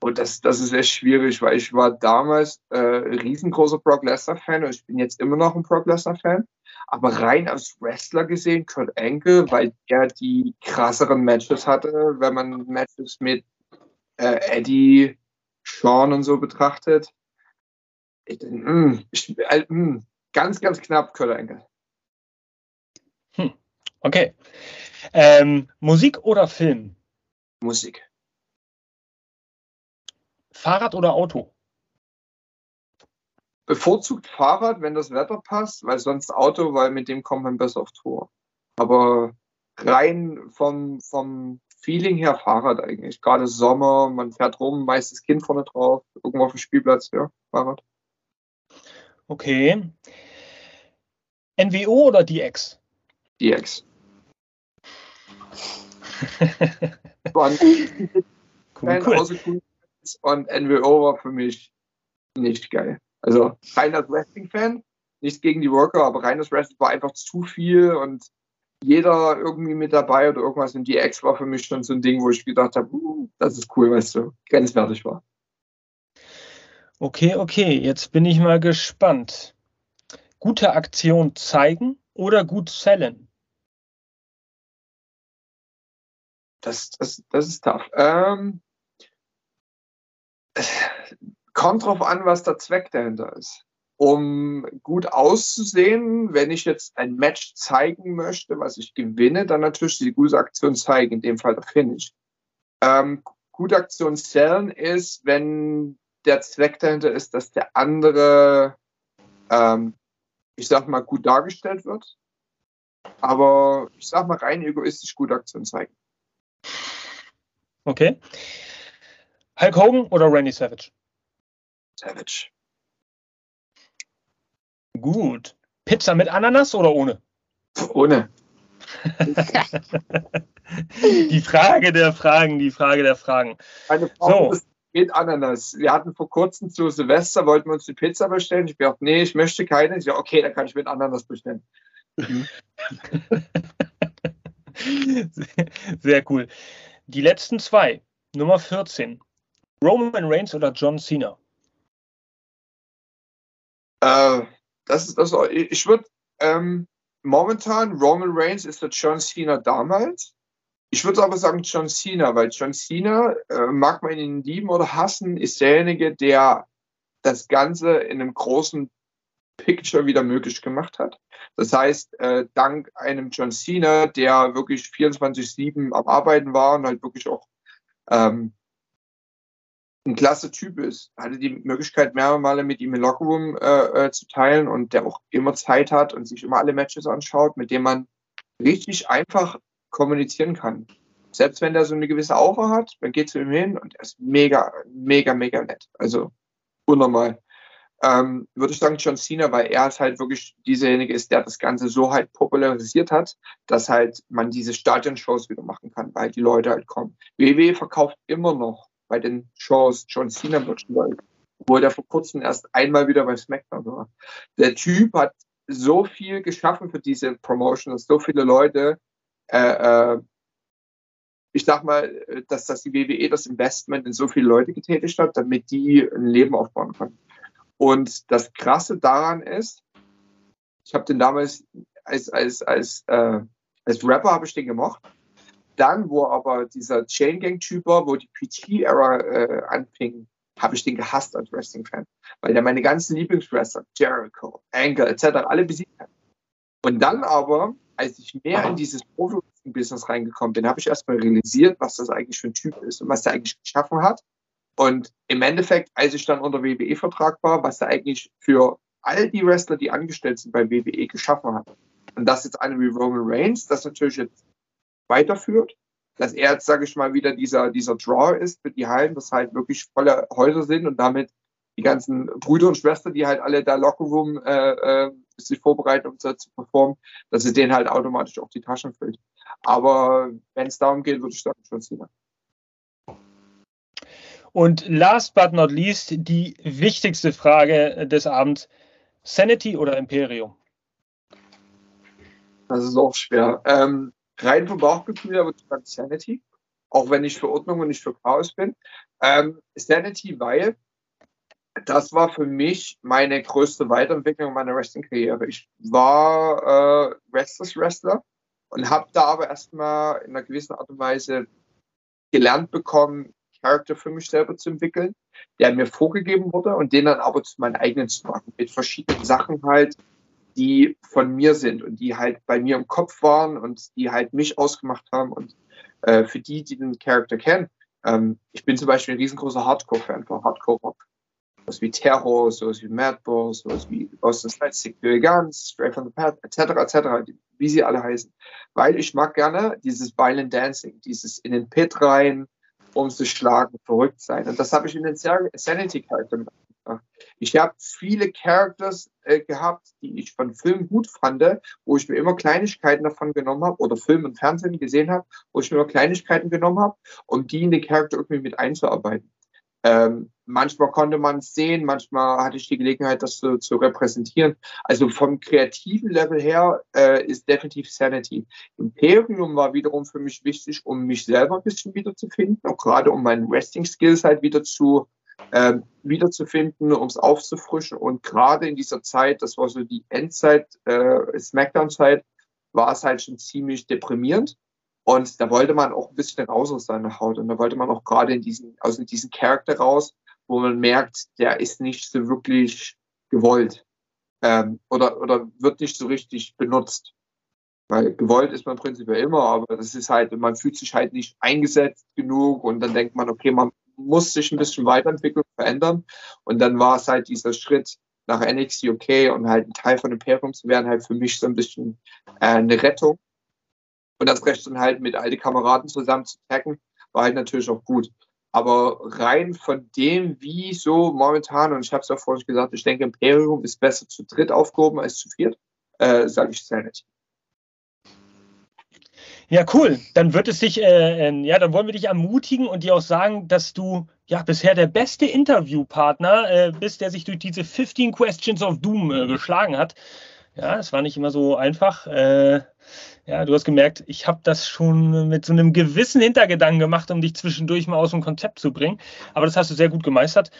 Und das, das ist echt schwierig, weil ich war damals äh, riesengroßer Brock Lesnar-Fan und ich bin jetzt immer noch ein Brock Lesnar-Fan. Aber rein als Wrestler gesehen, Kurt Angle, weil er die krasseren Matches hatte, wenn man Matches mit äh, Eddie, Sean und so betrachtet. Ich, mm, ich, äh, mm, ganz, ganz knapp Kurt Angle. Hm. Okay. Ähm, Musik oder Film? Musik. Fahrrad oder Auto? Bevorzugt Fahrrad, wenn das Wetter passt, weil sonst Auto, weil mit dem kommt man besser auf Tour. Aber rein vom, vom Feeling her Fahrrad eigentlich. Gerade Sommer, man fährt rum, meistens Kind vorne drauf, irgendwo auf dem Spielplatz, ja, Fahrrad. Okay. NWO oder DX? DX. *laughs* cool, cool. Und NWO war für mich nicht geil. Also rein als Wrestling-Fan, nichts gegen die Worker, aber rein als Wrestling war einfach zu viel und jeder irgendwie mit dabei oder irgendwas. Und die Ex war für mich schon so ein Ding, wo ich gedacht habe, uh, das ist cool, weißt du, grenzwertig war. Okay, okay, jetzt bin ich mal gespannt. Gute Aktion zeigen oder gut sellen? Das, das, das ist tough. Ähm, kommt drauf an, was der Zweck dahinter ist. Um gut auszusehen, wenn ich jetzt ein Match zeigen möchte, was ich gewinne, dann natürlich die gute Aktion zeigen, in dem Fall der Finish. Ähm, gute Aktion sellen ist, wenn der Zweck dahinter ist, dass der andere, ähm, ich sag mal, gut dargestellt wird. Aber ich sag mal rein egoistisch gute Aktion zeigen. Okay. Hulk Hogan oder Randy Savage? Savage. Gut. Pizza mit Ananas oder ohne? Ohne. *laughs* die Frage der Fragen, die Frage der Fragen. Eine Frau so. mit Ananas. Wir hatten vor kurzem zu Silvester, wollten wir uns die Pizza bestellen. Ich dachte, nee, ich möchte keine. Ich dachte, okay, dann kann ich mit Ananas bestellen. sehr, *laughs* sehr cool. Die letzten zwei. Nummer 14. Roman Reigns oder John Cena? Äh, das ist das. Ich würde ähm, momentan Roman Reigns ist der John Cena damals. Ich würde aber sagen John Cena, weil John Cena, äh, mag man ihn lieben oder hassen, ist derjenige, der das Ganze in einem großen Picture wieder möglich gemacht hat. Das heißt, äh, dank einem John Cena, der wirklich 24-7 am Arbeiten war und halt wirklich auch ähm, ein klasse Typ ist, hatte die Möglichkeit, mehrere Male mit ihm im Lockerroom äh, äh, zu teilen und der auch immer Zeit hat und sich immer alle Matches anschaut, mit dem man richtig einfach kommunizieren kann. Selbst wenn der so eine gewisse Aura hat, man geht zu ihm hin und er ist mega, mega, mega nett. Also unnormal ähm, würde ich sagen John Cena, weil er halt wirklich dieserjenige ist, der das Ganze so halt popularisiert hat, dass halt man diese Stadionshows wieder machen kann, weil die Leute halt kommen. WWE verkauft immer noch bei den Shows John Cena Merchandise, obwohl der vor kurzem erst einmal wieder bei SmackDown war. Der Typ hat so viel geschaffen für diese Promotion, dass so viele Leute äh, äh, ich sag mal, dass, dass die WWE das Investment in so viele Leute getätigt hat, damit die ein Leben aufbauen können. Und das Krasse daran ist, ich habe den damals als, als, als, äh, als Rapper habe ich den gemocht. Dann, wo aber dieser Chain Gang Typ war, wo die PT-Ära äh, anfing, habe ich den gehasst als Wrestling-Fan, weil der meine ganzen Lieblingswrestler, Jericho, Angle etc., alle besiegt hat. Und dann aber, als ich mehr in dieses Profi-Business reingekommen bin, habe ich erstmal realisiert, was das eigentlich für ein Typ ist und was der eigentlich geschaffen hat. Und im Endeffekt, als ich dann unter WWE-Vertrag war, was er eigentlich für all die Wrestler, die angestellt sind bei WWE, geschaffen hat. Und das jetzt eine wie Roman Reigns, das natürlich jetzt weiterführt, dass er jetzt, sage ich mal, wieder dieser, dieser Draw ist für die Hallen, dass halt wirklich volle Häuser sind und damit die ganzen Brüder und Schwestern, die halt alle da Lockerroom äh, äh, sich vorbereiten, um zu, zu performen, dass es denen halt automatisch auch die Taschen füllt. Aber wenn es darum geht, würde ich sagen, schon Cena. Und last but not least, die wichtigste Frage des Abends: Sanity oder Imperium? Das ist auch schwer. Ähm, rein vom Bauchgefühl würde ich sagen Sanity. Auch wenn ich für Ordnung und nicht für Chaos bin. Ähm, Sanity, weil das war für mich meine größte Weiterentwicklung meiner Wrestling-Karriere. Ich war äh, Restless-Wrestler und habe da aber erstmal in einer gewissen Art und Weise gelernt bekommen, Charakter für mich selber zu entwickeln, der mir vorgegeben wurde und den dann aber zu meinen eigenen zu machen, mit verschiedenen Sachen halt, die von mir sind und die halt bei mir im Kopf waren und die halt mich ausgemacht haben und äh, für die, die den Charakter kennen. Ähm, ich bin zum Beispiel ein riesengroßer Hardcore-Fan von Hardcore-Rock. Sowas wie Terror, sowas wie Madball, sowas wie Boston Side, Secure Guns, Straight from the Path, etc., etc., wie sie alle heißen. Weil ich mag gerne dieses Violent Dancing, dieses in den Pit rein, um zu schlagen, verrückt sein. Und das habe ich in den Sanity Characters gemacht. Ich habe viele Characters äh, gehabt, die ich von Filmen gut fand, wo ich mir immer Kleinigkeiten davon genommen habe oder Film und Fernsehen gesehen habe, wo ich mir immer Kleinigkeiten genommen habe, um die in den Charakter irgendwie mit einzuarbeiten. Ähm, manchmal konnte man es sehen, manchmal hatte ich die Gelegenheit, das zu, zu repräsentieren. Also vom kreativen Level her äh, ist definitiv Sanity. Imperium war wiederum für mich wichtig, um mich selber ein bisschen wiederzufinden, auch gerade um meinen Wrestling-Skills halt wieder zu äh, wiederzufinden, um es aufzufrischen. Und gerade in dieser Zeit, das war so die Endzeit, äh, Smackdown-Zeit, war es halt schon ziemlich deprimierend. Und da wollte man auch ein bisschen raus aus seiner Haut. Und da wollte man auch gerade in diesen, aus diesem Charakter raus, wo man merkt, der ist nicht so wirklich gewollt. Ähm, oder, oder wird nicht so richtig benutzt. Weil gewollt ist man prinzipiell immer, aber das ist halt, man fühlt sich halt nicht eingesetzt genug und dann denkt man, okay, man muss sich ein bisschen weiterentwickeln, verändern. Und dann war es halt dieser Schritt nach NXT UK und halt ein Teil von Imperium zu werden, halt für mich so ein bisschen äh, eine Rettung. Und das Recht dann halt mit alten Kameraden zusammen zu taggen, war halt natürlich auch gut. Aber rein von dem, wie so momentan, und ich habe es ja vorhin gesagt, ich denke, Imperium ist besser zu dritt aufgehoben als zu viert, äh, sage ich Sanity. Ja, cool. Dann wird es dich, äh, äh, ja, dann wollen wir dich ermutigen und dir auch sagen, dass du ja bisher der beste Interviewpartner äh, bist, der sich durch diese 15 Questions of Doom äh, geschlagen hat. Ja, es war nicht immer so einfach. Äh, ja, du hast gemerkt, ich habe das schon mit so einem gewissen Hintergedanken gemacht, um dich zwischendurch mal aus dem Konzept zu bringen. Aber das hast du sehr gut gemeistert.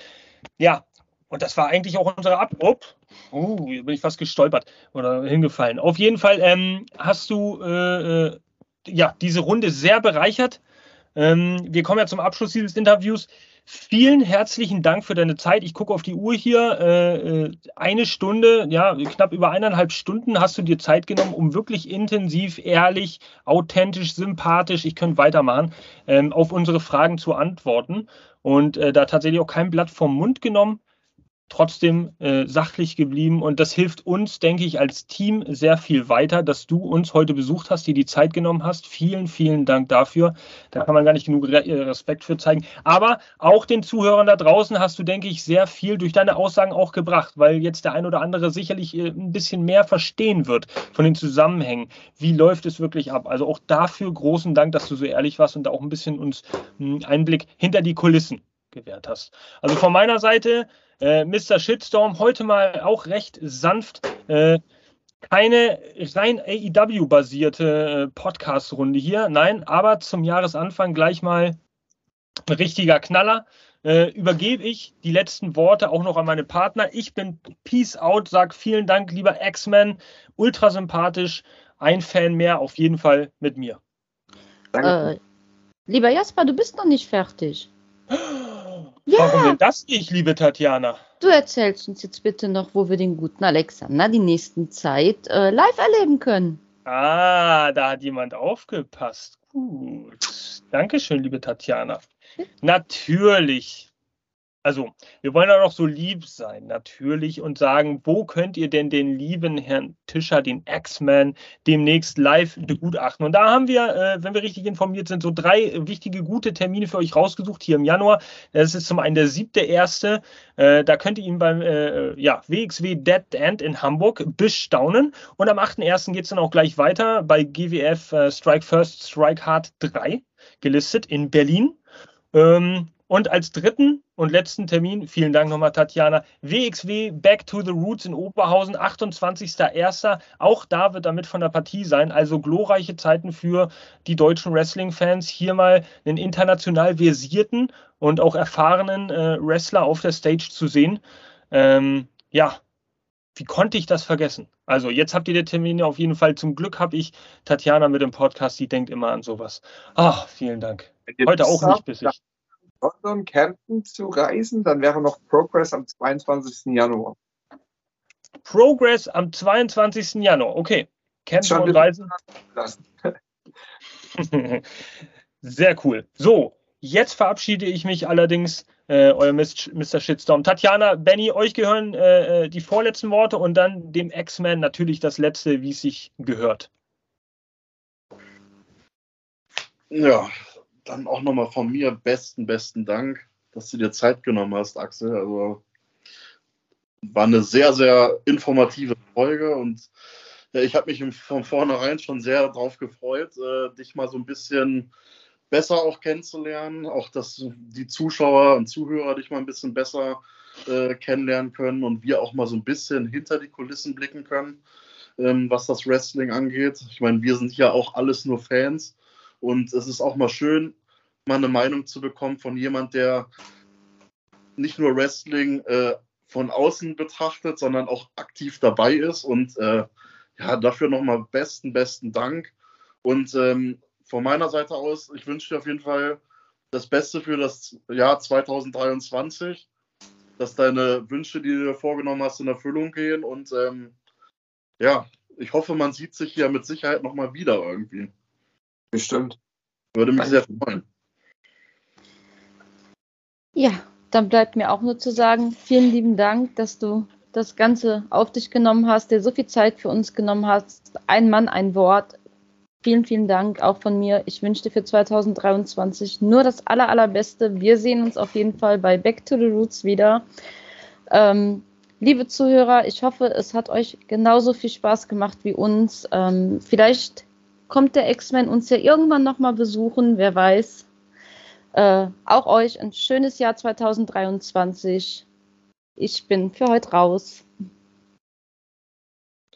Ja, und das war eigentlich auch unsere Ab. Oh, oh bin ich fast gestolpert oder hingefallen. Auf jeden Fall ähm, hast du äh, äh ja diese Runde sehr bereichert. Ähm, wir kommen ja zum Abschluss dieses Interviews. Vielen herzlichen Dank für deine Zeit. Ich gucke auf die Uhr hier. Äh, eine Stunde, ja, knapp über eineinhalb Stunden hast du dir Zeit genommen, um wirklich intensiv, ehrlich, authentisch, sympathisch, ich könnte weitermachen, ähm, auf unsere Fragen zu antworten. Und äh, da tatsächlich auch kein Blatt vom Mund genommen trotzdem äh, sachlich geblieben. Und das hilft uns, denke ich, als Team sehr viel weiter, dass du uns heute besucht hast, dir die Zeit genommen hast. Vielen, vielen Dank dafür. Da kann man gar nicht genug äh, Respekt für zeigen. Aber auch den Zuhörern da draußen hast du, denke ich, sehr viel durch deine Aussagen auch gebracht, weil jetzt der ein oder andere sicherlich äh, ein bisschen mehr verstehen wird von den Zusammenhängen. Wie läuft es wirklich ab? Also auch dafür großen Dank, dass du so ehrlich warst und da auch ein bisschen uns einen hm, Einblick hinter die Kulissen gewährt hast. Also von meiner Seite äh, Mr. Shitstorm heute mal auch recht sanft. Äh, keine rein AEW-basierte äh, Podcast-Runde hier, nein, aber zum Jahresanfang gleich mal ein richtiger Knaller. äh, übergebe ich die letzten Worte auch noch an meine Partner. Ich bin Peace Out, sag vielen Dank, lieber X-Men, ultra sympathisch, ein Fan mehr, auf jeden Fall mit mir. Äh, lieber Jasper, du bist noch nicht fertig. *gasps* Warum ja. denn das nicht, liebe Tatjana? Du erzählst uns jetzt bitte noch, wo wir den guten Alexander die nächsten Zeit äh, live erleben können. Ah, da hat jemand aufgepasst. Gut. Dankeschön, liebe Tatjana. Natürlich also wir wollen auch noch so lieb sein, natürlich, und sagen, wo könnt ihr denn den lieben Herrn Tischer, den X-Man, demnächst live begutachten? Und da haben wir, äh, wenn wir richtig informiert sind, so drei wichtige, gute Termine für euch rausgesucht hier im Januar. Das ist zum einen der siebte erste. Äh, da könnt ihr ihn beim äh, ja, WXW Dead End in Hamburg bestaunen. Und am 8.1. geht es dann auch gleich weiter bei GWF Strike First, Strike Hard 3 gelistet in Berlin. Ähm, und als dritten und letzten Termin, vielen Dank nochmal, Tatjana, WXW Back to the Roots in Oberhausen, 28.01. Auch da wird damit von der Partie sein. Also glorreiche Zeiten für die deutschen Wrestling-Fans. Hier mal einen international versierten und auch erfahrenen äh, Wrestler auf der Stage zu sehen. Ähm, ja, wie konnte ich das vergessen? Also jetzt habt ihr die Termine auf jeden Fall. Zum Glück habe ich Tatjana mit dem Podcast, die denkt immer an sowas. Ach, vielen Dank. Heute auch nicht bissig. London, Camden zu reisen. Dann wäre noch Progress am 22. Januar. Progress am 22. Januar, okay. Camden und Reisen. *laughs* Sehr cool. So, jetzt verabschiede ich mich allerdings, äh, euer Mr. Shitstorm. Tatjana, Benny, euch gehören äh, äh, die vorletzten Worte und dann dem X-Men natürlich das letzte, wie es sich gehört. Ja, dann auch nochmal von mir besten, besten Dank, dass du dir Zeit genommen hast, Axel. Also war eine sehr, sehr informative Folge und ja, ich habe mich von vornherein schon sehr darauf gefreut, äh, dich mal so ein bisschen besser auch kennenzulernen, auch dass die Zuschauer und Zuhörer dich mal ein bisschen besser äh, kennenlernen können und wir auch mal so ein bisschen hinter die Kulissen blicken können, ähm, was das Wrestling angeht. Ich meine, wir sind ja auch alles nur Fans und es ist auch mal schön, mal eine Meinung zu bekommen von jemand, der nicht nur Wrestling äh, von außen betrachtet, sondern auch aktiv dabei ist. Und äh, ja, dafür nochmal besten, besten Dank. Und ähm, von meiner Seite aus, ich wünsche dir auf jeden Fall das Beste für das Jahr 2023, dass deine Wünsche, die du dir vorgenommen hast, in Erfüllung gehen. Und ähm, ja, ich hoffe, man sieht sich ja mit Sicherheit nochmal wieder irgendwie. Bestimmt. Würde mich sehr freuen. Ja, dann bleibt mir auch nur zu sagen, vielen lieben Dank, dass du das Ganze auf dich genommen hast, dir so viel Zeit für uns genommen hast. Ein Mann, ein Wort. Vielen, vielen Dank auch von mir. Ich wünsche dir für 2023 nur das aller, allerbeste. Wir sehen uns auf jeden Fall bei Back to the Roots wieder. Ähm, liebe Zuhörer, ich hoffe, es hat euch genauso viel Spaß gemacht wie uns. Ähm, vielleicht kommt der X-Men uns ja irgendwann nochmal besuchen, wer weiß. Äh, auch euch ein schönes Jahr 2023. Ich bin für heute raus.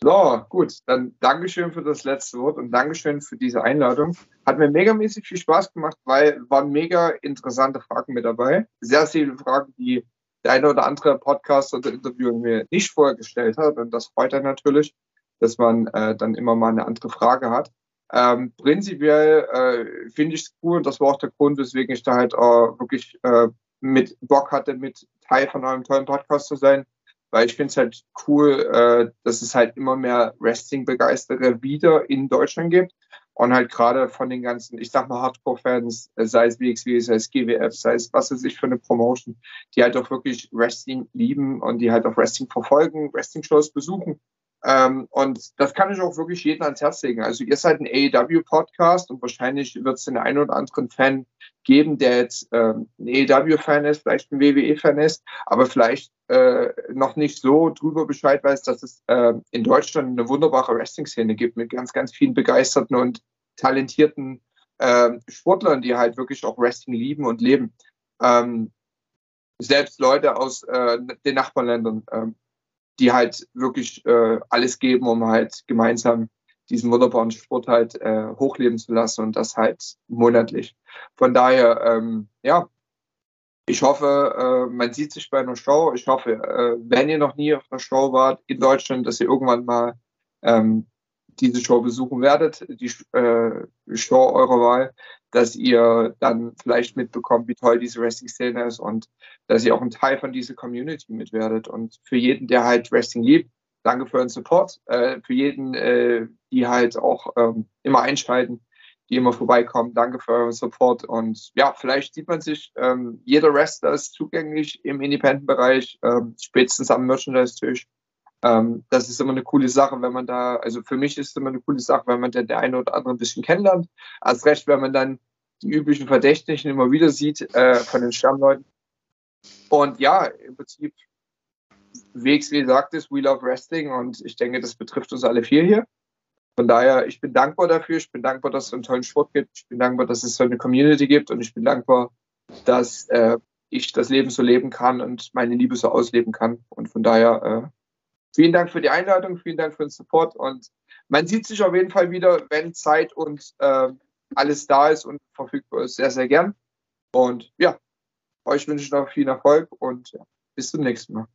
So, gut, dann Dankeschön für das letzte Wort und Dankeschön für diese Einladung. Hat mir megamäßig viel Spaß gemacht, weil waren mega interessante Fragen mit dabei. Sehr viele Fragen, die der eine oder andere Podcast oder Interview mir nicht vorher gestellt hat. Und das freut einen natürlich, dass man äh, dann immer mal eine andere Frage hat. Ähm, prinzipiell äh, finde ich es cool und das war auch der Grund, weswegen ich da halt äh, wirklich äh, mit Bock hatte, mit Teil von eurem tollen Podcast zu sein, weil ich finde es halt cool, äh, dass es halt immer mehr Wrestling-Begeistere wieder in Deutschland gibt. Und halt gerade von den ganzen, ich sag mal Hardcore-Fans, sei es WXW, sei es GWF, sei es was weiß ich für eine Promotion, die halt auch wirklich Wrestling lieben und die halt auch Wrestling verfolgen, Wrestling-Shows besuchen ähm, und das kann ich auch wirklich jedem ans Herz legen. Also ihr seid ein AEW-Podcast und wahrscheinlich wird es den einen oder anderen Fan geben, der jetzt ähm, ein AEW-Fan ist, vielleicht ein WWE-Fan ist, aber vielleicht äh, noch nicht so drüber Bescheid weiß, dass es äh, in Deutschland eine wunderbare Wrestling-Szene gibt mit ganz, ganz vielen begeisterten und talentierten äh, Sportlern, die halt wirklich auch Wrestling lieben und leben. Ähm, selbst Leute aus äh, den Nachbarländern. Die halt wirklich äh, alles geben, um halt gemeinsam diesen wunderbaren Sport halt äh, hochleben zu lassen und das halt monatlich. Von daher, ähm, ja, ich hoffe, äh, man sieht sich bei einer Show. Ich hoffe, äh, wenn ihr noch nie auf einer Show wart in Deutschland, dass ihr irgendwann mal ähm, diese Show besuchen werdet, die äh, Show eurer Wahl, dass ihr dann vielleicht mitbekommt, wie toll diese Wrestling-Szene ist und dass ihr auch ein Teil von dieser Community mit werdet. Und für jeden, der halt Wrestling liebt, danke für euren Support. Äh, für jeden, äh, die halt auch ähm, immer einschalten, die immer vorbeikommen, danke für euren Support. Und ja, vielleicht sieht man sich, ähm, jeder Wrestler ist zugänglich im Independent-Bereich, ähm, spätestens am Merchandise-Tisch. Ähm, das ist immer eine coole Sache, wenn man da, also für mich ist es immer eine coole Sache, wenn man dann der eine oder andere ein bisschen kennenlernt. Als recht, wenn man dann die üblichen Verdächtigen immer wieder sieht äh, von den Stammleuten. Und ja, im Prinzip, WXW sagt es, we love wrestling und ich denke, das betrifft uns alle vier hier. Von daher, ich bin dankbar dafür. Ich bin dankbar, dass es einen tollen Sport gibt. Ich bin dankbar, dass es so eine Community gibt und ich bin dankbar, dass äh, ich das Leben so leben kann und meine Liebe so ausleben kann. Und von daher, äh, vielen Dank für die Einladung, vielen Dank für den Support und man sieht sich auf jeden Fall wieder, wenn Zeit und äh, alles da ist und verfügbar ist, sehr, sehr gern. Und ja, euch wünsche ich noch viel Erfolg und ja, bis zum nächsten Mal.